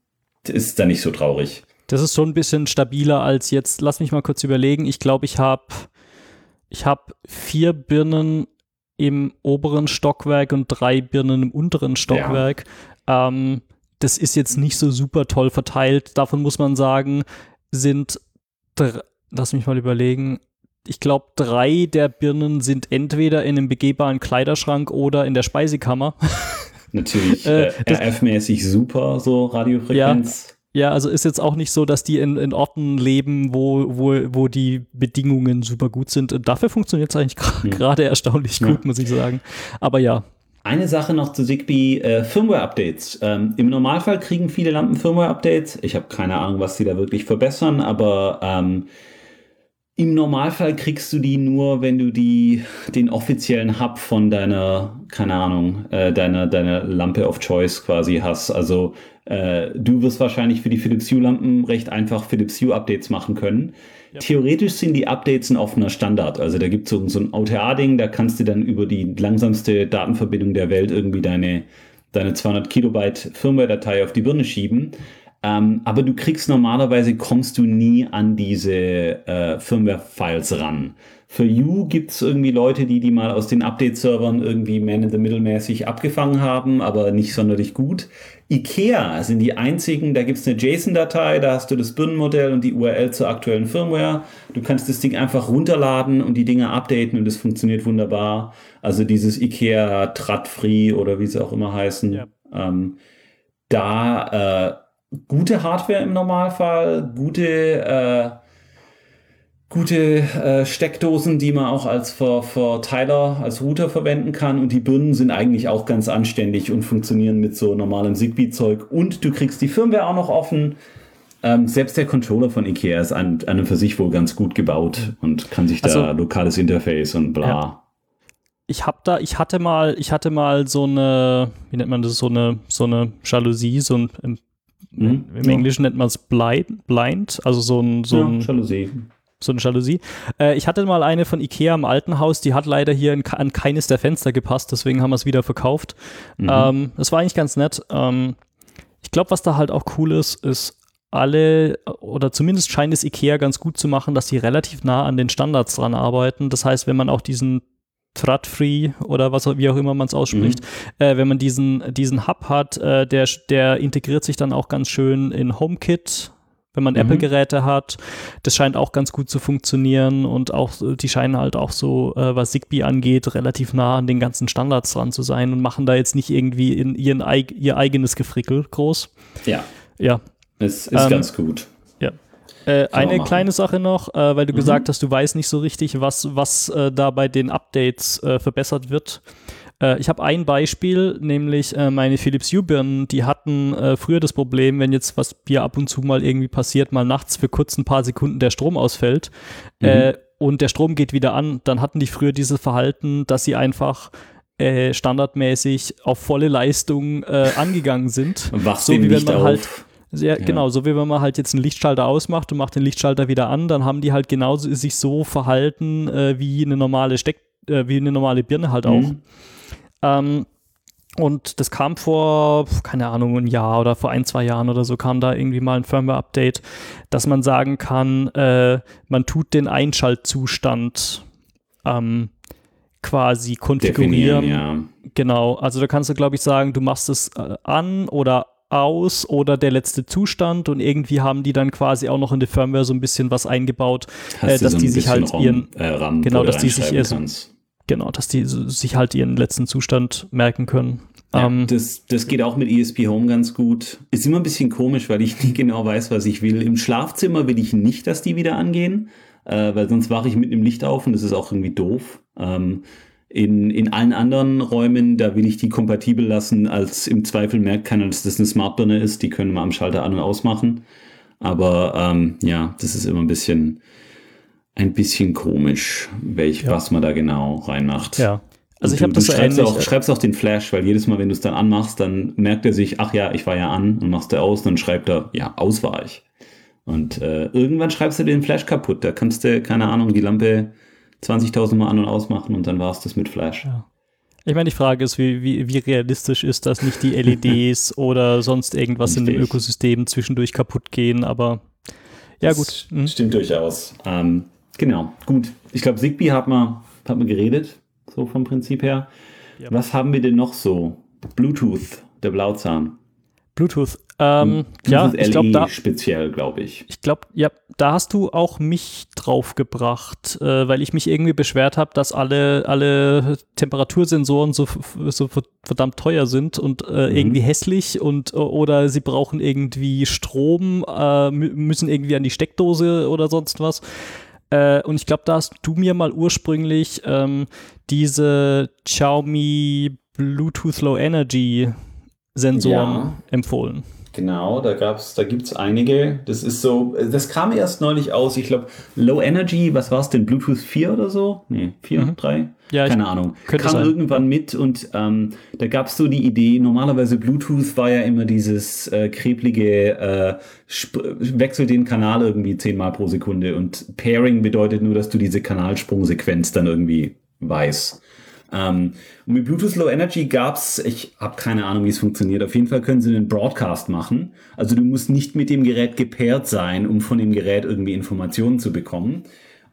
S3: ist da nicht so traurig.
S2: Das ist schon ein bisschen stabiler als jetzt. Lass mich mal kurz überlegen. Ich glaube, ich habe ich hab vier Birnen im oberen Stockwerk und drei Birnen im unteren Stockwerk. Ja. Ähm, das ist jetzt nicht so super toll verteilt. Davon muss man sagen, sind lass mich mal überlegen, ich glaube, drei der Birnen sind entweder in einem begehbaren Kleiderschrank oder in der Speisekammer.
S3: Natürlich äh, RF-mäßig super, so Radiofrequenz.
S2: Ja, ja, also ist jetzt auch nicht so, dass die in, in Orten leben, wo, wo, wo die Bedingungen super gut sind. Dafür funktioniert es eigentlich gerade ja. erstaunlich gut, ja. muss ich sagen. Aber ja,
S3: eine Sache noch zu Zigbee, äh, Firmware-Updates. Ähm, Im Normalfall kriegen viele Lampen Firmware-Updates. Ich habe keine Ahnung, was sie da wirklich verbessern, aber ähm, im Normalfall kriegst du die nur, wenn du die, den offiziellen Hub von deiner, keine Ahnung, äh, deiner, deiner Lampe of Choice quasi hast. Also äh, du wirst wahrscheinlich für die Philips Hue-Lampen recht einfach Philips Hue-Updates machen können. Ja. Theoretisch sind die Updates ein offener Standard. Also da gibt es so, so ein OTA-Ding, da kannst du dann über die langsamste Datenverbindung der Welt irgendwie deine, deine 200 Kilobyte Firmware-Datei auf die Birne schieben. Ähm, aber du kriegst normalerweise, kommst du nie an diese äh, Firmware-Files ran. Für You gibt es irgendwie Leute, die die mal aus den Update-Servern irgendwie man-in-the-middle-mäßig abgefangen haben, aber nicht sonderlich gut. IKEA sind die einzigen, da gibt es eine JSON-Datei, da hast du das Birnenmodell und die URL zur aktuellen Firmware. Du kannst das Ding einfach runterladen und die Dinge updaten und es funktioniert wunderbar. Also dieses IKEA Trat-Free oder wie sie auch immer heißen. Ja. Ähm, da äh, gute Hardware im Normalfall, gute, äh, gute äh, Steckdosen, die man auch als Verteiler, als Router verwenden kann. Und die Birnen sind eigentlich auch ganz anständig und funktionieren mit so normalem Zigbee-Zeug. Und du kriegst die Firmware auch noch offen. Ähm, selbst der Controller von IKEA ist an, an und für sich wohl ganz gut gebaut und kann sich also, da lokales Interface und bla. Ja.
S2: Ich habe da, ich hatte mal, ich hatte mal so eine, wie nennt man das, so eine, so eine Jalousie, so ein Mhm. Im ja. Englischen nennt man es blind, blind, also so ein, so ein Jalousie. So eine Jalousie. Äh, ich hatte mal eine von Ikea im alten Haus, die hat leider hier in, an keines der Fenster gepasst, deswegen haben wir es wieder verkauft. Mhm. Ähm, das war eigentlich ganz nett. Ähm, ich glaube, was da halt auch cool ist, ist alle, oder zumindest scheint es IKEA ganz gut zu machen, dass sie relativ nah an den Standards dran arbeiten. Das heißt, wenn man auch diesen Thread-free oder was wie auch immer man es ausspricht, mhm. äh, wenn man diesen, diesen Hub hat, äh, der, der integriert sich dann auch ganz schön in HomeKit, wenn man mhm. Apple-Geräte hat. Das scheint auch ganz gut zu funktionieren und auch, die scheinen halt auch so, äh, was Zigbee angeht, relativ nah an den ganzen Standards dran zu sein und machen da jetzt nicht irgendwie in ihren, ihr eigenes Gefrickel groß.
S3: Ja.
S2: Ja.
S3: Es ist ähm, ganz gut.
S2: Äh, eine kleine Sache noch, äh, weil du mhm. gesagt hast, du weißt nicht so richtig, was, was äh, da bei den Updates äh, verbessert wird. Äh, ich habe ein Beispiel, nämlich äh, meine Philips Hue-Birnen, die hatten früher das Problem, wenn jetzt was hier ab und zu mal irgendwie passiert, mal nachts für kurz ein paar Sekunden der Strom ausfällt mhm. und der Strom geht wieder an, dann hatten die früher dieses Verhalten, dass sie einfach standardmäßig auf volle Leistung angegangen sind.
S3: Wachst so wie wenn man auf.
S2: halt sehr, ja. Genau, so wie wenn man halt jetzt einen Lichtschalter ausmacht und macht den Lichtschalter wieder an, dann haben die halt genauso sich so verhalten äh, wie eine normale Steck, äh, wie eine normale Birne halt auch. Mhm. Ähm, und das kam vor, keine Ahnung, ein Jahr oder vor ein, zwei Jahren oder so kam da irgendwie mal ein Firmware-Update, dass man sagen kann, äh, man tut den Einschaltzustand ähm, quasi konfigurieren. Ja. Genau, also da kannst du, glaube ich, sagen, du machst es äh, an oder aus oder der letzte Zustand und irgendwie haben die dann quasi auch noch in der Firmware so ein bisschen was eingebaut, äh, dass so die sich halt ihren äh, genau, dass die sich ihr, genau, dass die sich halt ihren letzten Zustand merken können.
S3: Ja, um, ähm, das, das geht auch mit ESP Home ganz gut. Ist immer ein bisschen komisch, weil ich nie genau weiß, was ich will. Im Schlafzimmer will ich nicht, dass die wieder angehen, äh, weil sonst wache ich mit dem Licht auf und das ist auch irgendwie doof. Ähm, in, in allen anderen Räumen, da will ich die kompatibel lassen, als im Zweifel merkt keiner, dass das eine Smartbirne ist. Die können wir am Schalter an- und ausmachen. Aber ähm, ja, das ist immer ein bisschen, ein bisschen komisch, welch, ja. was man da genau reinmacht.
S2: Ja.
S3: Also ich habe das so schreibst ähnlich. Auch, schreibst auch den Flash, weil jedes Mal, wenn du es dann anmachst, dann merkt er sich, ach ja, ich war ja an und machst du aus, dann schreibt er, ja, aus war ich. Und äh, irgendwann schreibst du den Flash kaputt. Da kannst du, keine Ahnung, die Lampe 20.000 Mal an- und ausmachen und dann war es das mit Flash. Ja.
S2: Ich meine, die Frage ist, wie, wie, wie, realistisch ist das, nicht die LEDs oder sonst irgendwas Richtig. in dem Ökosystem zwischendurch kaputt gehen, aber ja, gut.
S3: Mhm. Stimmt durchaus. Ähm, genau, gut. Ich glaube, Zigbee hat man, hat man geredet, so vom Prinzip her. Ja. Was haben wir denn noch so? Bluetooth, der Blauzahn.
S2: Bluetooth. Ähm, ja, ich glaube da
S3: speziell, glaube ich.
S2: Ich glaube, ja, da hast du auch mich drauf gebracht, äh, weil ich mich irgendwie beschwert habe, dass alle alle Temperatursensoren so so verdammt teuer sind und äh, mhm. irgendwie hässlich und oder sie brauchen irgendwie Strom, äh, müssen irgendwie an die Steckdose oder sonst was. Äh, und ich glaube, da hast du mir mal ursprünglich ähm, diese Xiaomi Bluetooth Low Energy Sensoren ja. empfohlen.
S3: Genau, da gab's, da gibt's einige. Das ist so, das kam erst neulich aus. Ich glaube, Low Energy, was war es denn? Bluetooth 4 oder so? Nee, 4, mhm. 3? Ja, Keine Ahnung. Kam sein. irgendwann mit und ähm, da gab's so die Idee, normalerweise Bluetooth war ja immer dieses äh, kreplige, äh, wechsel den Kanal irgendwie zehnmal pro Sekunde und Pairing bedeutet nur, dass du diese Kanalsprungsequenz dann irgendwie weißt. Ähm, und mit Bluetooth Low Energy gab's, ich habe keine Ahnung, wie es funktioniert. Auf jeden Fall können sie einen Broadcast machen. Also du musst nicht mit dem Gerät gepaart sein, um von dem Gerät irgendwie Informationen zu bekommen.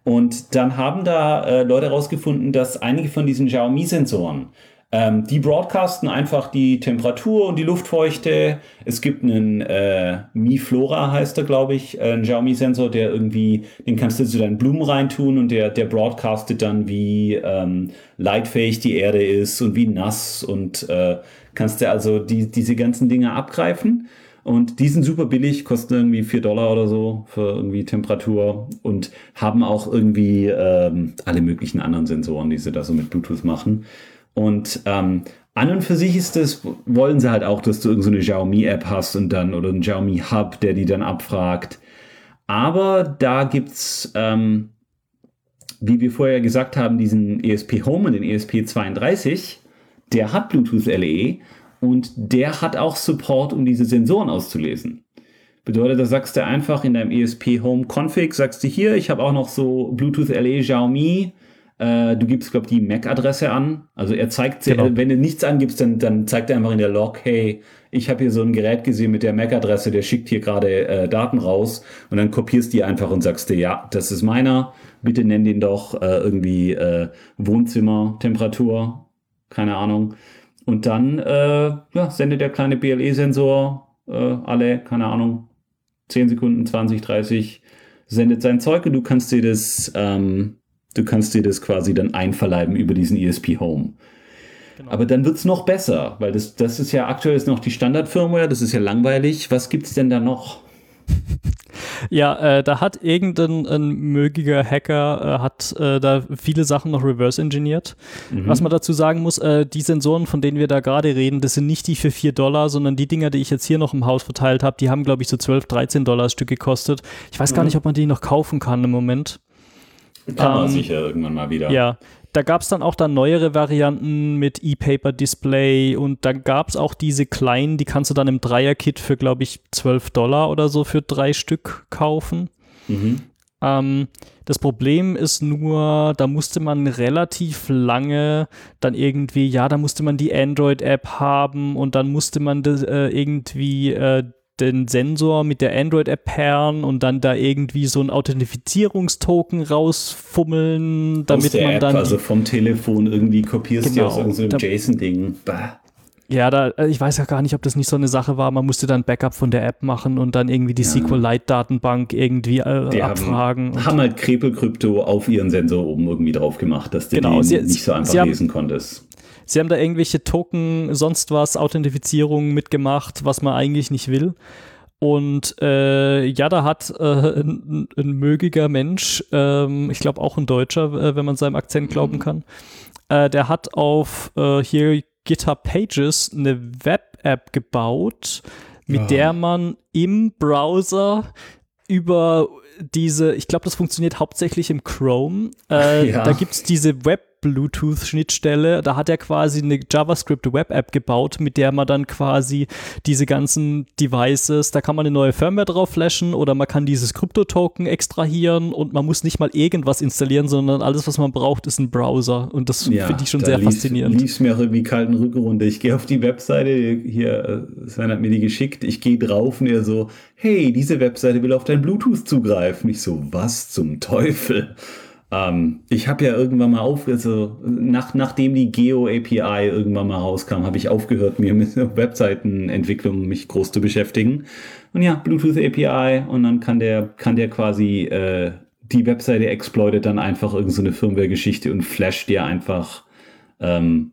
S3: Und dann haben da äh, Leute herausgefunden, dass einige von diesen Xiaomi-Sensoren ähm, die broadcasten einfach die Temperatur und die Luftfeuchte. Es gibt einen äh, Mi Flora, heißt er, glaube ich, äh, ein Xiaomi-Sensor, der irgendwie, den kannst du zu deinen Blumen reintun und der, der broadcastet dann, wie ähm, leitfähig die Erde ist und wie nass und äh, kannst du also die, diese ganzen Dinge abgreifen. Und die sind super billig, kosten irgendwie 4 Dollar oder so für irgendwie Temperatur und haben auch irgendwie ähm, alle möglichen anderen Sensoren, die sie da so mit Bluetooth machen. Und ähm, an und für sich ist das, wollen sie halt auch, dass du irgendeine so Xiaomi-App hast und dann oder einen Xiaomi-Hub, der die dann abfragt. Aber da gibt's, ähm, wie wir vorher gesagt haben, diesen ESP Home und den ESP32, der hat Bluetooth LE und der hat auch Support, um diese Sensoren auszulesen. Bedeutet, da sagst du einfach in deinem ESP Home Config, sagst du hier, ich habe auch noch so Bluetooth LE Xiaomi äh, du gibst, glaube ich, die MAC-Adresse an. Also er zeigt, genau. wenn du nichts angibst, dann, dann zeigt er einfach in der Log, hey, ich habe hier so ein Gerät gesehen mit der MAC-Adresse, der schickt hier gerade äh, Daten raus und dann kopierst die einfach und sagst dir, ja, das ist meiner, bitte nenn den doch äh, irgendwie äh, Wohnzimmertemperatur, keine Ahnung. Und dann äh, ja, sendet der kleine BLE-Sensor äh, alle, keine Ahnung, 10 Sekunden, 20, 30, sendet sein Zeug und du kannst dir das ähm, Du kannst dir das quasi dann einverleiben über diesen ESP Home. Genau. Aber dann wird es noch besser, weil das, das ist ja aktuell ist noch die Standard-Firmware, das ist ja langweilig. Was gibt es denn da noch?
S2: Ja, äh, da hat irgendein ein mögiger Hacker äh, hat äh, da viele Sachen noch reverse engineert. Mhm. Was man dazu sagen muss, äh, die Sensoren, von denen wir da gerade reden, das sind nicht die für 4 Dollar, sondern die Dinger, die ich jetzt hier noch im Haus verteilt habe, die haben, glaube ich, so 12, 13 Dollar Stück gekostet. Ich weiß mhm. gar nicht, ob man die noch kaufen kann im Moment.
S3: Kann man ähm, sicher irgendwann mal wieder.
S2: Ja, da gab es dann auch dann neuere Varianten mit E-Paper-Display und dann gab es auch diese kleinen, die kannst du dann im Dreier-Kit für, glaube ich, 12 Dollar oder so für drei Stück kaufen. Mhm. Ähm, das Problem ist nur, da musste man relativ lange dann irgendwie, ja, da musste man die Android-App haben und dann musste man das, äh, irgendwie äh, den Sensor mit der Android-App pairen und dann da irgendwie so ein Authentifizierungstoken rausfummeln, damit man App, dann.
S3: Also vom Telefon irgendwie kopierst genau, du aus irgendeinem JSON-Ding.
S2: Ja, da, äh, ich weiß ja gar nicht, ob das nicht so eine Sache war. Man musste dann Backup von der App machen und dann irgendwie die ja. SQLite-Datenbank irgendwie äh, die abfragen.
S3: Haben, haben halt Krepel-Krypto auf ihren Sensor oben irgendwie drauf gemacht, dass du genau, den sie, nicht so einfach lesen haben, konntest.
S2: Sie haben da irgendwelche Token, sonst was, Authentifizierung mitgemacht, was man eigentlich nicht will. Und äh, ja, da hat äh, ein, ein, mögiger Mensch, ähm, ich glaube auch ein Deutscher, äh, wenn man seinem Akzent glauben kann, äh, der hat auf äh, hier GitHub Pages eine Web-App gebaut, mit ja. der man im Browser über diese, ich glaube, das funktioniert hauptsächlich im Chrome. Äh, ja. Da gibt es diese Web Bluetooth-Schnittstelle. Da hat er quasi eine JavaScript-Web-App gebaut, mit der man dann quasi diese ganzen Devices, da kann man eine neue Firmware drauf flashen oder man kann dieses Krypto-Token extrahieren und man muss nicht mal irgendwas installieren, sondern alles, was man braucht, ist ein Browser. Und das ja, finde ich schon sehr lief, faszinierend.
S3: Lief mir auch irgendwie kalten Rückrunde. Ich gehe auf die Webseite, hier, äh, Sven hat mir die geschickt, ich gehe drauf und er so, hey, diese Webseite will auf dein Bluetooth zugreifen. Ich so, was zum Teufel? Ähm, ich habe ja irgendwann mal auf, also nach, nachdem die Geo API irgendwann mal rauskam, habe ich aufgehört, mir mit Webseitenentwicklung mich groß zu beschäftigen. Und ja, Bluetooth API und dann kann der, kann der quasi äh, die Webseite exploitet dann einfach irgendeine so Firmware-Geschichte und flasht dir einfach ähm,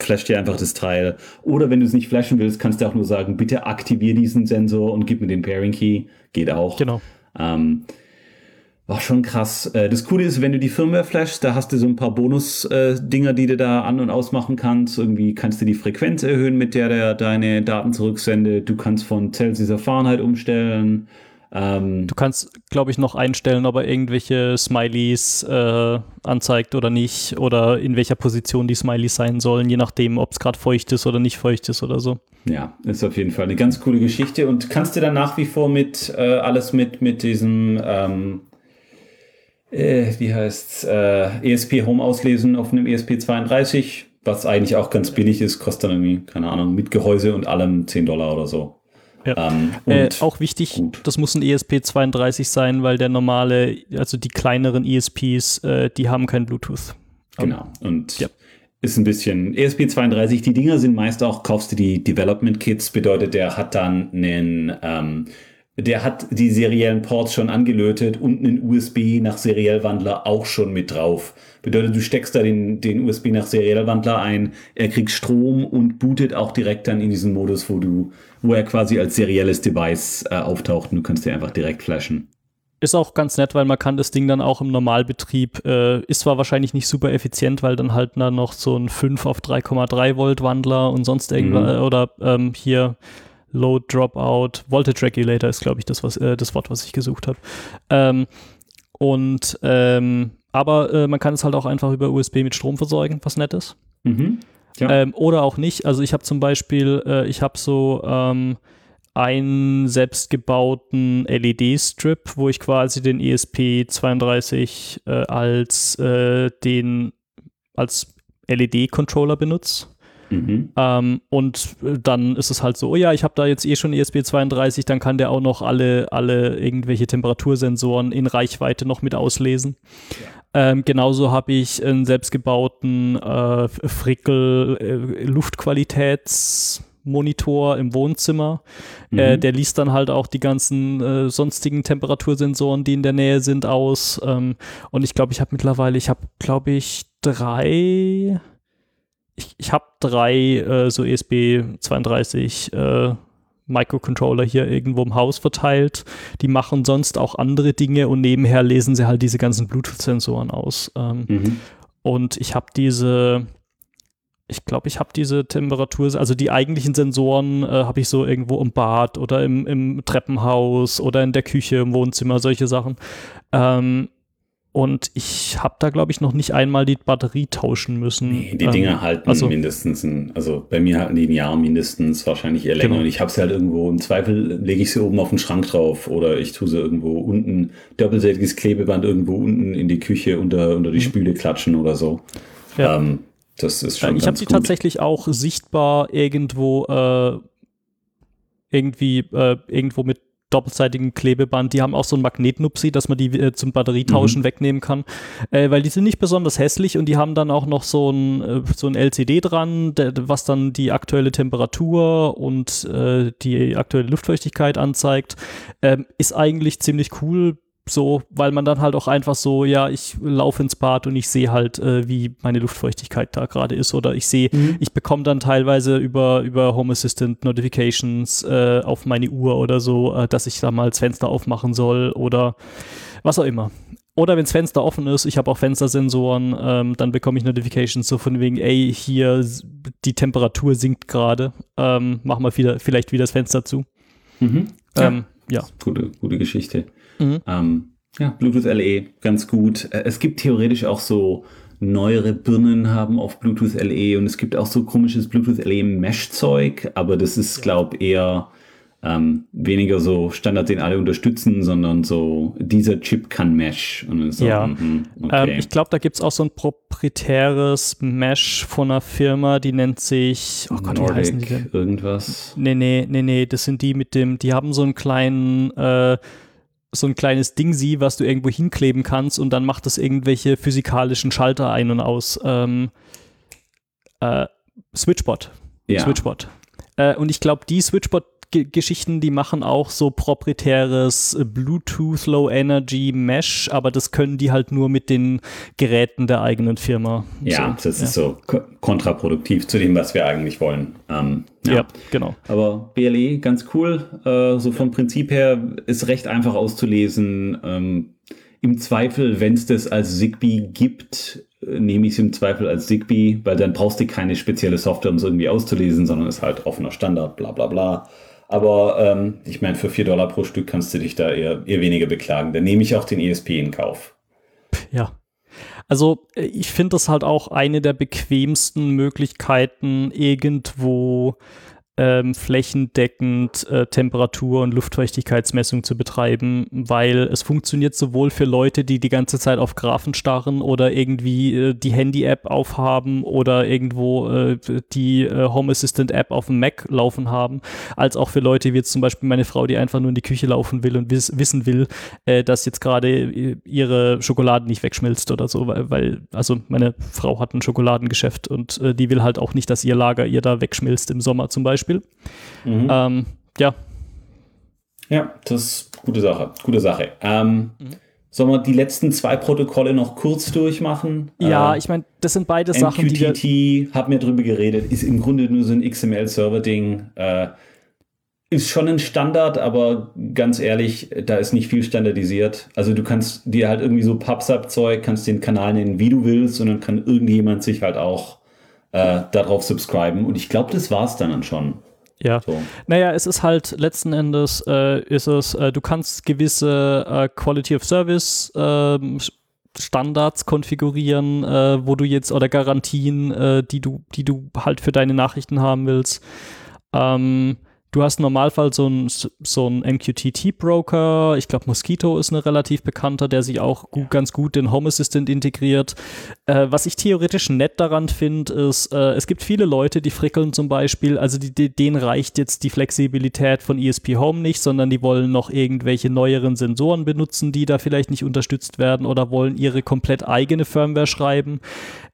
S3: flasht dir einfach das Teil. Oder wenn du es nicht flashen willst, kannst du auch nur sagen, bitte aktiviere diesen Sensor und gib mir den Pairing Key. Geht auch.
S2: Genau.
S3: Ähm, war schon krass. Äh, das Coole ist, wenn du die Firmware flashst, da hast du so ein paar Bonus-Dinger, die du da an- und ausmachen kannst. Irgendwie kannst du die Frequenz erhöhen, mit der der deine Daten zurücksendet. Du kannst von Celsius auf Fahrenheit umstellen.
S2: Ähm, du kannst, glaube ich, noch einstellen, ob er irgendwelche Smileys äh, anzeigt oder nicht oder in welcher Position die Smileys sein sollen, je nachdem, ob es gerade feucht ist oder nicht feucht ist oder so.
S3: Ja, ist auf jeden Fall eine ganz coole Geschichte und kannst du dann nach wie vor mit äh, alles mit, mit diesem, ähm, äh, wie heißt äh, ESP Home auslesen auf einem ESP32, was eigentlich auch ganz billig ist, kostet dann irgendwie, keine Ahnung, mit Gehäuse und allem 10 Dollar oder so.
S2: Ja. Ähm, äh, auch wichtig, gut. das muss ein ESP32 sein, weil der normale, also die kleineren ESPs, äh, die haben kein Bluetooth.
S3: Genau. Und ja. ist ein bisschen ESP32, die Dinger sind meist auch, kaufst du die Development Kits, bedeutet, der hat dann einen, ähm, der hat die seriellen Ports schon angelötet und einen USB nach Seriellwandler auch schon mit drauf. Bedeutet, du steckst da den, den USB nach Seriellwandler ein, er kriegt Strom und bootet auch direkt dann in diesen Modus, wo du, wo er quasi als serielles Device äh, auftaucht und du kannst dir einfach direkt flashen.
S2: Ist auch ganz nett, weil man kann das Ding dann auch im Normalbetrieb, äh, ist zwar wahrscheinlich nicht super effizient, weil dann halt da noch so ein 5 auf 3,3 Volt Wandler und sonst irgendwas, mhm. oder ähm, hier Load Dropout, Voltage Regulator ist, glaube ich, das, was, äh, das Wort, was ich gesucht habe. Ähm, und ähm, aber äh, man kann es halt auch einfach über USB mit Strom versorgen, was nett ist. Mhm. Ja. Ähm, oder auch nicht. Also ich habe zum Beispiel, äh, ich habe so ähm, einen selbstgebauten LED-Strip, wo ich quasi den ESP32 äh, als äh, den als LED-Controller benutze. Mhm. Ähm, und dann ist es halt so, oh ja, ich habe da jetzt eh schon ESP32, dann kann der auch noch alle, alle irgendwelche Temperatursensoren in Reichweite noch mit auslesen. Ja. Ähm, genauso habe ich einen selbstgebauten äh, Frickel äh, Luftqualitätsmonitor im Wohnzimmer. Äh, mhm. Äh, der liest dann halt auch die ganzen äh, sonstigen Temperatursensoren, die in der Nähe sind, aus. Ähm, und ich glaube, ich habe mittlerweile, ich habe, glaube ich, drei ich, ich habe drei äh, so ESB32 äh, Microcontroller hier irgendwo im Haus verteilt. Die machen sonst auch andere Dinge und nebenher lesen sie halt diese ganzen Bluetooth-Sensoren aus. Ähm, mhm. Und ich habe diese, ich glaube, ich habe diese Temperatur, also die eigentlichen Sensoren äh, habe ich so irgendwo im Bad oder im, im, Treppenhaus oder in der Küche, im Wohnzimmer, solche Sachen. Ähm, und ich habe da, glaube ich, noch nicht einmal die Batterie tauschen müssen.
S3: Nee, die Dinger ähm, halten also, mindestens, ein, also bei mir halten die ein Jahr mindestens, wahrscheinlich eher länger. Genau. Und ich habe sie halt irgendwo, im Zweifel lege ich sie oben auf den Schrank drauf oder ich tue sie irgendwo unten, doppelseitiges Klebeband irgendwo unten in die Küche unter, unter die mhm. Spüle klatschen oder so. Ja. Ähm, das ist schon.
S2: ich habe sie tatsächlich auch sichtbar irgendwo äh, irgendwie äh, irgendwo mit doppelseitigen Klebeband. Die haben auch so ein Magnetnupsi, dass man die äh, zum Batterietauschen mhm. wegnehmen kann, äh, weil die sind nicht besonders hässlich und die haben dann auch noch so ein, äh, so ein LCD dran, der, was dann die aktuelle Temperatur und äh, die aktuelle Luftfeuchtigkeit anzeigt. Ähm, ist eigentlich ziemlich cool so, weil man dann halt auch einfach so, ja, ich laufe ins Bad und ich sehe halt, äh, wie meine Luftfeuchtigkeit da gerade ist oder ich sehe, mhm. ich bekomme dann teilweise über, über Home Assistant Notifications äh, auf meine Uhr oder so, äh, dass ich da mal das Fenster aufmachen soll oder was auch immer. Oder wenn das Fenster offen ist, ich habe auch Fenstersensoren, ähm, dann bekomme ich Notifications so von wegen, ey, hier die Temperatur sinkt gerade, ähm, mach mal wieder, vielleicht wieder das Fenster zu.
S3: Mhm. Ähm, ja. Gute, gute Geschichte. Mhm. Ähm, ja, Bluetooth LE, ganz gut. Äh, es gibt theoretisch auch so neuere Birnen haben auf Bluetooth LE und es gibt auch so komisches Bluetooth LE Mesh-Zeug, aber das ist, glaube ich, eher ähm, weniger so Standard, den alle unterstützen, sondern so dieser Chip kann Mesh.
S2: So, ja, mm, okay. ähm, ich glaube, da gibt es auch so ein proprietäres Mesh von einer Firma, die nennt sich,
S3: oh Gott, Nordic, wie heißen die denn? Irgendwas?
S2: Nee, nee, nee, nee, das sind die mit dem, die haben so einen kleinen äh, so ein kleines Ding sie, was du irgendwo hinkleben kannst und dann macht das irgendwelche physikalischen Schalter ein und aus. Ähm, äh, Switchbot.
S3: Ja.
S2: Switchbot. Äh, und ich glaube, die Switchbot Geschichten, die machen auch so proprietäres Bluetooth Low Energy Mesh, aber das können die halt nur mit den Geräten der eigenen Firma.
S3: Ja,
S2: so,
S3: das ist so kontraproduktiv zu dem, was wir eigentlich wollen. Ähm,
S2: ja. ja. genau.
S3: Aber BLE, ganz cool. Äh, so vom Prinzip her ist recht einfach auszulesen. Ähm, Im Zweifel, wenn es das als Zigbee gibt, äh, nehme ich es im Zweifel als Zigbee, weil dann brauchst du keine spezielle Software, um es irgendwie auszulesen, sondern ist halt offener Standard, bla bla bla. Aber ähm, ich meine, für 4 Dollar pro Stück kannst du dich da eher, eher weniger beklagen. Dann nehme ich auch den ESP in Kauf.
S2: Ja. Also äh, ich finde das halt auch eine der bequemsten Möglichkeiten, irgendwo ähm, flächendeckend äh, Temperatur- und Luftfeuchtigkeitsmessung zu betreiben, weil es funktioniert sowohl für Leute, die die ganze Zeit auf Graphen starren oder irgendwie äh, die Handy-App aufhaben oder irgendwo äh, die äh, Home Assistant-App auf dem Mac laufen haben, als auch für Leute wie jetzt zum Beispiel meine Frau, die einfach nur in die Küche laufen will und wiss wissen will, äh, dass jetzt gerade äh, ihre Schokolade nicht wegschmilzt oder so, weil, weil, also meine Frau hat ein Schokoladengeschäft und die will halt auch nicht, dass ihr Lager ihr da wegschmilzt im Sommer zum Beispiel. Beispiel. Mhm. Ähm, ja.
S3: Ja, das ist gute Sache. Gute Sache. Ähm, mhm. Sollen wir die letzten zwei Protokolle noch kurz durchmachen?
S2: Ja, äh, ich meine, das sind beide
S3: MQTT,
S2: Sachen, die
S3: wir... hat mir drüber geredet, ist im Grunde nur so ein XML-Server-Ding. Äh, ist schon ein Standard, aber ganz ehrlich, da ist nicht viel standardisiert. Also du kannst dir halt irgendwie so PubSub-Zeug, kannst den Kanal nennen, wie du willst, und dann kann irgendjemand sich halt auch äh, darauf subscriben. Und ich glaube, das war es dann schon.
S2: Ja. So. Naja, es ist halt letzten Endes, äh, ist es, äh, du kannst gewisse äh, Quality of Service ähm, Standards konfigurieren, äh, wo du jetzt oder Garantien, äh, die du, die du halt für deine Nachrichten haben willst. Ähm, Du hast im Normalfall so einen so ein MQTT-Broker. Ich glaube, Mosquito ist ein relativ bekannter, der sich auch gut, ganz gut in Home Assistant integriert. Äh, was ich theoretisch nett daran finde, ist, äh, es gibt viele Leute, die frickeln zum Beispiel, also die, die, denen reicht jetzt die Flexibilität von ESP Home nicht, sondern die wollen noch irgendwelche neueren Sensoren benutzen, die da vielleicht nicht unterstützt werden oder wollen ihre komplett eigene Firmware schreiben.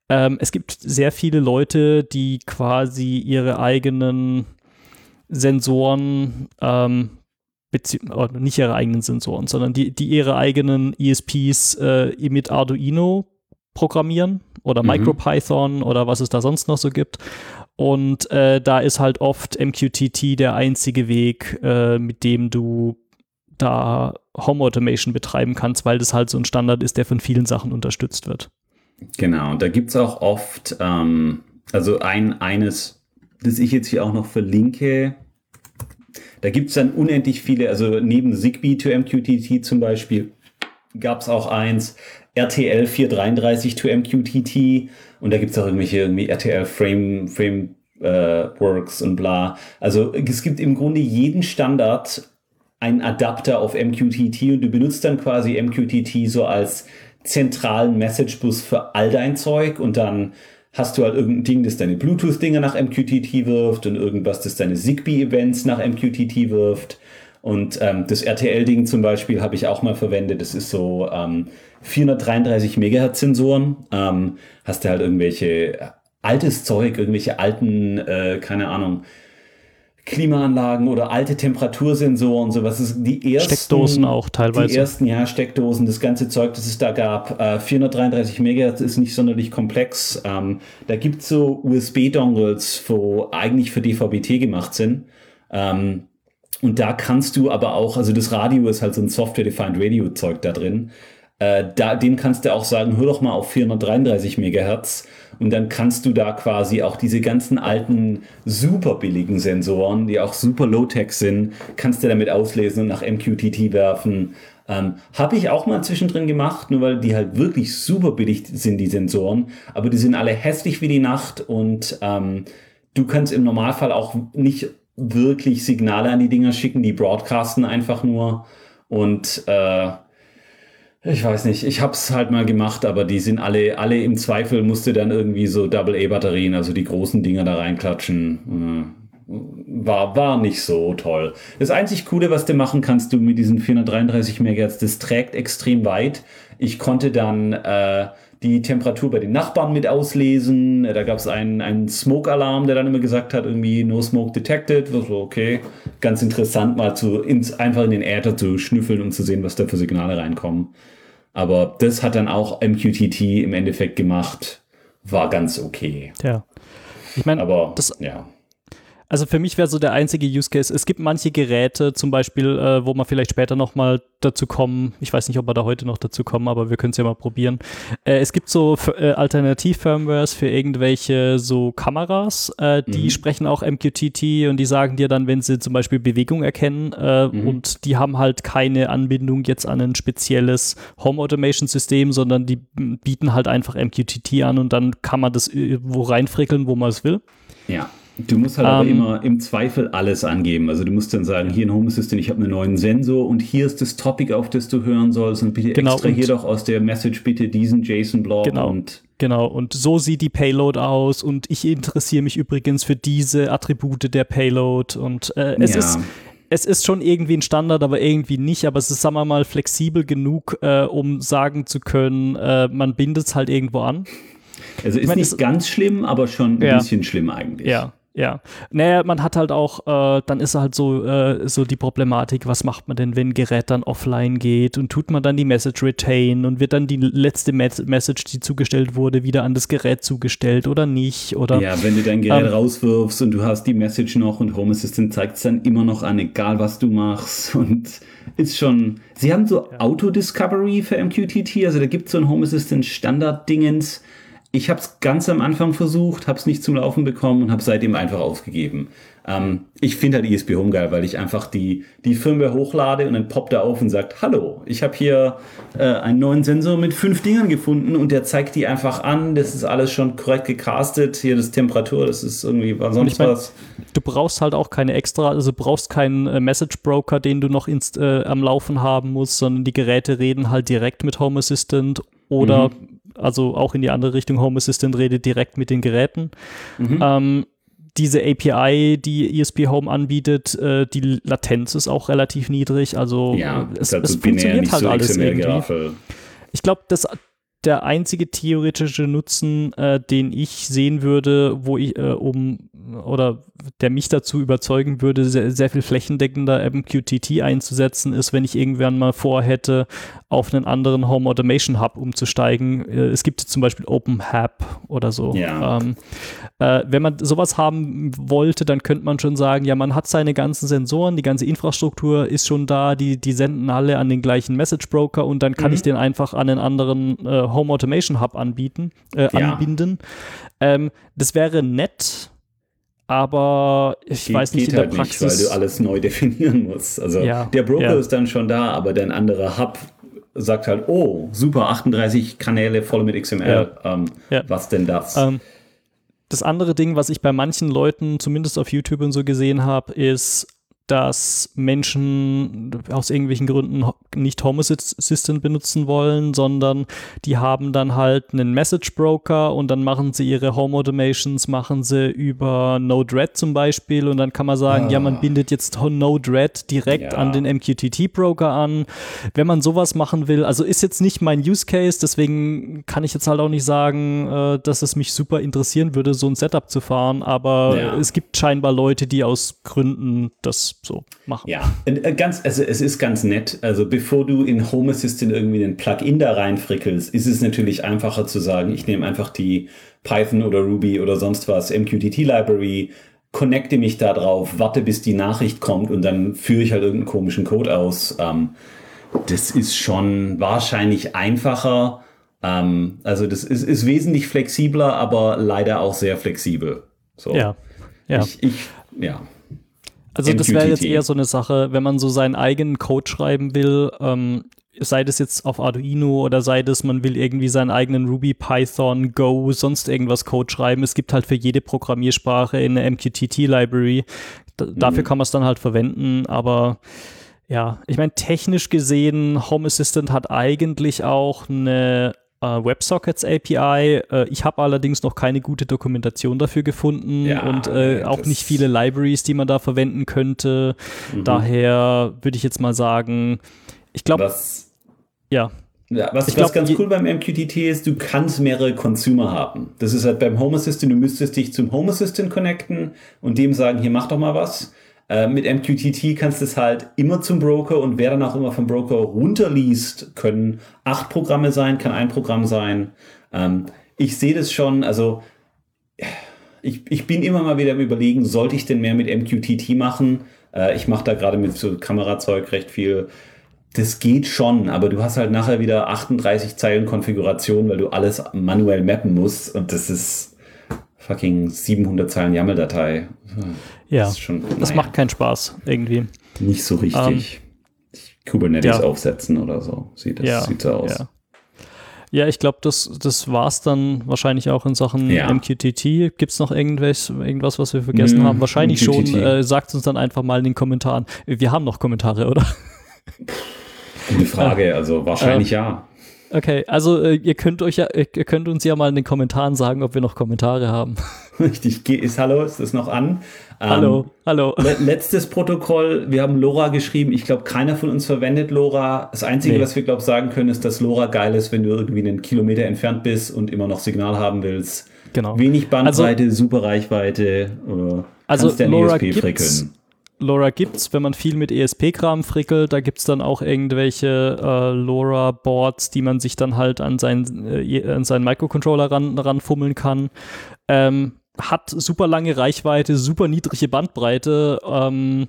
S2: Ähm, es gibt sehr viele Leute, die quasi ihre eigenen Sensoren, ähm, oh, nicht ihre eigenen Sensoren, sondern die, die ihre eigenen ESPs äh, mit Arduino programmieren oder mhm. MicroPython oder was es da sonst noch so gibt. Und äh, da ist halt oft MQTT der einzige Weg, äh, mit dem du da Home Automation betreiben kannst, weil das halt so ein Standard ist, der von vielen Sachen unterstützt wird.
S3: Genau, und da gibt es auch oft, ähm, also ein, eines das ich jetzt hier auch noch verlinke. Da gibt es dann unendlich viele, also neben Zigbee to MQTT zum Beispiel gab es auch eins, RTL 433 to MQTT und da gibt es auch irgendwelche irgendwie RTL Frame, Frame äh, und bla. Also es gibt im Grunde jeden Standard einen Adapter auf MQTT und du benutzt dann quasi MQTT so als zentralen Message Bus für all dein Zeug und dann hast du halt irgendein Ding, das deine Bluetooth-Dinger nach MQTT wirft und irgendwas, das deine Zigbee-Events nach MQTT wirft. Und ähm, das RTL-Ding zum Beispiel habe ich auch mal verwendet. Das ist so ähm, 433 Megahertz-Sensoren. Ähm, hast du halt irgendwelche altes Zeug, irgendwelche alten, äh, keine Ahnung, Klimaanlagen oder alte Temperatursensoren, sowas. Das ist die ersten,
S2: Steckdosen auch teilweise.
S3: Die ersten, ja, Steckdosen, das ganze Zeug, das es da gab. Äh, 433 Megahertz ist nicht sonderlich komplex. Ähm, da gibt es so USB-Dongles, wo eigentlich für DVB-T gemacht sind. Ähm, und da kannst du aber auch, also das Radio ist halt so ein Software-Defined Radio-Zeug da drin. Äh, da, dem kannst du auch sagen, hör doch mal auf 433 Megahertz und dann kannst du da quasi auch diese ganzen alten, super billigen Sensoren, die auch super low-tech sind, kannst du damit auslesen und nach MQTT werfen. Ähm, Habe ich auch mal zwischendrin gemacht, nur weil die halt wirklich super billig sind, die Sensoren. Aber die sind alle hässlich wie die Nacht und ähm, du kannst im Normalfall auch nicht wirklich Signale an die Dinger schicken, die broadcasten einfach nur. Und äh, ich weiß nicht, ich habe es halt mal gemacht, aber die sind alle, alle im Zweifel, musste dann irgendwie so Double-A-Batterien, also die großen Dinger da reinklatschen. war, war nicht so toll. Das einzig Coole, was du machen kannst, du mit diesen 433 MHz, das trägt extrem weit. Ich konnte dann äh, die Temperatur bei den Nachbarn mit auslesen. Da gab es einen, einen Smoke-Alarm, der dann immer gesagt hat, irgendwie No Smoke Detected. War okay. Ganz interessant, mal zu ins, einfach in den Äther zu schnüffeln und zu sehen, was da für Signale reinkommen. Aber das hat dann auch MQTT im Endeffekt gemacht. War ganz okay.
S2: Ja. Ich meine, aber das, ja. Also für mich wäre so der einzige Use Case, es gibt manche Geräte zum Beispiel, äh, wo man vielleicht später nochmal dazu kommen, ich weiß nicht, ob wir da heute noch dazu kommen, aber wir können es ja mal probieren. Äh, es gibt so äh, Alternativ-Firmwares für irgendwelche so Kameras, äh, die mhm. sprechen auch MQTT und die sagen dir dann, wenn sie zum Beispiel Bewegung erkennen äh, mhm. und die haben halt keine Anbindung jetzt an ein spezielles Home Automation System, sondern die bieten halt einfach MQTT an und dann kann man das wo reinfrickeln, wo man es will.
S3: Ja. Du musst halt um, aber ähm, immer im Zweifel alles angeben. Also du musst dann sagen, hier in Home Assistant, ich habe einen neuen Sensor und hier ist das Topic, auf das du hören sollst und bitte genau, extrahier doch aus der Message bitte diesen JSON-Block
S2: genau,
S3: und
S2: Genau, und so sieht die Payload aus und ich interessiere mich übrigens für diese Attribute der Payload und äh, es ja. ist es ist schon irgendwie ein Standard, aber irgendwie nicht. Aber es ist, sagen wir mal, flexibel genug, äh, um sagen zu können, äh, man bindet es halt irgendwo an.
S3: Also ist ich mein, nicht ganz schlimm, aber schon ein ja. bisschen schlimm eigentlich.
S2: Ja, ja, naja, man hat halt auch, äh, dann ist halt so, äh, so die Problematik, was macht man denn, wenn ein Gerät dann offline geht und tut man dann die Message retain und wird dann die letzte Message, die zugestellt wurde, wieder an das Gerät zugestellt oder nicht? Oder,
S3: ja, wenn du dein Gerät ähm, rauswirfst und du hast die Message noch und Home Assistant zeigt es dann immer noch an, egal was du machst und ist schon, sie haben so ja. Auto-Discovery für MQTT, also da gibt es so ein Home Assistant Standard-Dingens, ich habe es ganz am Anfang versucht, habe es nicht zum Laufen bekommen und habe seitdem einfach aufgegeben. Ähm, ich finde halt ESP Home geil, weil ich einfach die, die Firmware hochlade und dann poppt er auf und sagt, hallo, ich habe hier äh, einen neuen Sensor mit fünf Dingern gefunden und der zeigt die einfach an. Das ist alles schon korrekt gecastet. Hier das Temperatur, das ist irgendwie was sonst ich mein, was.
S2: Du brauchst halt auch keine extra, also brauchst keinen äh, Message Broker, den du noch inst, äh, am Laufen haben musst, sondern die Geräte reden halt direkt mit Home Assistant oder mhm also auch in die andere Richtung, Home Assistant redet direkt mit den Geräten. Mhm. Ähm, diese API, die ESP Home anbietet, äh, die Latenz ist auch relativ niedrig. Also
S3: ja, es, es also funktioniert halt so alles irgendwie.
S2: Ich glaube, das der einzige theoretische Nutzen, äh, den ich sehen würde, wo ich, äh, um oder der mich dazu überzeugen würde, sehr, sehr viel flächendeckender MQTT einzusetzen, ist, wenn ich irgendwann mal vorhätte, auf einen anderen Home Automation Hub umzusteigen. Äh, es gibt zum Beispiel OpenHub oder so.
S3: Ja. Ähm,
S2: äh, wenn man sowas haben wollte, dann könnte man schon sagen, ja, man hat seine ganzen Sensoren, die ganze Infrastruktur ist schon da, die, die senden alle an den gleichen Message Broker und dann kann mhm. ich den einfach an einen anderen äh, Home Automation Hub anbieten, äh, ja. anbinden. Ähm, das wäre nett, aber ich
S3: geht,
S2: weiß nicht
S3: in der halt Praxis. Nicht, weil du alles neu definieren musst. Also ja, der Broker ja. ist dann schon da, aber dein anderer Hub sagt halt, oh, super, 38 Kanäle voll mit XML. Ja. Ähm, was denn das?
S2: Ähm, das andere Ding, was ich bei manchen Leuten, zumindest auf YouTube und so gesehen habe, ist dass Menschen aus irgendwelchen Gründen nicht Home Assistant benutzen wollen, sondern die haben dann halt einen Message Broker und dann machen sie ihre Home Automations, machen sie über Node-RED zum Beispiel und dann kann man sagen, ah. ja, man ah. bindet jetzt Node-RED direkt ja. an den MQTT Broker an. Wenn man sowas machen will, also ist jetzt nicht mein Use Case, deswegen kann ich jetzt halt auch nicht sagen, äh, dass es mich super interessieren würde, so ein Setup zu fahren, aber ja. es gibt scheinbar Leute, die aus Gründen das so machen.
S3: Ja, äh, ganz, also es ist ganz nett. Also bevor du in Home Assistant irgendwie einen Plugin da reinfrickelst, ist es natürlich einfacher zu sagen, ich nehme einfach die Python oder Ruby oder sonst was MQTT Library, connecte mich da drauf, warte bis die Nachricht kommt und dann führe ich halt irgendeinen komischen Code aus. Ähm, das ist schon wahrscheinlich einfacher. Ähm, also das ist, ist wesentlich flexibler, aber leider auch sehr flexibel. So.
S2: Ja. Ja.
S3: Ich, ich, ja.
S2: Also das wäre jetzt eher so eine Sache, wenn man so seinen eigenen Code schreiben will, ähm, sei das jetzt auf Arduino oder sei das, man will irgendwie seinen eigenen Ruby, Python, Go, sonst irgendwas Code schreiben. Es gibt halt für jede Programmiersprache eine MQTT-Library. Dafür mhm. kann man es dann halt verwenden, aber ja, ich meine, technisch gesehen, Home Assistant hat eigentlich auch eine WebSockets API. Äh, ich habe allerdings noch keine gute Dokumentation dafür gefunden
S3: Ja,
S2: und äh, auch nicht viele Libraries, die man da verwenden könnte.
S3: Mhm.
S2: Daher würde ich jetzt mal sagen, ich glaube,
S3: Was,
S2: ja,
S3: ja, was,
S2: Ich
S3: was
S2: glaub,
S3: ganz cool beim MQTT ist, du kannst mehrere Consumer haben. Das ist halt beim Home Assistant, du müsstest dich zum Home Assistant connecten und dem sagen, hier mach doch mal was. Äh, mit MQTT kannst du es halt immer zum Broker und wer dann auch immer vom Broker runterliest, können acht Programme sein, kann ein Programm sein. Ähm, ich sehe das schon, also ich, ich bin immer mal wieder im Überlegen, sollte ich denn mehr mit MQTT machen? Äh, ich mache da gerade mit so Kamerazeug recht viel. Das geht schon, aber du hast halt nachher wieder 38 Zeilen Konfiguration, weil du alles manuell mappen musst und das ist fucking 700 Zeilen YAML-Datei.
S2: ja,
S3: Das schon,
S2: das
S3: naja,
S2: macht keinen Spaß irgendwie.
S3: nicht so richtig. Kubernetes
S2: ja.
S3: aufsetzen oder so. Sieht, das
S2: ja,
S3: sieht so aus.
S2: Ja. Ja, ich glaube, das, das war es dann wahrscheinlich auch in Sachen
S3: Ja.
S2: MQTT. Gibt es noch irgendwas, irgendwas, was wir vergessen
S3: Nö,
S2: haben? Wahrscheinlich
S3: MQTT.
S2: schon. Äh, sagt uns dann einfach mal in den Kommentaren. Wir haben noch Kommentare, oder?
S3: Gute Frage, also wahrscheinlich ja.
S2: Okay, also äh, ihr könnt euch ja, ihr könnt uns ja mal in den Kommentaren sagen, ob wir noch Kommentare haben.
S3: Richtig, ist Hallo, ist das noch an? Ähm,
S2: hallo, hallo.
S3: Le letztes Protokoll, wir haben LoRa geschrieben. Ich glaube, keiner von uns verwendet LoRa. Das Einzige,
S2: Nee.
S3: was wir, glaube ich, sagen können, ist, dass LoRa geil ist, wenn du irgendwie einen Kilometer entfernt bist und immer noch Signal haben willst.
S2: Genau.
S3: Wenig Bandbreite, super Reichweite. Äh,
S2: Also
S3: kannst
S2: LoRa
S3: ESP
S2: gibt's.
S3: frickeln.
S2: LoRa gibt's, wenn man viel mit ESP-Kram frickelt, da gibt's dann auch irgendwelche äh, LoRa-Boards, die man sich dann halt an seinen, äh, an seinen Microcontroller ran, ranfummeln kann. Ähm, hat super lange Reichweite, super niedrige Bandbreite, ähm,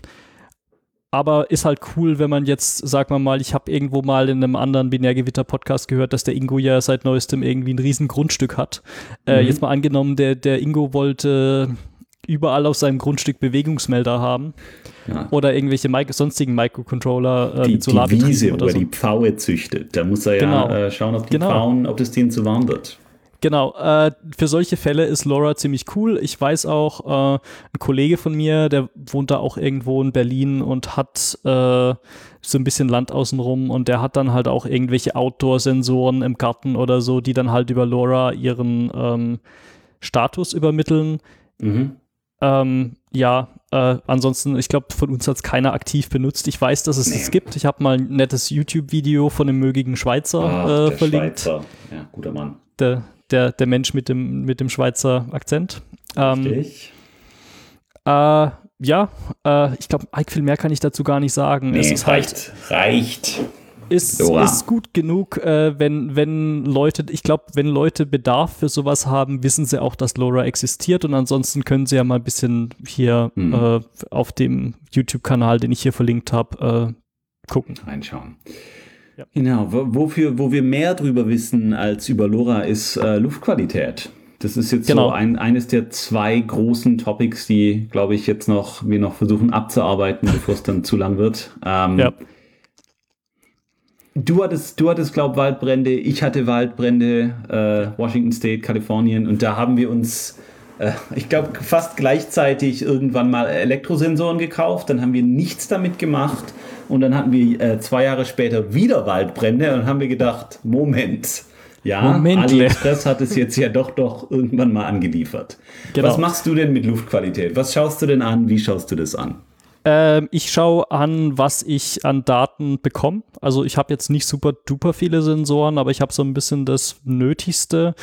S2: aber ist halt cool, wenn man jetzt, sag mal mal, ich habe irgendwo mal in einem anderen Binärgewitter-Podcast gehört, dass der Ingo ja seit neuestem irgendwie ein riesen Grundstück hat. Äh,
S3: Mhm.
S2: jetzt mal angenommen, der, der Ingo wollte überall auf seinem Grundstück Bewegungsmelder haben
S3: Ja.
S2: oder irgendwelche Mic sonstigen Microcontroller äh,
S3: Die,
S2: mit
S3: die
S2: Solarbetrieb
S3: Wiese, wo
S2: oder
S3: er
S2: so.
S3: die Pfaue züchtet. Da muss er
S2: Genau.
S3: ja äh, schauen, ob die
S2: Genau.
S3: Pfauen, ob das denen zu warm wird.
S2: Genau, äh, für solche Fälle ist LoRa ziemlich cool. Ich weiß auch, äh, ein Kollege von mir, der wohnt da auch irgendwo in Berlin und hat äh, so ein bisschen Land außenrum und der hat dann halt auch irgendwelche Outdoor-Sensoren im Garten oder so, die dann halt über LoRa ihren ähm, Status übermitteln.
S3: Mhm.
S2: Ähm, ja, äh, ansonsten, ich glaube, von uns hat es keiner aktiv benutzt. Ich weiß, dass es
S3: Nee.
S2: es gibt. Ich habe mal ein nettes YouTube-Video von einem mögigen Schweizer
S3: Ach,
S2: äh,
S3: der
S2: verlinkt.
S3: Schweizer. Ja, guter Mann.
S2: Der, der, der Mensch mit dem, mit dem Schweizer Akzent. Ähm,
S3: Richtig.
S2: äh, ja, äh, ich glaube, viel mehr kann ich dazu gar nicht sagen.
S3: Nee,
S2: es ist halt,
S3: reicht.
S2: Ist, ist gut genug, äh, wenn, wenn Leute, ich glaube, wenn Leute Bedarf für sowas haben, wissen sie auch, dass LoRa existiert und ansonsten können sie ja mal ein bisschen hier
S3: Mhm.
S2: äh, auf dem YouTube-Kanal, den ich hier verlinkt habe, äh, gucken.
S3: reinschauen.
S2: Ja.
S3: Genau, wo, wofür, wo wir mehr drüber wissen als über LoRa ist äh, Luftqualität. Das ist jetzt
S2: Genau.
S3: so ein, eines der zwei großen Topics, die, glaube ich, jetzt noch wir noch versuchen abzuarbeiten, bevor es dann zu lang wird. Ähm,
S2: Ja.
S3: Du hattest, du hattest, glaub Waldbrände, ich hatte Waldbrände, äh, Washington State, Kalifornien, und da haben wir uns, äh, ich glaube, fast gleichzeitig irgendwann mal Elektrosensoren gekauft. Dann haben wir nichts damit gemacht und dann hatten wir äh, zwei Jahre später wieder Waldbrände und haben wir gedacht, Moment, ja,
S2: Momentle.
S3: AliExpress hat es jetzt ja doch doch irgendwann mal angeliefert.
S2: Genau.
S3: Was machst du denn mit Luftqualität? Was schaust du denn an? Wie schaust du das an?
S2: Ähm, ich schaue an, was ich an Daten bekomme. Also ich habe jetzt nicht super duper viele Sensoren, aber ich habe so ein bisschen das Nötigste.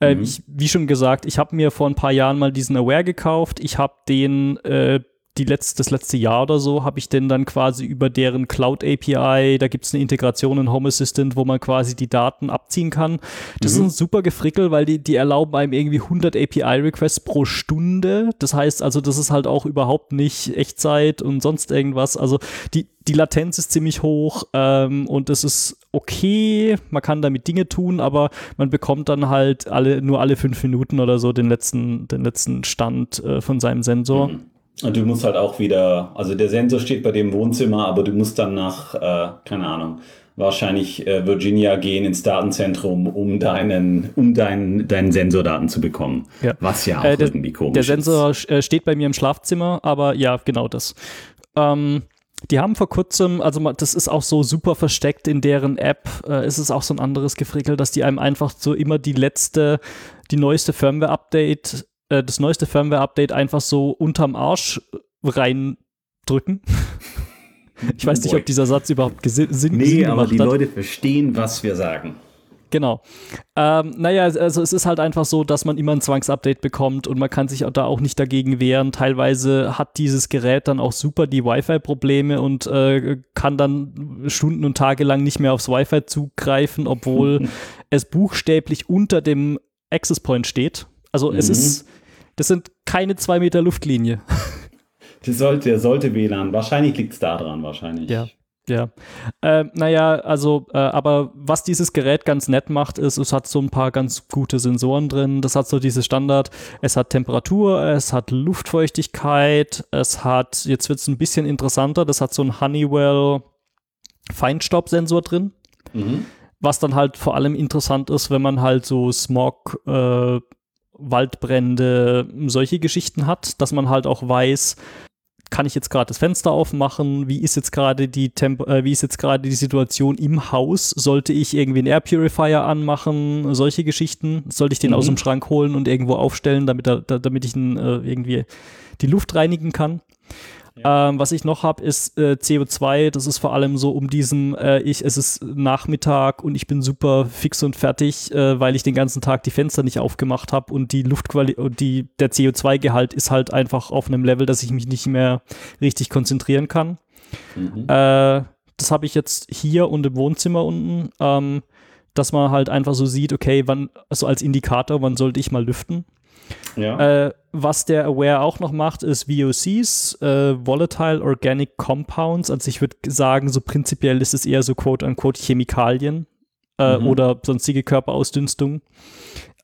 S2: Ähm,
S3: Mhm.
S2: ich, wie schon gesagt, ich habe mir vor ein paar Jahren mal diesen Aware gekauft. Ich habe den äh, die letzte, das letzte Jahr oder so habe ich den dann quasi über deren Cloud API, da gibt es eine Integration in Home Assistant, wo man quasi die Daten abziehen kann. Das ist ein super Gefrickel, weil die, die erlauben einem irgendwie 100 API-Requests pro Stunde. Das heißt also, das ist halt auch überhaupt nicht Echtzeit und sonst irgendwas. Also die, die Latenz ist ziemlich hoch ähm, und es ist okay, man kann damit Dinge tun, aber man bekommt dann halt alle, nur alle fünf Minuten oder so den letzten, den letzten Stand äh, von seinem Sensor.
S3: Und du musst halt auch wieder, also der Sensor steht bei dem Wohnzimmer, aber du musst dann nach, äh, keine Ahnung, wahrscheinlich äh, Virginia gehen ins Datenzentrum, um deinen, um deinen, deinen Sensordaten zu bekommen.
S2: Ja.
S3: Was ja auch
S2: Äh, der,
S3: irgendwie komisch
S2: Der
S3: ist.
S2: Sensor äh, steht bei mir im Schlafzimmer, aber ja, genau das. Ähm, Die haben vor kurzem, also das ist auch so super versteckt in deren App, äh, ist es auch so ein anderes Gefrickel, dass die einem einfach so immer die letzte, die neueste Firmware-Update, äh, das neueste Firmware-Update einfach so unterm Arsch reindrücken. ich weiß nicht, ob dieser Satz überhaupt Sinn
S3: Nee, Sinn aber die hat. Leute verstehen, was wir sagen.
S2: Genau. Ähm, naja, also es ist halt einfach so, dass man immer ein Zwangsupdate bekommt und man kann sich da auch nicht dagegen wehren. Teilweise hat dieses Gerät dann auch super die Wi-Fi-Probleme und äh, kann dann Stunden und Tage lang nicht mehr aufs Wi-Fi zugreifen, obwohl es buchstäblich unter dem Access Point steht. Also mhm. es ist, das sind keine zwei Meter Luftlinie.
S3: Das sollte, sollte WLAN. Wahrscheinlich liegt es daran, wahrscheinlich.
S2: Ja. Ja, äh, naja, also, äh, aber was dieses Gerät ganz nett macht, ist, es hat so ein paar ganz gute Sensoren drin. Das hat so dieses Standard, es hat Temperatur, es hat Luftfeuchtigkeit, es hat, jetzt wird es ein bisschen interessanter, das hat so ein Honeywell Feinstaubsensor drin. Mhm. Was dann halt vor allem interessant ist, wenn man halt so Smog, äh, Waldbrände, solche Geschichten hat, dass man halt auch weiß, kann ich jetzt gerade das Fenster aufmachen? Wie ist jetzt gerade die Temp äh, wie ist jetzt gerade die Situation im Haus? Sollte ich irgendwie einen Air Purifier anmachen? Solche Geschichten. Sollte ich den mhm. aus dem Schrank holen und irgendwo aufstellen, damit, er, damit ich ihn, äh, irgendwie die Luft reinigen kann? Ja. Ähm, was ich noch habe, ist äh, CO2. Das ist vor allem so um diesen, äh, ich, es ist Nachmittag und ich bin super fix und fertig, äh, weil ich den ganzen Tag die Fenster nicht aufgemacht habe und die Luftqualität und die, der CO2-Gehalt ist halt einfach auf einem Level, dass ich mich nicht mehr richtig konzentrieren kann. Mhm. Äh, das habe ich jetzt hier und im Wohnzimmer unten, ähm, dass man halt einfach so sieht, okay, wann, also als Indikator, wann sollte ich mal lüften. Ja. Äh, was der Aware auch noch macht, ist VOCs, äh, Volatile Organic Compounds. Also ich würde sagen, so prinzipiell ist es eher so quote-unquote Chemikalien äh, mhm. oder sonstige Körperausdünstung.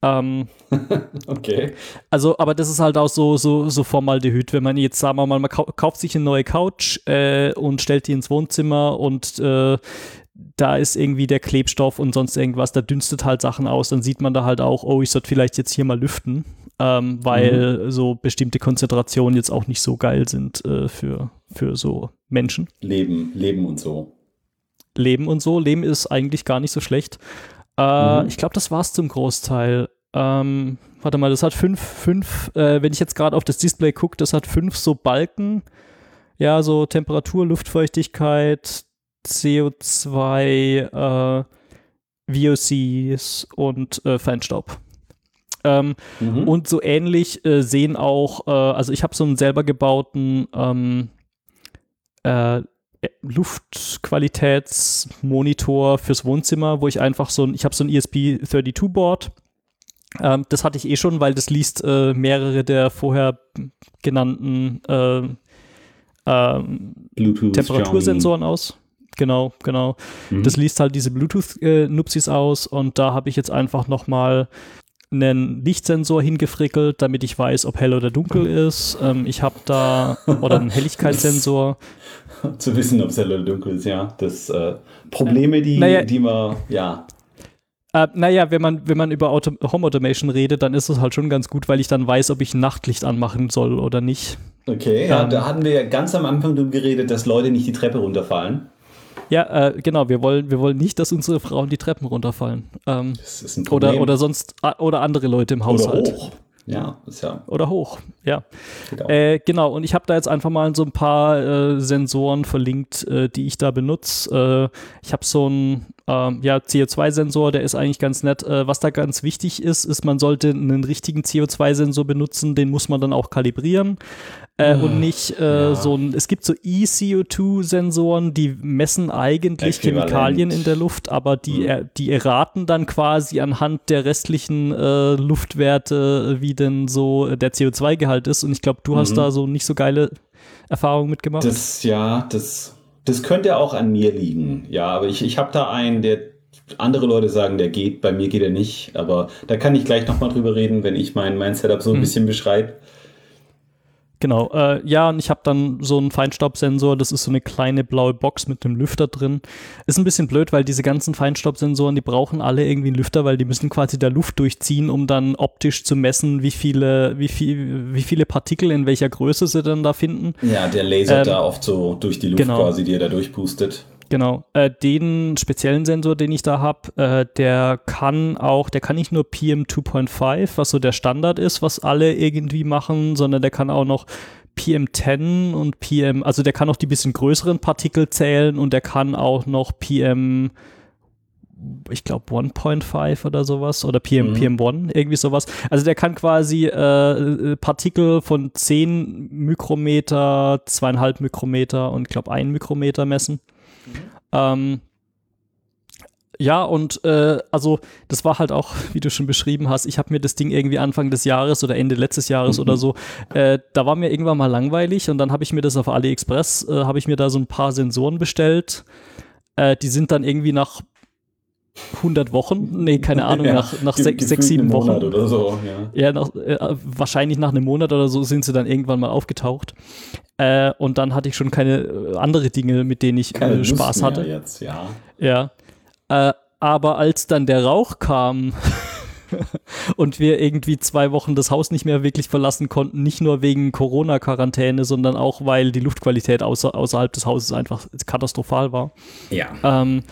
S2: Ähm,
S3: okay.
S2: Also, aber das ist halt auch so, so, so Formaldehyd, wenn man jetzt, sagen wir mal, man kauft sich eine neue Couch äh, und stellt die ins Wohnzimmer und äh, da ist irgendwie der Klebstoff und sonst irgendwas, da dünstet halt Sachen aus, dann sieht man da halt auch, oh, ich sollte vielleicht jetzt hier mal lüften ähm, weil mhm. so bestimmte Konzentrationen jetzt auch nicht so geil sind äh, für, für so Menschen.
S3: Leben, Leben und so.
S2: Leben und so. Leben ist eigentlich gar nicht so schlecht. Äh, mhm. Ich glaube, das war es zum Großteil. Ähm, warte mal, das hat fünf, fünf, äh, wenn ich jetzt gerade auf das Display gucke, das hat fünf so Balken. Ja, so Temperatur, Luftfeuchtigkeit, CO2, äh, VOCs und äh, Feinstaub. Ähm, mhm. Und so ähnlich äh, sehen auch, äh, also ich habe so einen selber gebauten ähm, äh, Luftqualitätsmonitor fürs Wohnzimmer, wo ich einfach so ein, ich habe so ein ESP32-Board. Ähm, das hatte ich eh schon, weil das liest äh, mehrere der vorher genannten äh, ähm, Temperatursensoren aus. Genau, genau. Mhm. Das liest halt diese Bluetooth-Nupsis äh, aus und da habe ich jetzt einfach nochmal einen Lichtsensor hingefrickelt, damit ich weiß, ob hell oder dunkel ist. Ähm, ich habe da, oder einen Helligkeitssensor.
S3: Zu wissen, ob es hell oder dunkel ist, ja. Das äh, Probleme, die, naja, die man, ja.
S2: Äh, naja, wenn man, wenn man über Auto Home Automation redet, dann ist es halt schon ganz gut, weil ich dann weiß, ob ich Nachtlicht anmachen soll oder nicht.
S3: Okay, ja, ähm, da hatten wir ja ganz am Anfang darüber geredet, dass Leute nicht die Treppe runterfallen.
S2: Ja, äh, genau, wir wollen, wir wollen nicht, dass unsere Frauen die Treppen runterfallen. Ähm, das ist ein Problem. Oder, oder sonst, oder andere Leute im Haushalt.
S3: Oder hoch. Ja, ist ja.
S2: Oder hoch, ja. Genau, äh, genau. und ich habe da jetzt einfach mal so ein paar äh, Sensoren verlinkt, äh, die ich da benutze. Äh, ich habe so einen ähm, ja, CO2-Sensor, der ist eigentlich ganz nett. Äh, was da ganz wichtig ist, ist, man sollte einen richtigen CO2-Sensor benutzen, den muss man dann auch kalibrieren äh, und hm, nicht äh, ja. so ein, es gibt so eCO2-Sensoren, die messen eigentlich Chemikalien in der Luft, aber die, mhm. die erraten dann quasi anhand der restlichen äh, Luftwerte, wie denn so der CO2-Gehalt ist. Und ich glaube, du mhm. hast da so nicht so geile Erfahrungen mitgemacht.
S3: Das, ja, das, das könnte auch an mir liegen. Ja, aber ich, ich habe da einen, der andere Leute sagen, der geht, bei mir geht er nicht. Aber da kann ich gleich nochmal drüber reden, wenn ich mein, mein Setup so ein mhm. bisschen beschreibe.
S2: Genau, äh, ja, und ich habe dann so einen Feinstaubsensor, das ist so eine kleine blaue Box mit einem Lüfter drin. Ist ein bisschen blöd, weil diese ganzen Feinstaubsensoren, die brauchen alle irgendwie einen Lüfter, weil die müssen quasi da Luft durchziehen, um dann optisch zu messen, wie viele, wie viel, wie viele Partikel in welcher Größe sie dann da finden.
S3: Ja, der lasert ähm, da oft so durch die Luft genau. quasi, die er da durchpustet.
S2: Genau. Äh, den speziellen Sensor, den ich da habe, äh, der kann auch, der kann nicht nur PM 2.5, was so der Standard ist, was alle irgendwie machen, sondern der kann auch noch PM10 und PM, also der kann auch die bisschen größeren Partikel zählen und der kann auch noch PM ich glaube 1.5 oder sowas oder PM, mhm. PM1, irgendwie sowas. Also der kann quasi äh, Partikel von 10 Mikrometer, zweieinhalb Mikrometer und ich glaube 1 Mikrometer messen. Ähm, ja, und äh, also das war halt auch, wie du schon beschrieben hast, ich habe mir das Ding irgendwie Anfang des Jahres oder Ende letztes Jahres mhm. oder so, äh, da war mir irgendwann mal langweilig und dann habe ich mir das auf AliExpress, äh, habe ich mir da so ein paar Sensoren bestellt. Äh, die sind dann irgendwie nach 100 Wochen, nee, keine Ahnung, ja, nach, nach sechs, sechs, sieben Wochen. Monat
S3: oder so,
S2: ja. Ja, nach, äh, wahrscheinlich nach einem Monat oder so sind sie dann irgendwann mal aufgetaucht. Äh, und dann hatte ich schon keine äh, andere Dinge, mit denen ich äh, Spaß hatte.
S3: Jetzt, ja.
S2: Ja. Äh, aber als dann der Rauch kam und wir irgendwie zwei Wochen das Haus nicht mehr wirklich verlassen konnten, nicht nur wegen Corona-Quarantäne, sondern auch, weil die Luftqualität außer, außerhalb des Hauses einfach katastrophal war.
S3: Ja.
S2: Ähm,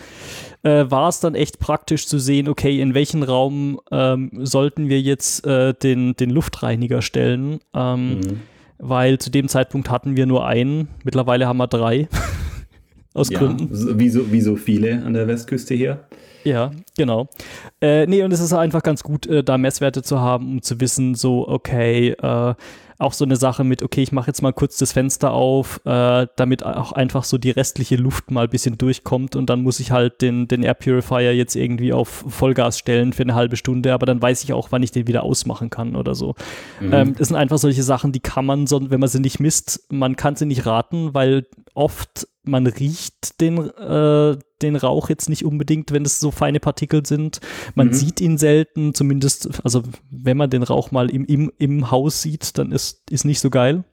S2: äh, war es dann echt praktisch zu sehen, okay, in welchen Raum ähm, sollten wir jetzt äh, den, den Luftreiniger stellen. Ähm, mhm. Weil zu dem Zeitpunkt hatten wir nur einen, mittlerweile haben wir drei.
S3: Aus ja, Gründen. Wie so, wie so viele an der Westküste hier.
S2: Ja, genau. Äh, nee, und es ist einfach ganz gut, äh, da Messwerte zu haben, um zu wissen, so, okay, äh, auch so eine Sache mit, okay, ich mache jetzt mal kurz das Fenster auf, äh, damit auch einfach so die restliche Luft mal ein bisschen durchkommt und dann muss ich halt den, den Air Purifier jetzt irgendwie auf Vollgas stellen für eine halbe Stunde, aber dann weiß ich auch, wann ich den wieder ausmachen kann oder so. Mhm. Ähm, das sind einfach solche Sachen, die kann man, wenn man sie nicht misst, man kann sie nicht raten, weil oft man riecht den, äh, den Rauch jetzt nicht unbedingt, wenn es so feine Partikel sind. Man mhm. sieht ihn selten, zumindest, also wenn man den Rauch mal im, im, im Haus sieht, dann ist, ist nicht so geil.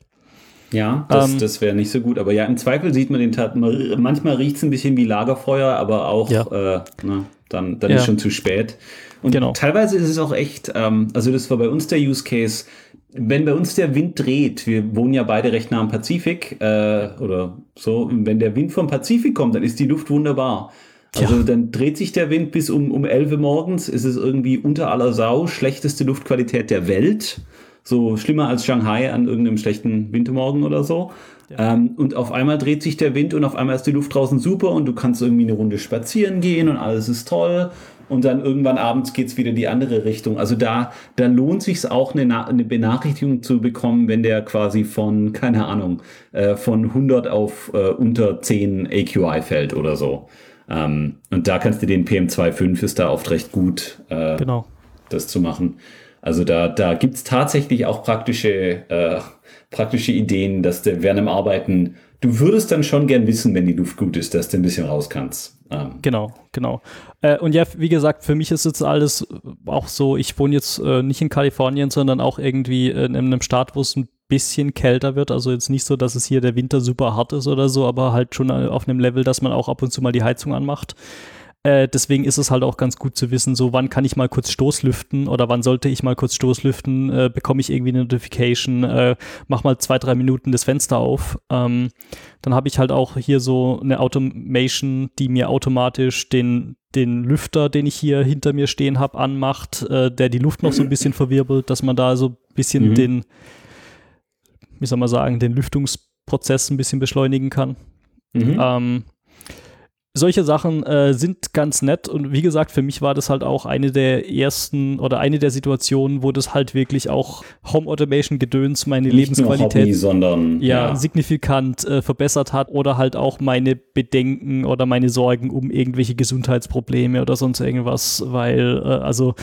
S3: Ja, das, ähm, das wäre nicht so gut. Aber ja, im Zweifel sieht man den Tat. Manchmal riecht es ein bisschen wie Lagerfeuer, aber auch ja. äh, na, dann, dann ja. ist schon zu spät. Und genau. teilweise ist es auch echt, ähm, also das war bei uns der Use Case, wenn bei uns der Wind dreht, wir wohnen ja beide recht nah am Pazifik äh, oder so, wenn der Wind vom Pazifik kommt, dann ist die Luft wunderbar. Also ja. dann dreht sich der Wind bis um, um 11 Uhr morgens, ist es irgendwie unter aller Sau, schlechteste Luftqualität der Welt. So schlimmer als Shanghai an irgendeinem schlechten Wintermorgen oder so. Ja. Ähm, und auf einmal dreht sich der Wind und auf einmal ist die Luft draußen super und du kannst irgendwie eine Runde spazieren gehen und alles ist toll und dann irgendwann abends geht es wieder die andere Richtung. Also da, da lohnt sich auch eine, eine Benachrichtigung zu bekommen, wenn der quasi von, keine Ahnung, äh, von 100 auf äh, unter 10 AQI fällt oder so. Ähm, und da kannst du den PM25 ist da oft recht gut, äh, genau. das zu machen. Also da, da gibt es tatsächlich auch praktische, äh, praktische Ideen, dass du während dem Arbeiten, du würdest dann schon gern wissen, wenn die Luft gut ist, dass du ein bisschen raus kannst.
S2: Ähm. Genau, genau. Äh, und ja, wie gesagt, für mich ist jetzt alles auch so, ich wohne jetzt äh, nicht in Kalifornien, sondern auch irgendwie in, einem Staat, wo es ein bisschen kälter wird. Also jetzt nicht so, dass es hier der Winter super hart ist oder so, aber halt schon auf einem Level, dass man auch ab und zu mal die Heizung anmacht. Äh, deswegen ist es halt auch ganz gut zu wissen, so wann kann ich mal kurz Stoßlüften oder wann sollte ich mal kurz Stoßlüften, äh, bekomme ich irgendwie eine Notification, äh, mach mal zwei, drei Minuten das Fenster auf. Ähm, dann habe ich halt auch hier so eine Automation, die mir automatisch den, den Lüfter, den ich hier hinter mir stehen habe, anmacht, äh, der die Luft noch so ein bisschen verwirbelt, dass man da so ein bisschen mhm. den, wie soll man sagen, den Lüftungsprozess ein bisschen beschleunigen kann. Mhm. Ähm, solche Sachen äh, sind ganz nett und wie gesagt, für mich war das halt auch eine der ersten oder eine der Situationen, wo das halt wirklich auch Home Automation Gedöns meine Nicht Lebensqualität
S3: Hobby, sondern
S2: ja, ja. signifikant äh, verbessert hat oder halt auch meine Bedenken oder meine Sorgen um irgendwelche Gesundheitsprobleme oder sonst irgendwas, weil äh, also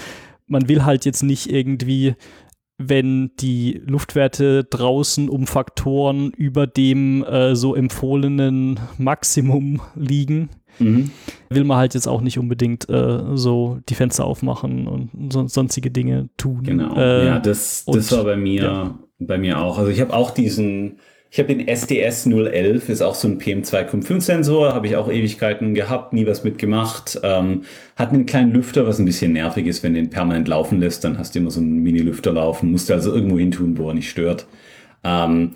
S2: man will halt jetzt nicht irgendwie wenn die Luftwerte draußen um Faktoren über dem äh, so empfohlenen Maximum liegen, mhm. will man halt jetzt auch nicht unbedingt äh, so die Fenster aufmachen und so, sonstige Dinge tun.
S3: Genau. Äh, ja, das, das war bei mir, ja. bei mir auch. Also ich habe auch diesen, ich habe den SDS 011, ist auch so ein PM2,5-Sensor, habe ich auch Ewigkeiten gehabt, nie was mitgemacht. Ähm, hat einen kleinen Lüfter, was ein bisschen nervig ist, wenn du den permanent laufen lässt, dann hast du immer so einen Mini-Lüfter laufen, musst du also irgendwo hin tun, wo er nicht stört. Ähm,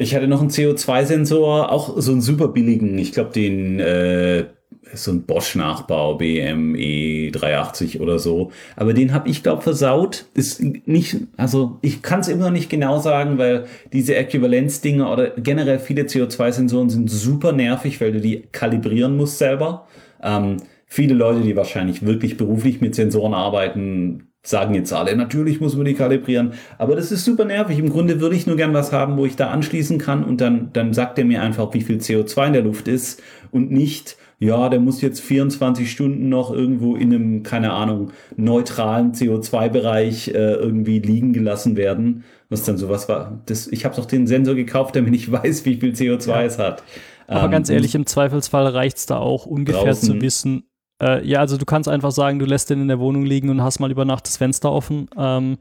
S3: ich hatte noch einen CO2-Sensor, auch so einen super billigen, ich glaube den äh, so ein Bosch-Nachbau, BME 380 oder so. Aber den habe ich, glaube versaut. Ist nicht, also ich kann es immer nicht genau sagen, weil diese Äquivalenzdinge oder generell viele CO2-Sensoren sind super nervig, weil du die kalibrieren musst selber. Ähm, viele Leute, die wahrscheinlich wirklich beruflich mit Sensoren arbeiten, sagen jetzt alle, natürlich muss man die kalibrieren, aber das ist super nervig. Im Grunde würde ich nur gern was haben, wo ich da anschließen kann und dann, dann sagt er mir einfach, wie viel CO2 in der Luft ist und nicht, ja, der muss jetzt 24 Stunden noch irgendwo in einem, keine Ahnung, neutralen CO2-Bereich äh, irgendwie liegen gelassen werden. Was dann sowas war. Das, ich habe doch den Sensor gekauft, damit ich weiß, wie viel CO2 ja. es hat.
S2: Aber ähm, ganz ehrlich, im Zweifelsfall reicht es da auch ungefähr draußen, zu wissen, äh, ja, also du kannst einfach sagen, du lässt den in der Wohnung liegen und hast mal über Nacht das Fenster offen. Ähm,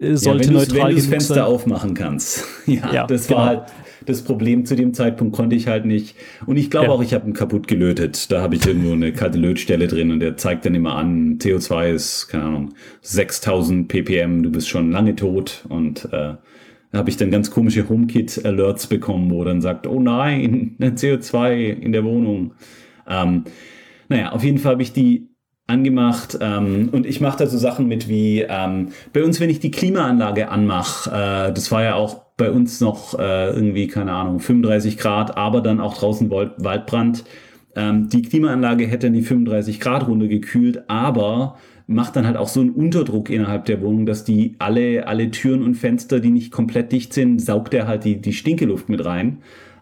S2: sollte ja, wenn neutral
S3: wenn du das Fenster sein. aufmachen kannst. ja, ja, das genau. war halt das Problem zu dem Zeitpunkt konnte ich halt nicht. Und ich glaube ja. auch, ich habe ihn kaputt gelötet. Da habe ich irgendwo eine kalte Lötstelle drin und der zeigt dann immer an, CO2 ist, keine Ahnung, 6000 ppm, du bist schon lange tot. Und äh, da habe ich dann ganz komische HomeKit-Alerts bekommen, wo dann sagt, oh nein, CO2 in der Wohnung. Ähm, naja, auf jeden Fall habe ich die angemacht ähm, und ich mache da so Sachen mit wie ähm, bei uns, wenn ich die Klimaanlage anmache, äh, das war ja auch bei uns noch äh, irgendwie, keine Ahnung, 35 Grad, aber dann auch draußen Waldbrand. Ähm, die Klimaanlage hätte dann die 35 Grad Runde gekühlt, aber macht dann halt auch so einen Unterdruck innerhalb der Wohnung, dass die alle, alle Türen und Fenster, die nicht komplett dicht sind, saugt er halt die, die Stinkeluft mit rein.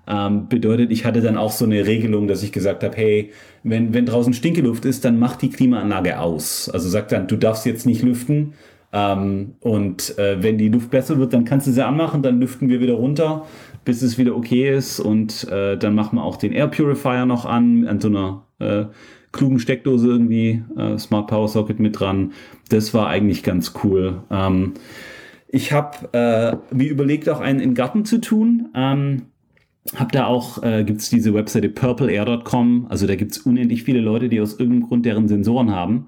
S3: Ähm, bedeutet, ich hatte dann auch so eine Regelung, dass ich gesagt habe, hey, wenn, wenn draußen Stinkeluft ist, dann mach die Klimaanlage aus. Also sagt dann, du darfst jetzt nicht lüften. Ähm, und äh, wenn die Luft besser wird, dann kannst du sie anmachen, dann lüften wir wieder runter, bis es wieder okay ist. Und äh, dann machen wir auch den Air Purifier noch an, an so einer äh, klugen Steckdose irgendwie, äh, Smart Power Socket mit dran. Das war eigentlich ganz cool. Ähm, ich habe äh, mir überlegt, auch einen in Garten zu tun. Ähm, hab da auch, äh, gibt es diese Webseite purpleair.com, also da gibt es unendlich viele Leute, die aus irgendeinem Grund deren Sensoren haben.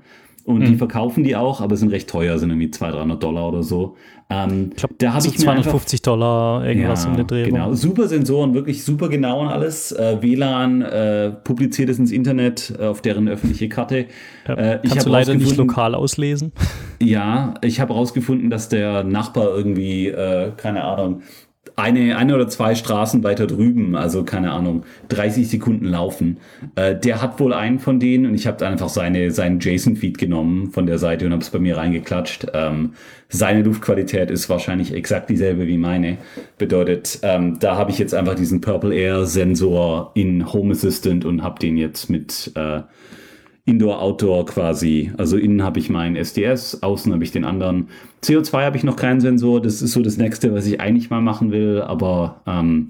S3: Und mhm. die verkaufen die auch, aber sind recht teuer, sind irgendwie 200, 300 Dollar oder so.
S2: Ähm, ich glaube, da habe so ich 250 einfach, Dollar irgendwas ja, um den Dreh.
S3: Genau, super Sensoren, wirklich super genau und alles. Äh, WLAN äh, publiziert es ins Internet äh, auf deren öffentliche Karte.
S2: Ja, äh, kannst du leider nicht lokal auslesen.
S3: Ja, ich habe herausgefunden, dass der Nachbar irgendwie, äh, keine Ahnung, eine, eine oder zwei Straßen weiter drüben, also keine Ahnung, 30 Sekunden laufen. Äh, der hat wohl einen von denen und ich habe einfach seine, seinen JSON-Feed genommen von der Seite und habe es bei mir reingeklatscht. Ähm, seine Luftqualität ist wahrscheinlich exakt dieselbe wie meine. Bedeutet, ähm, da habe ich jetzt einfach diesen Purple Air Sensor in Home Assistant und habe den jetzt mit äh, Indoor-Outdoor quasi. Also innen habe ich meinen SDS, außen habe ich den anderen. CO2 habe ich noch keinen Sensor. Das ist so das nächste, was ich eigentlich mal machen will. Aber ähm,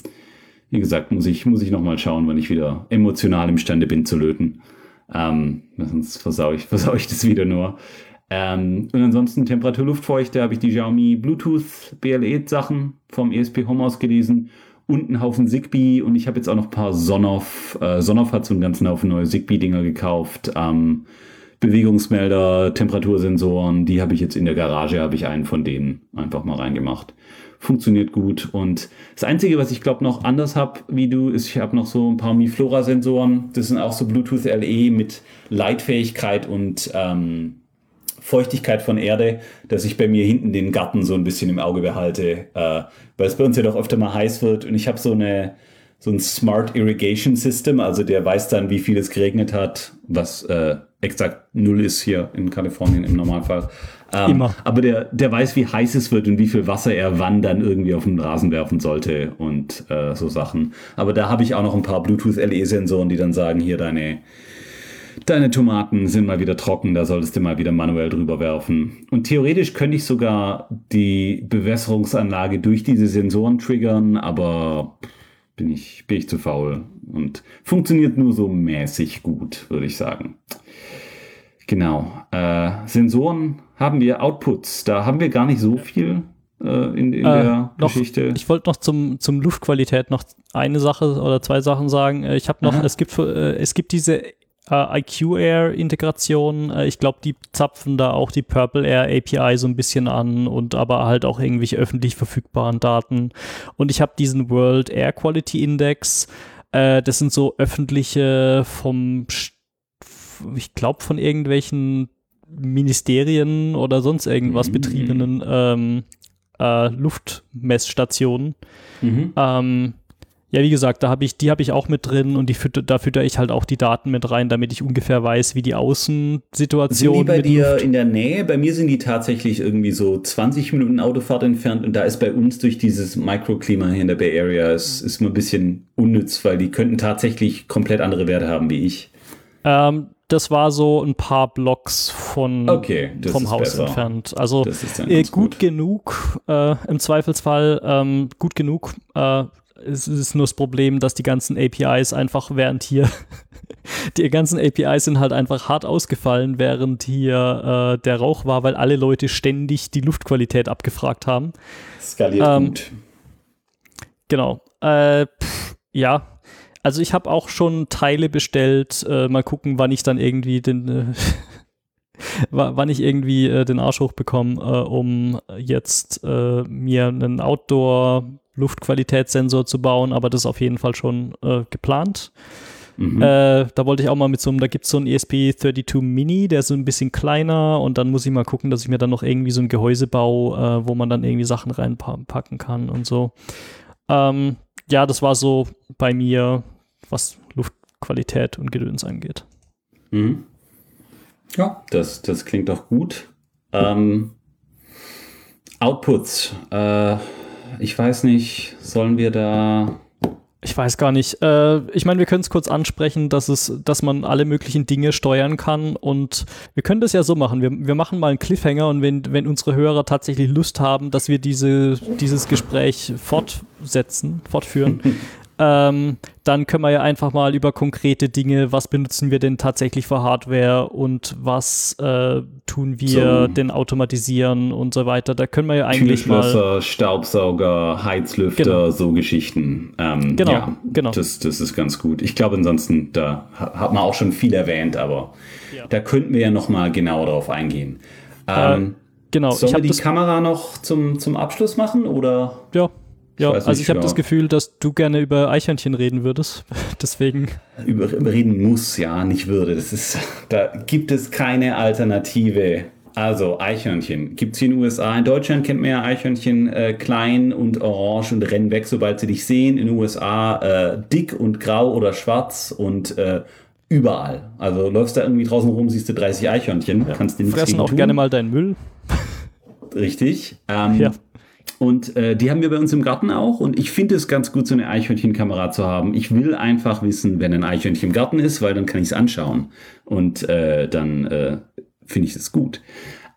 S3: wie gesagt, muss ich, muss ich noch mal schauen, wenn ich wieder emotional imstande bin zu löten. Ähm, sonst versau ich, versau ich das wieder nur. Ähm, und ansonsten Temperatur, Luftfeuchte habe ich die Xiaomi Bluetooth BLE Sachen vom ESP Home ausgelesen und einen Haufen Zigbee und ich habe jetzt auch noch ein paar Sonoff. Äh, Sonoff hat so einen ganzen Haufen neue Zigbee-Dinger gekauft. Ähm, Bewegungsmelder, Temperatursensoren, die habe ich jetzt in der Garage, habe ich einen von denen einfach mal reingemacht. Funktioniert gut. Und das Einzige, was ich glaube noch anders habe wie du, ist, ich habe noch so ein paar Miflora-Sensoren. Das sind auch so Bluetooth LE mit Leitfähigkeit und ähm, Feuchtigkeit von Erde, dass ich bei mir hinten den Garten so ein bisschen im Auge behalte, äh, weil es bei uns ja doch öfter mal heiß wird und ich habe so eine so ein Smart Irrigation System, also der weiß dann, wie viel es geregnet hat, was äh, exakt null ist hier in Kalifornien im Normalfall. Ähm, Immer. Aber der, der weiß, wie heiß es wird und wie viel Wasser er wann dann irgendwie auf den Rasen werfen sollte und äh, so Sachen. Aber da habe ich auch noch ein paar Bluetooth-LE-Sensoren, die dann sagen, hier deine Deine Tomaten sind mal wieder trocken, da solltest du mal wieder manuell drüber werfen. Und theoretisch könnte ich sogar die Bewässerungsanlage durch diese Sensoren triggern, aber bin ich, bin ich zu faul und funktioniert nur so mäßig gut, würde ich sagen. Genau. Äh, Sensoren haben wir, Outputs, da haben wir gar nicht so viel äh, in, in äh, der
S2: noch,
S3: Geschichte.
S2: Ich wollte noch zum, zum Luftqualität noch eine Sache oder zwei Sachen sagen. Äh, ich habe noch, es gibt, äh, es gibt diese äh, IQ Air Integration. Äh, ich glaube, die zapfen da auch die Purple Air API so ein bisschen an und aber halt auch irgendwelche öffentlich verfügbaren Daten. Und ich habe diesen World Air Quality Index. Äh, das sind so öffentliche vom, ich glaube, von irgendwelchen Ministerien oder sonst irgendwas mhm. betriebenen ähm, äh, Luftmessstationen. Mhm. Ähm, ja, wie gesagt, da habe ich, die habe ich auch mit drin und die fütter, da fütter ich halt auch die Daten mit rein, damit ich ungefähr weiß, wie die Außensituation
S3: Sind die bei dir Luft in der Nähe? Bei mir sind die tatsächlich irgendwie so 20 Minuten Autofahrt entfernt und da ist bei uns durch dieses Microklima hier in der Bay Area, es ist mir ein bisschen unnütz, weil die könnten tatsächlich komplett andere Werte haben wie ich.
S2: Ähm, das war so ein paar Blocks von,
S3: okay,
S2: vom Haus besser. entfernt. Also äh, gut, gut, genug, äh, im Zweifelsfall ähm, gut genug. Äh, es ist nur das Problem, dass die ganzen APIs einfach während hier, die ganzen APIs sind halt einfach hart ausgefallen, während hier äh, der Rauch war, weil alle Leute ständig die Luftqualität abgefragt haben.
S3: Skaliert ähm, gut.
S2: Genau. Äh, pff, ja, also ich habe auch schon Teile bestellt. Äh, mal gucken, wann ich dann irgendwie den, äh, wann ich irgendwie äh, den Arsch hochbekomme, äh, um jetzt äh, mir einen Outdoor-Luftqualitätssensor zu bauen. Aber das ist auf jeden Fall schon äh, geplant. Mhm. da wollte ich auch mal mit so einem, da gibt es so einen ESP32 Mini, der ist so ein bisschen kleiner und dann muss ich mal gucken, dass ich mir dann noch irgendwie so ein Gehäuse baue, wo man dann irgendwie Sachen reinpacken kann und so. Ähm, ja, das war so bei mir was Luftqualität und Gedöns angeht.
S3: Mhm. Ja, das, das klingt doch gut. Ähm, Outputs. Äh, ich weiß nicht, sollen wir da.
S2: Ich weiß gar nicht. Äh, ich meine, wir können es kurz ansprechen, dass es, dass man alle möglichen Dinge steuern kann und wir können das ja so machen. Wir, wir machen mal einen Cliffhanger und wenn, wenn unsere Hörer tatsächlich Lust haben, dass wir diese, dieses Gespräch fortsetzen, fortführen, ähm, dann können wir ja einfach mal über konkrete Dinge, was benutzen wir denn tatsächlich für Hardware und was äh, tun wir so. denn automatisieren und so weiter. Da können wir ja eigentlich mal...
S3: Staubsauger, Heizlüfter, genau. so Geschichten. Ähm,
S2: genau, ja, genau.
S3: Das, das ist ganz gut. Ich glaube, ansonsten, da hat man auch schon viel erwähnt, aber ja. da könnten wir ja noch mal genauer drauf eingehen. Ähm, äh, genau. Sollen wir die Kamera noch zum, zum Abschluss machen, oder?
S2: Ja, ja, also ich habe das Gefühl, dass du gerne über Eichhörnchen reden würdest. Deswegen.
S3: Über, reden muss, ja, nicht würde. Das ist, da gibt es keine Alternative. Also Eichhörnchen gibt es hier in den USA. In Deutschland kennt man ja Eichhörnchen äh, klein und orange und rennen weg, sobald sie dich sehen. In den USA äh, dick und grau oder schwarz und äh, überall. Also läufst da irgendwie draußen rum, siehst du 30 Eichhörnchen. Ja. Kannst
S2: du Fressen auch tun. gerne mal deinen Müll.
S3: Richtig. Ähm, ja. Und äh, die haben wir bei uns im Garten auch. Und ich finde es ganz gut, so eine Eichhörnchenkamera zu haben. Ich will einfach wissen, wenn ein Eichhörnchen im Garten ist, weil dann kann ich es anschauen. Und äh, dann äh, finde ich es gut.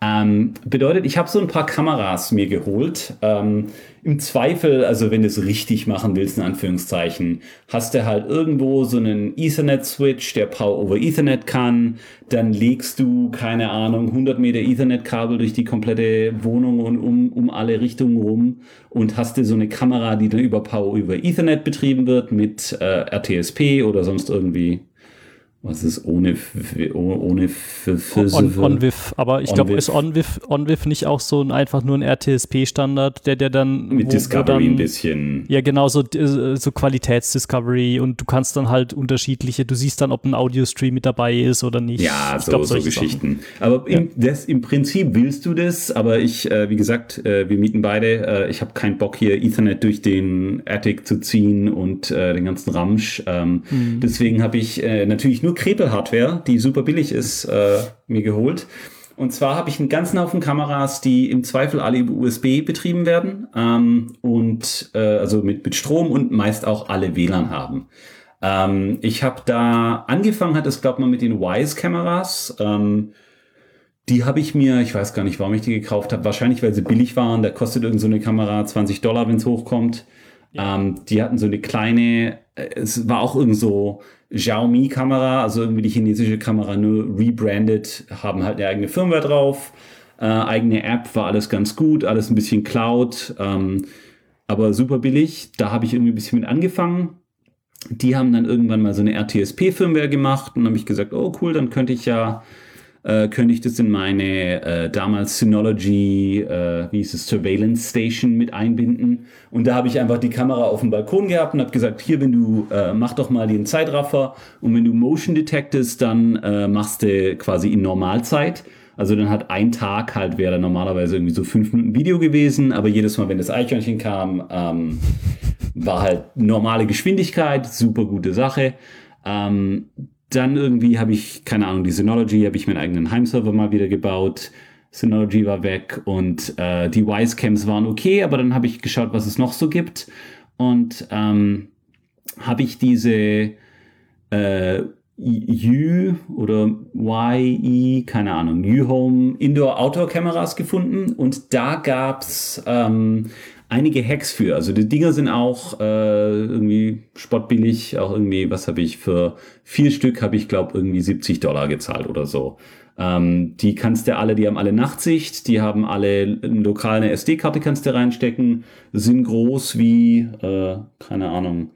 S3: Ähm, bedeutet, ich habe so ein paar Kameras mir geholt. Ähm, Im Zweifel, also wenn du es richtig machen willst, in Anführungszeichen, hast du halt irgendwo so einen Ethernet-Switch, der Power over Ethernet kann. Dann legst du, keine Ahnung, 100 Meter Ethernet-Kabel durch die komplette Wohnung und um, um alle Richtungen rum und hast du so eine Kamera, die dann über Power over Ethernet betrieben wird mit äh, RTSP oder sonst irgendwie was ist ohne ohne
S2: On, OnVIF, aber ich glaube, ist OnVIF, OnVIF nicht auch so ein, einfach nur ein RTSP-Standard, der der dann
S3: mit wo, Discovery dann, ein bisschen
S2: ja genau so, so Qualitätsdiscovery und du kannst dann halt unterschiedliche, du siehst dann, ob ein Audio-Stream mit dabei ist oder nicht.
S3: Ja, ich so, glaub, so Geschichten. Sachen. Aber im, das, im Prinzip willst du das, aber ich, äh, wie gesagt, äh, wir mieten beide. Äh, ich habe keinen Bock hier Ethernet durch den Attic zu ziehen und äh, den ganzen Ramsch. Ähm, mhm. Deswegen habe ich äh, natürlich nur nur Krepel-Hardware, die super billig ist, äh, mir geholt. Und zwar habe ich einen ganzen Haufen Kameras, die im Zweifel alle über USB betrieben werden ähm, und äh, also mit, mit Strom und meist auch alle WLAN haben. Ähm, ich habe da angefangen, hat es glaube ich mal mit den Wise-Kameras. Ähm, die habe ich mir, ich weiß gar nicht, warum ich die gekauft habe. Wahrscheinlich, weil sie billig waren. Da kostet irgend so eine Kamera 20 Dollar, wenn es hochkommt. Ja. Ähm, die hatten so eine kleine, äh, es war auch irgend so Xiaomi-Kamera, also irgendwie die chinesische Kamera nur rebranded, haben halt eine eigene Firmware drauf, äh, eigene App, war alles ganz gut, alles ein bisschen Cloud, ähm, aber super billig. Da habe ich irgendwie ein bisschen mit angefangen. Die haben dann irgendwann mal so eine RTSP-Firmware gemacht und habe ich gesagt, oh cool, dann könnte ich ja äh, könnte ich das in meine äh, damals Synology, äh, wie hieß es, Surveillance Station mit einbinden. Und da habe ich einfach die Kamera auf dem Balkon gehabt und habe gesagt, hier, wenn du, äh, mach doch mal den Zeitraffer und wenn du Motion detectest, dann äh, machst du quasi in Normalzeit. Also dann hat ein Tag halt, wäre normalerweise irgendwie so fünf Minuten Video gewesen, aber jedes Mal, wenn das Eichhörnchen kam, ähm, war halt normale Geschwindigkeit, super gute Sache. Ähm, dann irgendwie habe ich, keine Ahnung, die Synology, habe ich meinen eigenen Heimserver mal wieder gebaut. Synology war weg und äh, die Wisecams waren okay, aber dann habe ich geschaut, was es noch so gibt. Und ähm, habe ich diese äh, U oder YE, keine Ahnung, U-Home Indoor-Outdoor-Kameras gefunden und da gab es ähm, einige Hacks für. Also die Dinger sind auch äh, irgendwie spottbillig, auch irgendwie, was habe ich für vier Stück, habe ich glaube irgendwie 70 Dollar gezahlt oder so. Ähm, die kannst du alle, die haben alle Nachtsicht, die haben alle lokal eine SD-Karte kannst du reinstecken, sind groß wie, äh, keine Ahnung,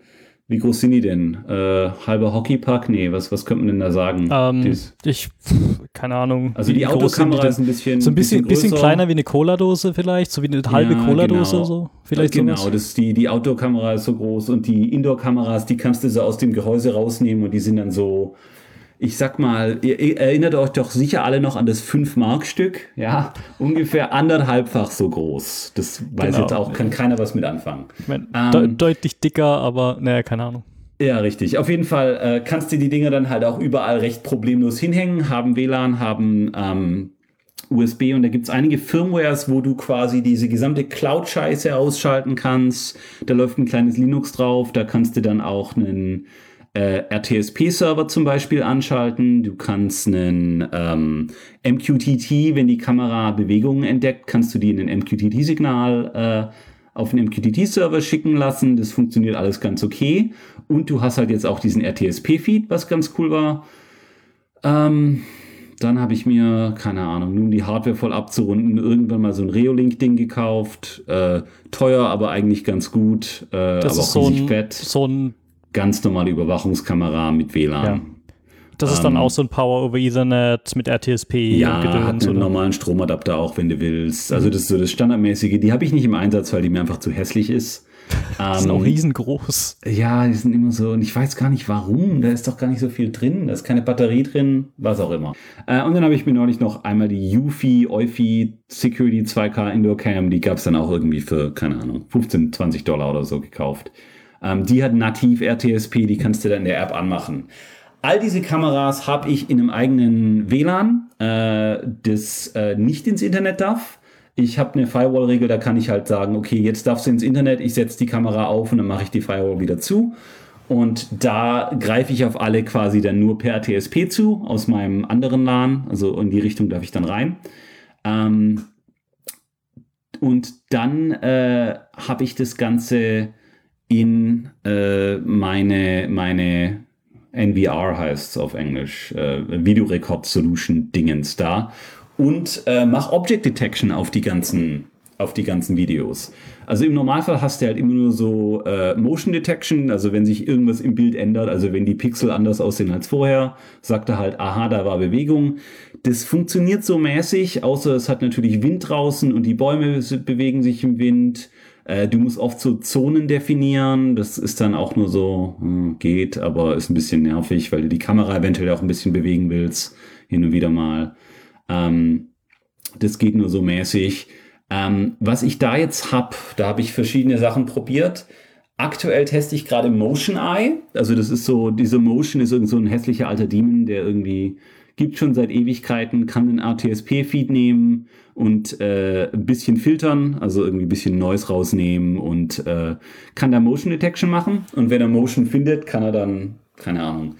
S3: wie groß sind die denn? Äh, halber Hockeypark? Nee, was, was könnte man denn da sagen?
S2: Ähm, ich, keine Ahnung.
S3: Also die Autokamera ist ein bisschen.
S2: So ein bisschen, bisschen, bisschen kleiner wie eine Cola-Dose vielleicht, so wie eine halbe ja, Cola-Dose
S3: genau.
S2: so.
S3: Vielleicht genau, das, die, die Outdoor-Kamera ist so groß und die Indoor-Kameras, die kannst du so aus dem Gehäuse rausnehmen und die sind dann so ich sag mal, ihr, erinnert euch doch sicher alle noch an das 5-Mark-Stück, ja, ungefähr anderthalbfach so groß. Das weiß genau. jetzt auch, kann keiner was mit anfangen.
S2: Ich mein, ähm, de deutlich dicker, aber naja, keine Ahnung.
S3: Ja, richtig. Auf jeden Fall äh, kannst du die Dinger dann halt auch überall recht problemlos hinhängen, haben WLAN, haben ähm, USB und da gibt es einige Firmwares, wo du quasi diese gesamte Cloud-Scheiße ausschalten kannst. Da läuft ein kleines Linux drauf, da kannst du dann auch einen äh, RTSP-Server zum Beispiel anschalten. Du kannst einen ähm, MQTT, wenn die Kamera Bewegungen entdeckt, kannst du die in ein MQTT-Signal äh, auf einen MQTT-Server schicken lassen. Das funktioniert alles ganz okay. Und du hast halt jetzt auch diesen RTSP-Feed, was ganz cool war. Ähm, dann habe ich mir, keine Ahnung, nun die Hardware voll abzurunden, irgendwann mal so ein Reolink-Ding gekauft. Äh, teuer, aber eigentlich ganz gut.
S2: Äh, das aber ist auch so ein, fett. So ein
S3: ganz normale Überwachungskamera mit WLAN. Ja.
S2: Das ist dann ähm, auch so ein Power over Ethernet mit RTSP.
S3: Ja, und hat einen normalen Stromadapter auch, wenn du willst. Also das ist so das Standardmäßige. Die habe ich nicht im Einsatz, weil die mir einfach zu hässlich ist.
S2: die sind auch ähm, riesengroß.
S3: Ja, die sind immer so, und ich weiß gar nicht warum. Da ist doch gar nicht so viel drin. Da ist keine Batterie drin, was auch immer. Äh, und dann habe ich mir neulich noch einmal die Ufi, Eufy Security 2K Indoor Cam. Die gab es dann auch irgendwie für, keine Ahnung, 15, 20 Dollar oder so gekauft. Ähm, die hat nativ RTSP, die kannst du dann in der App anmachen. All diese Kameras habe ich in einem eigenen WLAN, äh, das äh, nicht ins Internet darf. Ich habe eine Firewall-Regel, da kann ich halt sagen, okay, jetzt darfst du ins Internet, ich setze die Kamera auf und dann mache ich die Firewall wieder zu. Und da greife ich auf alle quasi dann nur per RTSP zu, aus meinem anderen LAN. Also in die Richtung darf ich dann rein. Ähm, und dann äh, habe ich das Ganze in äh, meine, meine NVR heißt es auf Englisch, äh, Video Record Solution Dingens da und äh, mach Object Detection auf die ganzen auf die ganzen Videos. Also im Normalfall hast du halt immer nur so äh, Motion Detection, also wenn sich irgendwas im Bild ändert, also wenn die Pixel anders aussehen als vorher, sagt er halt, aha, da war Bewegung. Das funktioniert so mäßig, außer es hat natürlich Wind draußen und die Bäume bewegen sich im Wind. Äh, du musst oft so Zonen definieren. Das ist dann auch nur so, hm, geht, aber ist ein bisschen nervig, weil du die Kamera eventuell auch ein bisschen bewegen willst, hin und wieder mal. Ähm, das geht nur so mäßig. Ähm, was ich da jetzt habe, da habe ich verschiedene Sachen probiert. Aktuell teste ich gerade Motion Eye. Also das ist so, diese Motion ist irgend so ein hässlicher alter Demon, der irgendwie gibt schon seit Ewigkeiten, kann den ATSP-Feed nehmen und äh, ein bisschen filtern, also irgendwie ein bisschen Noise rausnehmen und äh, kann da Motion Detection machen. Und wenn er Motion findet, kann er dann, keine Ahnung,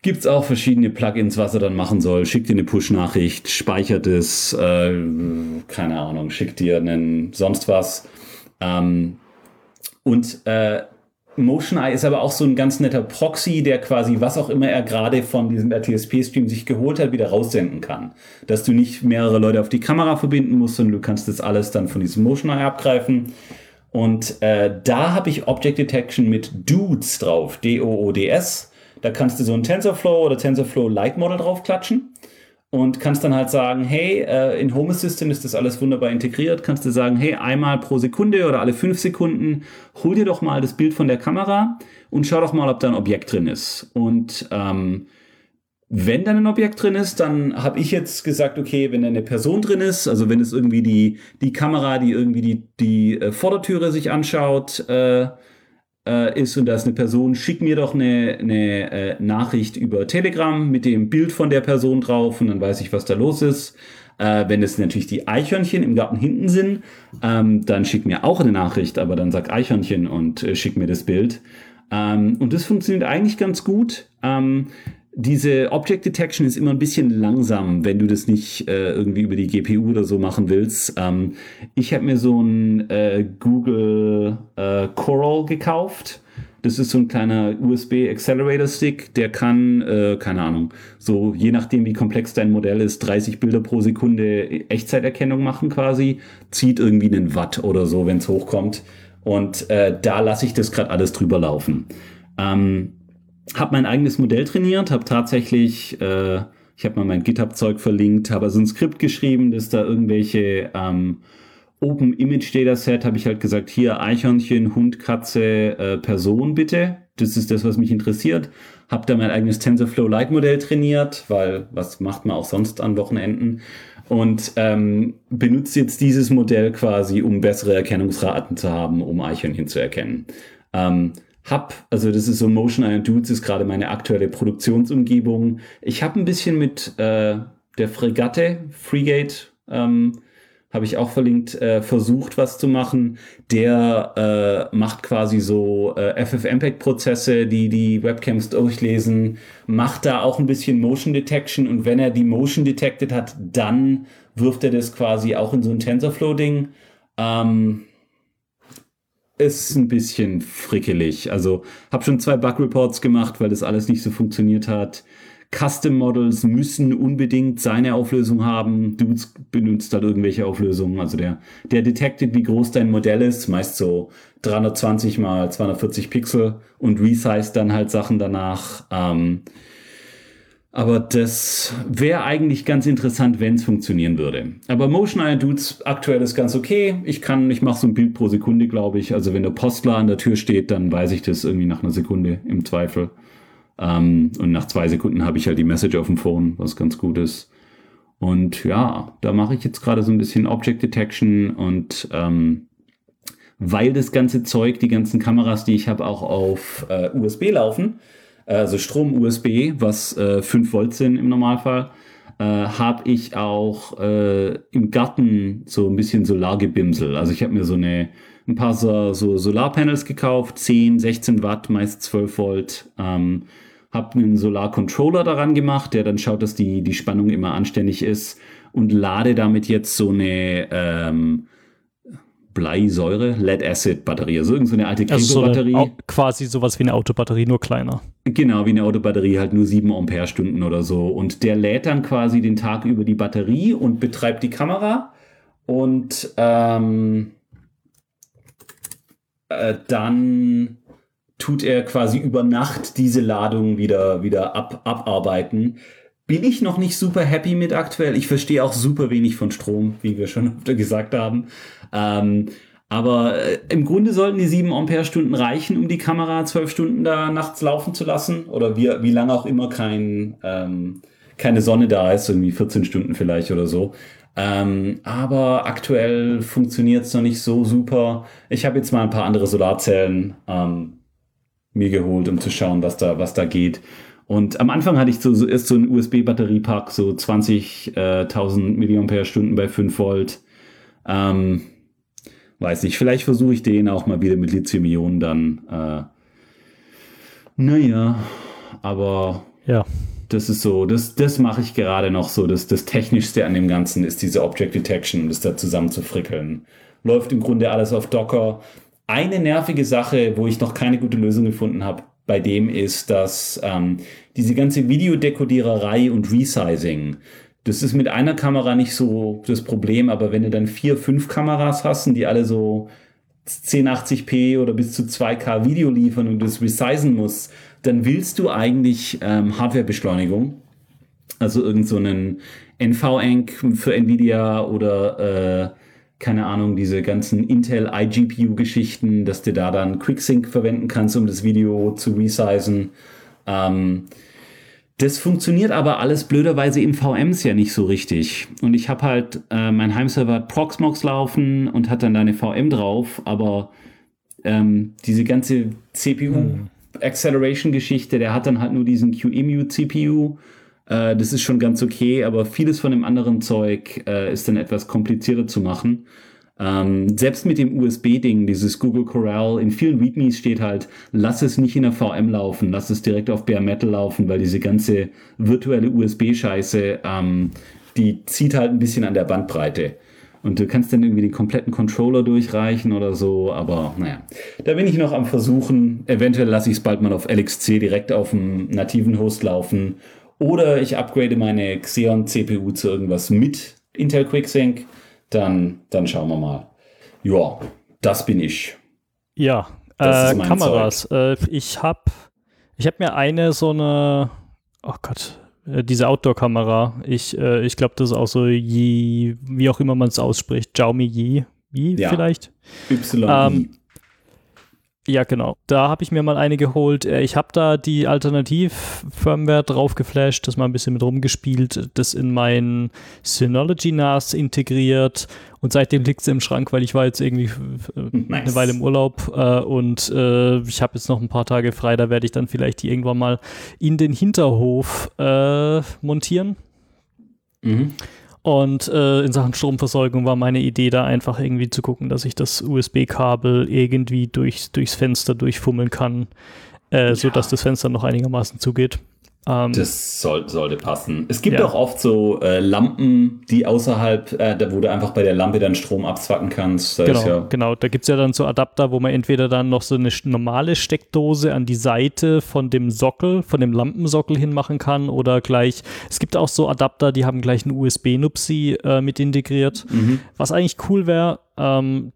S3: gibt es auch verschiedene Plugins, was er dann machen soll. Schickt dir eine Push-Nachricht, speichert es, äh, keine Ahnung, schickt dir einen sonst was. Ähm, Und äh, MotionEye ist aber auch so ein ganz netter Proxy, der quasi was auch immer er gerade von diesem RTSP-Stream sich geholt hat, wieder raussenden kann. Dass du nicht mehrere Leute auf die Kamera verbinden musst, sondern du kannst das alles dann von diesem MotionEye abgreifen. Und äh, da habe ich Object Detection mit Dudes drauf, D-O-O-D-S. Da kannst du so ein TensorFlow oder TensorFlow Light Model draufklatschen und kannst dann halt sagen, hey, äh, in Home Assistant ist das alles wunderbar integriert, kannst du sagen, hey, einmal pro Sekunde oder alle fünf Sekunden, hol dir doch mal das Bild von der Kamera und schau doch mal, ob da ein Objekt drin ist. Und ähm, wenn dann ein Objekt drin ist, dann habe ich jetzt gesagt, okay, wenn da eine Person drin ist, also wenn es irgendwie die, die Kamera, die irgendwie die, die äh, Vordertüre sich anschaut, äh, äh, ist und da ist eine Person, schick mir doch eine, eine äh, Nachricht über Telegram mit dem Bild von der Person drauf und dann weiß ich, was da los ist. Äh, wenn es natürlich die Eichhörnchen im Garten hinten sind, ähm, dann schick mir auch eine Nachricht, aber dann sag Eichhörnchen und äh, schick mir das Bild. Ähm, und das funktioniert eigentlich ganz gut. Ähm, diese Object Detection ist immer ein bisschen langsam, wenn du das nicht äh, irgendwie über die GPU oder so machen willst. Ähm, ich habe mir so ein äh, Google äh, Coral gekauft. Das ist so ein kleiner USB Accelerator Stick, der kann, äh, keine Ahnung, so je nachdem wie komplex dein Modell ist, 30 Bilder pro Sekunde Echtzeiterkennung machen quasi, zieht irgendwie einen Watt oder so, wenn es hochkommt. Und äh, da lasse ich das gerade alles drüber laufen. Ähm, habe mein eigenes Modell trainiert, habe tatsächlich, äh, ich habe mal mein GitHub-Zeug verlinkt, habe also ein Skript geschrieben, dass da irgendwelche ähm, Open Image Dataset, habe ich halt gesagt, hier Eichhörnchen, Hund, Katze, äh, Person bitte. Das ist das, was mich interessiert. Habe da mein eigenes TensorFlow Lite Modell trainiert, weil was macht man auch sonst an Wochenenden? Und ähm, benutze jetzt dieses Modell quasi, um bessere Erkennungsraten zu haben, um Eichhörnchen zu erkennen. Ähm, hab, also das ist so Motion Iron Dudes, ist gerade meine aktuelle Produktionsumgebung. Ich habe ein bisschen mit äh, der Fregatte, Frigate, ähm, habe ich auch verlinkt, äh, versucht, was zu machen. Der äh, macht quasi so äh, FFmpeg-Prozesse, die die Webcams durchlesen, macht da auch ein bisschen Motion Detection und wenn er die Motion detected hat, dann wirft er das quasi auch in so ein TensorFlow-Ding. Ähm, ist ein bisschen frickelig. Also habe schon zwei Bug Reports gemacht, weil das alles nicht so funktioniert hat. Custom Models müssen unbedingt seine Auflösung haben. Du benutzt halt irgendwelche Auflösungen. Also der, der detected, wie groß dein Modell ist, meist so 320 mal 240 Pixel und resized dann halt Sachen danach. Ähm, aber das wäre eigentlich ganz interessant, wenn es funktionieren würde. Aber Motion Eye Dudes aktuell ist ganz okay. Ich kann, ich mache so ein Bild pro Sekunde, glaube ich. Also wenn der Postler an der Tür steht, dann weiß ich das irgendwie nach einer Sekunde im Zweifel. Ähm, und nach zwei Sekunden habe ich halt die Message auf dem Phone, was ganz gut ist. Und ja, da mache ich jetzt gerade so ein bisschen Object Detection und ähm, weil das ganze Zeug, die ganzen Kameras, die ich habe, auch auf äh, USB laufen, also Strom USB, was äh, 5 Volt sind im Normalfall, äh, habe ich auch äh, im Garten so ein bisschen Solargebimsel. Also ich habe mir so eine ein paar so, so Solarpanels gekauft, 10, 16 Watt, meist 12 Volt. Ähm, habe einen Solarcontroller daran gemacht, der dann schaut, dass die, die Spannung immer anständig ist und lade damit jetzt so eine ähm, Bleisäure, Lead-Acid-Batterie, also irgendeine alte
S2: Kribo-Batterie. Also so quasi sowas wie eine Autobatterie, nur kleiner.
S3: Genau, wie eine Autobatterie, halt nur 7 Ampere-Stunden oder so. Und der lädt dann quasi den Tag über die Batterie und betreibt die Kamera. Und ähm, äh, dann tut er quasi über Nacht diese Ladung wieder, wieder ab, abarbeiten. Bin ich noch nicht super happy mit aktuell. Ich verstehe auch super wenig von Strom, wie wir schon öfter gesagt haben. Ähm, aber äh, im Grunde sollten die 7 Ampere-Stunden reichen, um die Kamera 12 Stunden da nachts laufen zu lassen. Oder wie, wie lange auch immer kein, ähm, keine Sonne da ist, irgendwie 14 Stunden vielleicht oder so. Ähm, aber aktuell funktioniert es noch nicht so super. Ich habe jetzt mal ein paar andere Solarzellen ähm, mir geholt, um zu schauen, was da, was da geht. Und am Anfang hatte ich so, erst so einen USB-Batteriepack, so 20.000 äh, mAh bei 5 Volt. Ähm, weiß nicht, vielleicht versuche ich den auch mal wieder mit Lithium-Ionen dann. Äh, naja, aber
S2: ja.
S3: das ist so, das, das mache ich gerade noch so. Das, das Technischste an dem Ganzen ist diese Object Detection, das da zusammen zu frickeln. Läuft im Grunde alles auf Docker. Eine nervige Sache, wo ich noch keine gute Lösung gefunden habe, bei dem ist, dass ähm, diese ganze Videodekodiererei und Resizing, das ist mit einer Kamera nicht so das Problem, aber wenn du dann vier, fünf Kameras hast, die alle so 1080p oder bis zu 2K Video liefern und das resizen musst, dann willst du eigentlich ähm, Hardwarebeschleunigung. Also irgend so NVENC für Nvidia oder äh, keine Ahnung, diese ganzen Intel iGPU-Geschichten, dass du da dann QuickSync verwenden kannst, um das Video zu resizen. Ähm, das funktioniert aber alles blöderweise im VMs ja nicht so richtig. Und ich habe halt, äh, mein Heimserver hat Proxmox laufen und hat dann da eine VM drauf, aber ähm, diese ganze CPU-Acceleration-Geschichte, der hat dann halt nur diesen QEMU-CPU äh, das ist schon ganz okay, aber vieles von dem anderen Zeug äh, ist dann etwas komplizierter zu machen. Ähm, selbst mit dem USB-Ding, dieses Google Corral, in vielen READMEs steht halt, lass es nicht in der VM laufen, lass es direkt auf Bare Metal laufen, weil diese ganze virtuelle USB-Scheiße, ähm, die zieht halt ein bisschen an der Bandbreite. Und du kannst dann irgendwie den kompletten Controller durchreichen oder so, aber naja. Da bin ich noch am Versuchen. Eventuell lasse ich es bald mal auf LXC direkt auf dem nativen Host laufen oder ich upgrade meine Xeon CPU zu irgendwas mit Intel QuickSync, dann, dann schauen wir mal. Ja, das bin ich.
S2: Ja, äh, Kameras. Äh, ich habe ich hab mir eine so eine, oh Gott, äh, diese Outdoor-Kamera. Ich, äh, ich glaube, das ist auch so Yi, wie auch immer man es ausspricht, Xiaomi Yi, Yi ja. vielleicht.
S3: Y.
S2: Ähm, ja, genau. Da habe ich mir mal eine geholt. Äh, ich habe da die Alternativ-Firmware drauf geflasht, das mal ein bisschen mit rumgespielt, das in mein Synology NAS integriert und seitdem liegt es im Schrank, weil ich war jetzt irgendwie äh, nice. eine Weile im Urlaub äh, und äh, ich habe jetzt noch ein paar Tage frei, da werde ich dann vielleicht die irgendwann mal in den Hinterhof äh, montieren. Mhm. Und äh, in Sachen Stromversorgung war meine Idee da einfach irgendwie zu gucken, dass ich das USB-Kabel irgendwie durchs, durchs Fenster durchfummeln kann, äh, ja. sodass das Fenster noch einigermaßen zugeht.
S3: Ähm, das soll, sollte passen. Es gibt ja. auch oft so äh, Lampen, die außerhalb, äh, da, wo du einfach bei der Lampe dann Strom abzwacken kannst.
S2: Genau, ja genau. Da gibt es ja dann so Adapter, wo man entweder dann noch so eine normale Steckdose an die Seite von dem Sockel, von dem Lampensockel hinmachen kann oder gleich, es gibt auch so Adapter, die haben gleich einen USB-Nupsi äh, mit integriert. Mhm. Was eigentlich cool wäre, ähm,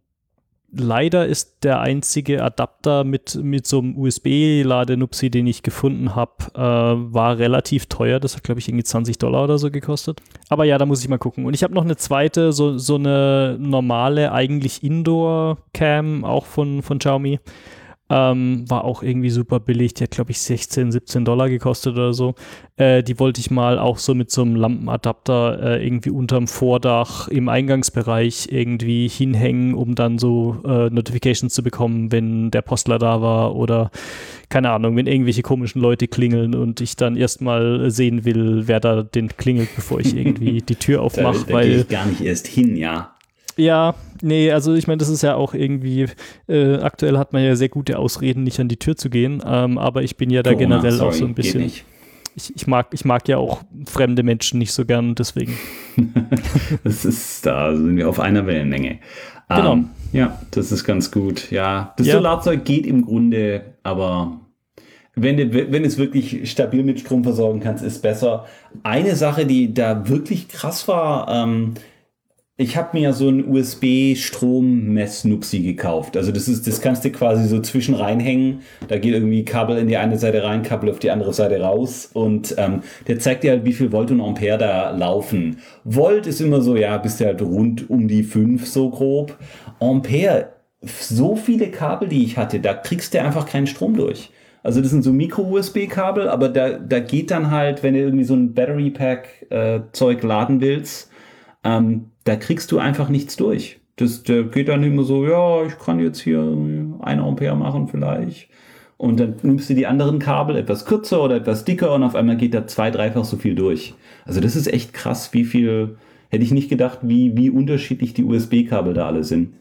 S2: leider ist der einzige Adapter mit, mit so einem USB-Ladenupsi, den ich gefunden habe, äh, war relativ teuer. Das hat, glaube ich, irgendwie 20 Dollar oder so gekostet. Aber ja, da muss ich mal gucken. Und ich habe noch eine zweite, so, so eine normale, eigentlich Indoor-Cam, auch von, von Xiaomi. Ähm, war auch irgendwie super billig. Die hat, glaube ich, 16, 17 Dollar gekostet oder so. Äh, die wollte ich mal auch so mit so einem Lampenadapter äh, irgendwie unterm Vordach im Eingangsbereich irgendwie hinhängen, um dann so äh, Notifications zu bekommen, wenn der Postler da war oder keine Ahnung, wenn irgendwelche komischen Leute klingeln und ich dann erstmal sehen will, wer da den klingelt, bevor ich irgendwie die Tür aufmache.
S3: da, da weil ich gar nicht erst hin, ja.
S2: Ja, nee, also ich meine, das ist ja auch irgendwie, äh, aktuell hat man ja sehr gute Ausreden, nicht an die Tür zu gehen, ähm, aber ich bin ja da Corona, generell sorry, auch so ein bisschen. Ich, ich, mag, ich mag ja auch fremde Menschen nicht so gern, deswegen.
S3: das ist, da sind wir auf einer Wellenlänge. Genau. Um, ähm, ja, das ist ganz gut. Ja, das ja. Solarzeug geht im Grunde, aber wenn du, wenn es wirklich stabil mit Strom versorgen kannst, ist besser. Eine Sache, die da wirklich krass war, ähm, ich habe mir so ein USB-Strom-Mess-Nupsi gekauft. Also das ist, das kannst du quasi so zwischen reinhängen. Da geht irgendwie Kabel in die eine Seite rein, Kabel auf die andere Seite raus. Und ähm, der zeigt dir halt, wie viel Volt und Ampere da laufen. Volt ist immer so, ja, bist du halt rund um die 5 so grob. Ampere, so viele Kabel, die ich hatte, da kriegst du einfach keinen Strom durch. Also das sind so Micro-USB-Kabel, aber da, da geht dann halt, wenn du irgendwie so ein Battery-Pack-Zeug äh, laden willst, ähm, da kriegst du einfach nichts durch. Das der geht dann immer so, ja, ich kann jetzt hier eine Ampere machen vielleicht. Und dann nimmst du die anderen Kabel etwas kürzer oder etwas dicker und auf einmal geht da zwei, dreifach so viel durch. Also das ist echt krass, wie viel, hätte ich nicht gedacht, wie, wie unterschiedlich die USB-Kabel da alle sind.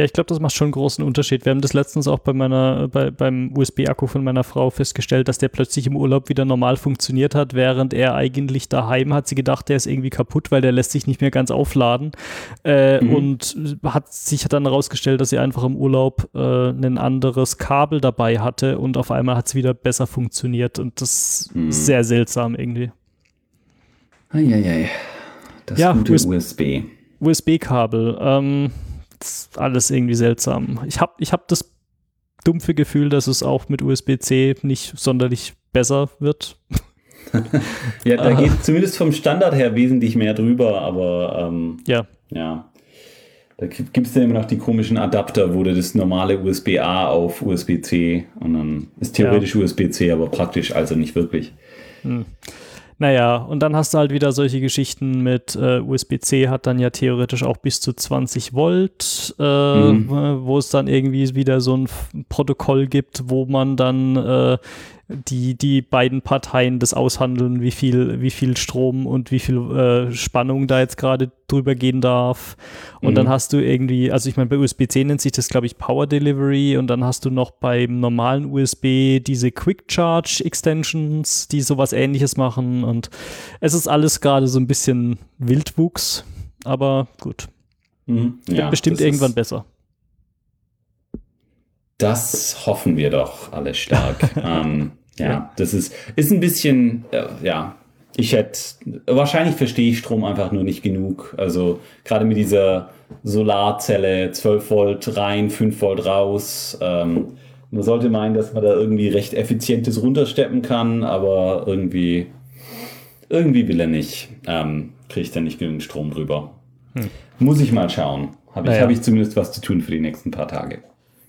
S2: Ja, ich glaube, das macht schon einen großen Unterschied. Wir haben das letztens auch bei meiner, bei, beim USB-Akku von meiner Frau festgestellt, dass der plötzlich im Urlaub wieder normal funktioniert hat, während er eigentlich daheim hat sie gedacht, der ist irgendwie kaputt, weil der lässt sich nicht mehr ganz aufladen. Äh, mhm. Und hat sich dann herausgestellt, dass sie einfach im Urlaub äh, ein anderes Kabel dabei hatte und auf einmal hat es wieder besser funktioniert. Und das mhm. ist sehr seltsam irgendwie.
S3: Eieiei. Das ja, gute USB.
S2: USB-Kabel. Ähm, alles irgendwie seltsam. Ich habe ich hab das dumpfe Gefühl, dass es auch mit USB-C nicht sonderlich besser wird.
S3: ja, da geht zumindest vom Standard her wesentlich mehr drüber, aber ähm,
S2: ja.
S3: ja. Da gibt es ja immer noch die komischen Adapter, wo du das normale USB-A auf USB-C und dann ist theoretisch ja. USB-C, aber praktisch also nicht wirklich. Hm.
S2: Naja, und dann hast du halt wieder solche Geschichten mit äh, USB-C hat dann ja theoretisch auch bis zu 20 Volt, äh, mhm. wo es dann irgendwie wieder so ein Protokoll gibt, wo man dann äh, die, die beiden Parteien das aushandeln, wie viel, wie viel Strom und wie viel äh, Spannung da jetzt gerade drüber gehen darf. Und mhm. dann hast du irgendwie, also ich meine, bei USB-C nennt sich das, glaube ich, Power Delivery und dann hast du noch beim normalen USB diese Quick Charge Extensions, die sowas ähnliches machen. Und es ist alles gerade so ein bisschen Wildwuchs, aber gut. Mhm. Ja, bestimmt irgendwann besser.
S3: Das hoffen wir doch alle stark. ähm, ja, das ist, ist ein bisschen, äh, ja, ich hätte, wahrscheinlich verstehe ich Strom einfach nur nicht genug. Also gerade mit dieser Solarzelle, 12 Volt rein, 5 Volt raus. Ähm, man sollte meinen, dass man da irgendwie recht effizientes runtersteppen kann, aber irgendwie, irgendwie will er nicht. Ähm, Kriegt er nicht genug Strom drüber. Hm. Muss ich mal schauen. Habe ich, naja. hab ich zumindest was zu tun für die nächsten paar Tage.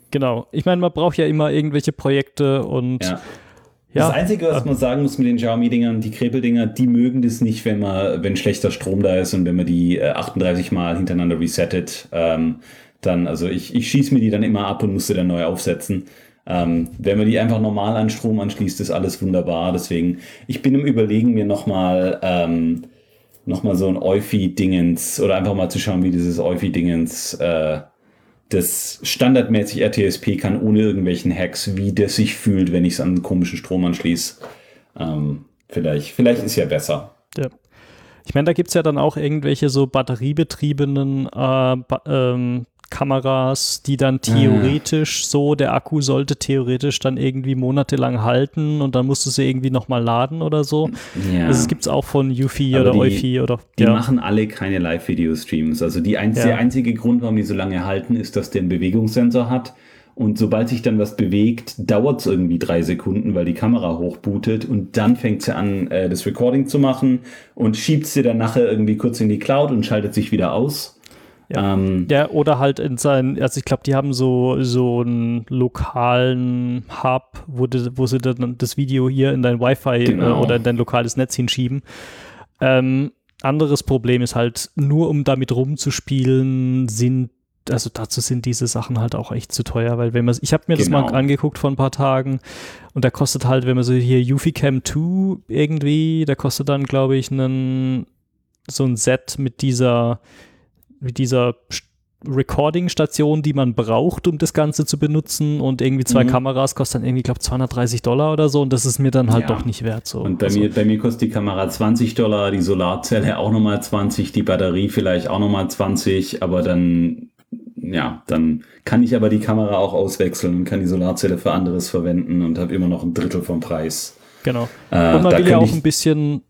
S2: Genau. Ich meine, man braucht ja immer irgendwelche Projekte und
S3: ja. Ja. Das Einzige, was man sagen muss mit den Xiaomi-Dingern, die Krebeldinger, die mögen das nicht, wenn man, wenn schlechter Strom da ist und wenn man die äh, 38 Mal hintereinander resettet. Ähm, dann, also ich, ich schieße mir die dann immer ab und muss sie dann neu aufsetzen. Ähm, wenn man die einfach normal an Strom anschließt, ist alles wunderbar. Deswegen, ich bin im Überlegen, mir nochmal ähm, noch so ein Eufy-Dingens oder einfach mal zu schauen, wie dieses Eufy-Dingens äh, das standardmäßig RTSP kann ohne irgendwelchen Hacks, wie das sich fühlt, wenn ich es an einen komischen Strom anschließe. Ähm, vielleicht, vielleicht ist ja besser.
S2: Ja. Ich meine, da gibt es ja dann auch irgendwelche so batteriebetriebenen äh, ähm, Kameras, die dann ah. theoretisch so, der Akku sollte theoretisch dann irgendwie monatelang halten und dann musst du sie irgendwie nochmal laden oder so. Ja. Das gibt es auch von Eufy oder Eufy oder.
S3: Die ja. machen alle keine Live-Video-Streams. Also die einz ja. der einzige Grund, warum die so lange halten, ist, dass der einen Bewegungssensor hat. Und sobald sich dann was bewegt, dauert es irgendwie drei Sekunden, weil die Kamera hochbootet und dann fängt sie an, äh, das Recording zu machen und schiebt sie dann nachher irgendwie kurz in die Cloud und schaltet sich wieder aus.
S2: Ja. Ähm, ja, oder halt in seinen, also ich glaube, die haben so, so einen lokalen Hub, wo, die, wo sie dann das Video hier in dein Wi-Fi äh, genau. äh, oder in dein lokales Netz hinschieben. Ähm, anderes Problem ist halt, nur um damit rumzuspielen, sind also dazu sind diese Sachen halt auch echt zu teuer, weil wenn man, ich habe mir genau. das mal genau. angeguckt vor ein paar Tagen und der kostet halt, wenn man so hier Uficam 2 irgendwie, der kostet dann, glaube ich, einen, so ein Set mit dieser mit dieser Recording-Station, die man braucht, um das Ganze zu benutzen und irgendwie zwei mhm. Kameras kosten dann irgendwie, glaube 230 Dollar oder so und das ist mir dann halt ja. doch nicht wert. So.
S3: Und bei, also. mir, bei mir kostet die Kamera 20 Dollar, die Solarzelle auch nochmal 20, die Batterie vielleicht auch nochmal 20, aber dann, ja, dann kann ich aber die Kamera auch auswechseln und kann die Solarzelle für anderes verwenden und habe immer noch ein Drittel vom Preis.
S2: Genau. Äh, und man will ja auch ein bisschen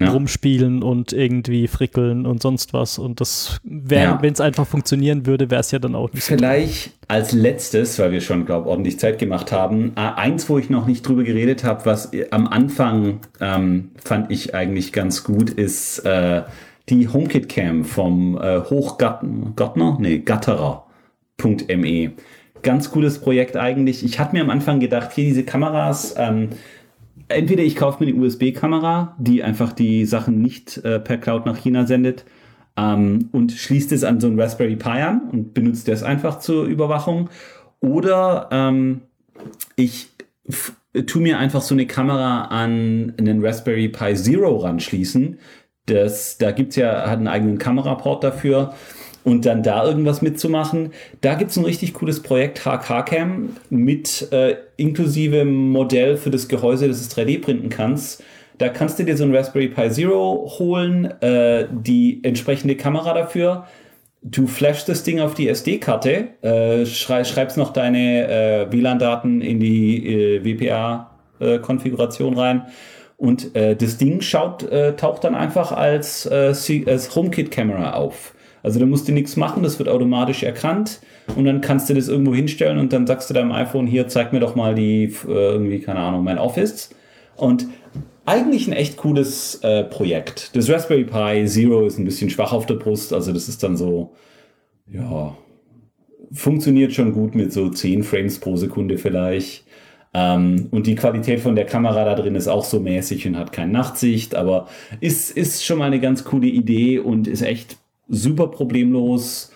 S2: ja. rumspielen und irgendwie frickeln und sonst was. Und das wäre, ja. wenn es einfach funktionieren würde, wäre es ja dann auch
S3: nicht Vielleicht als letztes, weil wir schon, glaube ich, ordentlich Zeit gemacht haben, äh, eins, wo ich noch nicht drüber geredet habe, was am Anfang ähm, fand ich eigentlich ganz gut, ist äh, die HomeKit Cam vom äh, Hochgattner, nee, Gatterer.me. Ganz cooles Projekt eigentlich. Ich hatte mir am Anfang gedacht, hier diese Kameras, ähm, entweder ich kaufe mir eine USB-Kamera, die einfach die Sachen nicht äh, per Cloud nach China sendet ähm, und schließt es an so ein Raspberry Pi an und benutzt das einfach zur Überwachung. Oder ähm, ich tue mir einfach so eine Kamera an einen Raspberry Pi Zero ranschließen. Das, da gibt es ja, hat einen eigenen Kameraport dafür. Und dann da irgendwas mitzumachen. Da gibt es ein richtig cooles Projekt, HKCam, mit äh, inklusive Modell für das Gehäuse, das du 3D printen kannst. Da kannst du dir so ein Raspberry Pi Zero holen, äh, die entsprechende Kamera dafür. Du flashst das Ding auf die SD-Karte, äh, schrei schreibst noch deine äh, WLAN-Daten in die äh, WPA-Konfiguration äh, rein und äh, das Ding schaut, äh, taucht dann einfach als, als HomeKit-Kamera auf. Also da musst du nichts machen, das wird automatisch erkannt und dann kannst du das irgendwo hinstellen und dann sagst du deinem iPhone, hier, zeig mir doch mal die, irgendwie, keine Ahnung, mein Office. Und eigentlich ein echt cooles äh, Projekt. Das Raspberry Pi Zero ist ein bisschen schwach auf der Brust, also das ist dann so, ja, funktioniert schon gut mit so 10 Frames pro Sekunde vielleicht. Ähm, und die Qualität von der Kamera da drin ist auch so mäßig und hat keine Nachtsicht, aber ist, ist schon mal eine ganz coole Idee und ist echt super problemlos.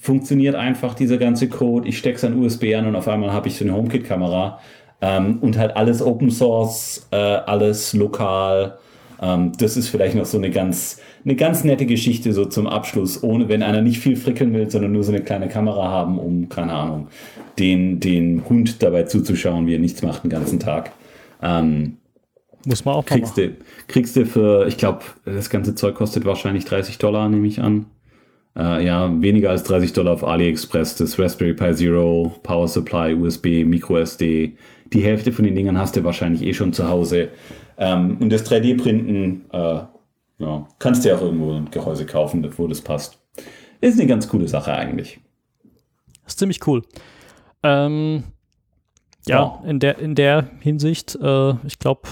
S3: Funktioniert einfach dieser ganze Code. Ich stecke es an USB an und auf einmal habe ich so eine HomeKit-Kamera ähm, und halt alles Open Source, äh, alles lokal. Ähm, das ist vielleicht noch so eine ganz, eine ganz nette Geschichte so zum Abschluss, ohne wenn einer nicht viel frickeln will, sondern nur so eine kleine Kamera haben, um, keine Ahnung, den, den Hund dabei zuzuschauen, wie er nichts macht den ganzen Tag. Ähm,
S2: Muss man auch
S3: kriegst du, kriegst du für, ich glaube, das ganze Zeug kostet wahrscheinlich 30 Dollar, nehme ich an. Äh, ja, weniger als 30 Dollar auf AliExpress, das Raspberry Pi Zero, Power Supply, USB, Micro SD, die Hälfte von den Dingern hast du wahrscheinlich eh schon zu Hause. Ähm, und das 3D-Printen, äh, ja, kannst du ja auch irgendwo ein Gehäuse kaufen, wo das passt. Ist eine ganz coole Sache eigentlich.
S2: Das ist ziemlich cool. Ähm, ja, ja, In, der, in der Hinsicht, äh, ich glaube,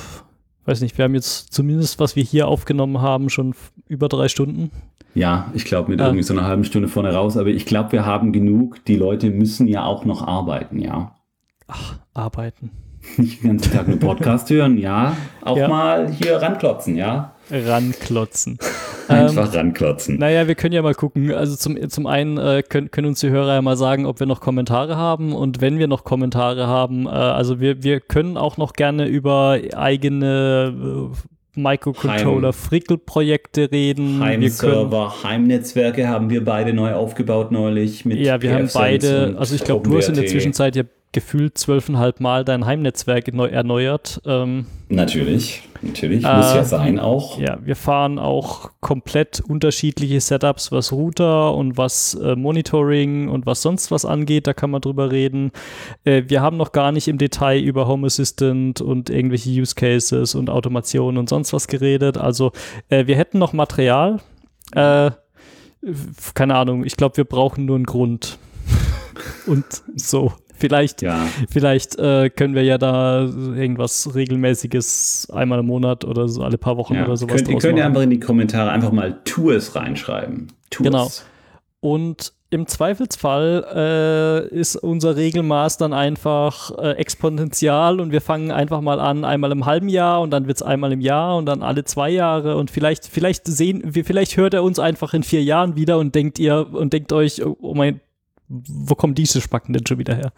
S2: weiß nicht, wir haben jetzt zumindest, was wir hier aufgenommen haben, schon über drei Stunden.
S3: Ja, ich glaube mit äh, irgendwie so einer halben Stunde vorne raus, aber ich glaube, wir haben genug. Die Leute müssen ja auch noch arbeiten, ja.
S2: Ach, arbeiten.
S3: Nicht den ganzen Tag nur Podcast hören, ja. Auch ja. mal hier ranklotzen, ja.
S2: Ranklotzen.
S3: Einfach ähm, ranklotzen.
S2: Naja, wir können ja mal gucken. Also zum, zum einen äh, können, können uns die Hörer ja mal sagen, ob wir noch Kommentare haben. Und wenn wir noch Kommentare haben, äh, also wir, wir können auch noch gerne über eigene äh, Microcontroller-Frickel-Projekte reden.
S3: Heimserver, Heimnetzwerke haben wir beide neu aufgebaut neulich.
S2: Mit ja, wir haben beide, also ich glaube, du hast in der Zwischenzeit ja gefühlt zwölfeinhalb Mal dein Heimnetzwerk erneuert. Ähm,
S3: natürlich, natürlich, muss äh, ja sein auch.
S2: Ja, wir fahren auch komplett unterschiedliche Setups, was Router und was äh, Monitoring und was sonst was angeht, da kann man drüber reden. Äh, wir haben noch gar nicht im Detail über Home Assistant und irgendwelche Use Cases und Automation und sonst was geredet. Also äh, wir hätten noch Material. Äh, keine Ahnung, ich glaube, wir brauchen nur einen Grund. und so. Vielleicht, ja. vielleicht äh, können wir ja da irgendwas regelmäßiges einmal im Monat oder so alle paar Wochen ja. oder sowas
S3: Könnt, Ihr könnt ja einfach in die Kommentare einfach mal Tours reinschreiben. Tours.
S2: Genau. Und im Zweifelsfall äh, ist unser Regelmaß dann einfach äh, exponentiell und wir fangen einfach mal an, einmal im halben Jahr und dann wird es einmal im Jahr und dann alle zwei Jahre und vielleicht, vielleicht sehen wir, vielleicht hört er uns einfach in vier Jahren wieder und denkt ihr und denkt euch, oh mein wo kommen diese Spacken denn schon wieder her?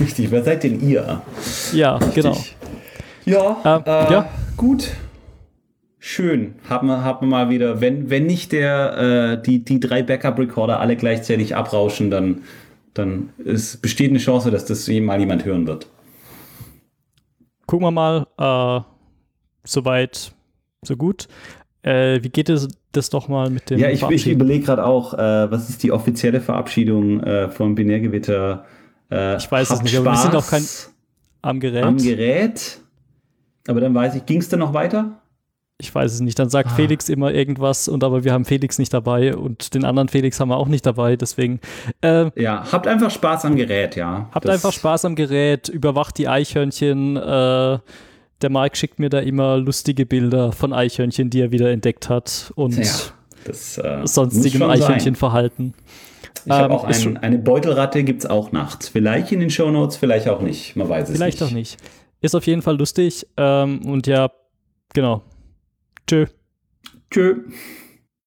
S3: Richtig, wer seid denn ihr?
S2: Ja, Richtig. genau.
S3: Ja, äh, äh, ja, gut. Schön. Haben wir, haben wir mal wieder, wenn, wenn nicht der, äh, die, die drei Backup-Recorder alle gleichzeitig abrauschen, dann, dann ist, besteht eine Chance, dass das mal jemand hören wird.
S2: Gucken wir mal. Äh, soweit, so gut. Äh, wie geht es das doch mal mit dem
S3: Ja, ich, ich überlege gerade auch, äh, was ist die offizielle Verabschiedung äh, vom Binärgewitter?
S2: Äh, ich weiß es nicht, aber wir sind auch kein am Gerät.
S3: Am Gerät. Aber dann weiß ich, ging es dann noch weiter?
S2: Ich weiß es nicht. Dann sagt ah. Felix immer irgendwas und aber wir haben Felix nicht dabei und den anderen Felix haben wir auch nicht dabei. Deswegen.
S3: Äh, ja, habt einfach Spaß am Gerät, ja.
S2: Habt das einfach Spaß am Gerät, überwacht die Eichhörnchen. Äh, der Mike schickt mir da immer lustige Bilder von Eichhörnchen, die er wieder entdeckt hat und ja, das, äh, sonstigem Eichhörnchenverhalten.
S3: Ich ähm, habe auch ein, eine Beutelratte, gibt es auch nachts. Vielleicht in den Shownotes, vielleicht auch nicht. Man weiß es
S2: vielleicht nicht. Vielleicht auch nicht. Ist auf jeden Fall lustig. Ähm, und ja, genau. Tschö.
S3: Tschö.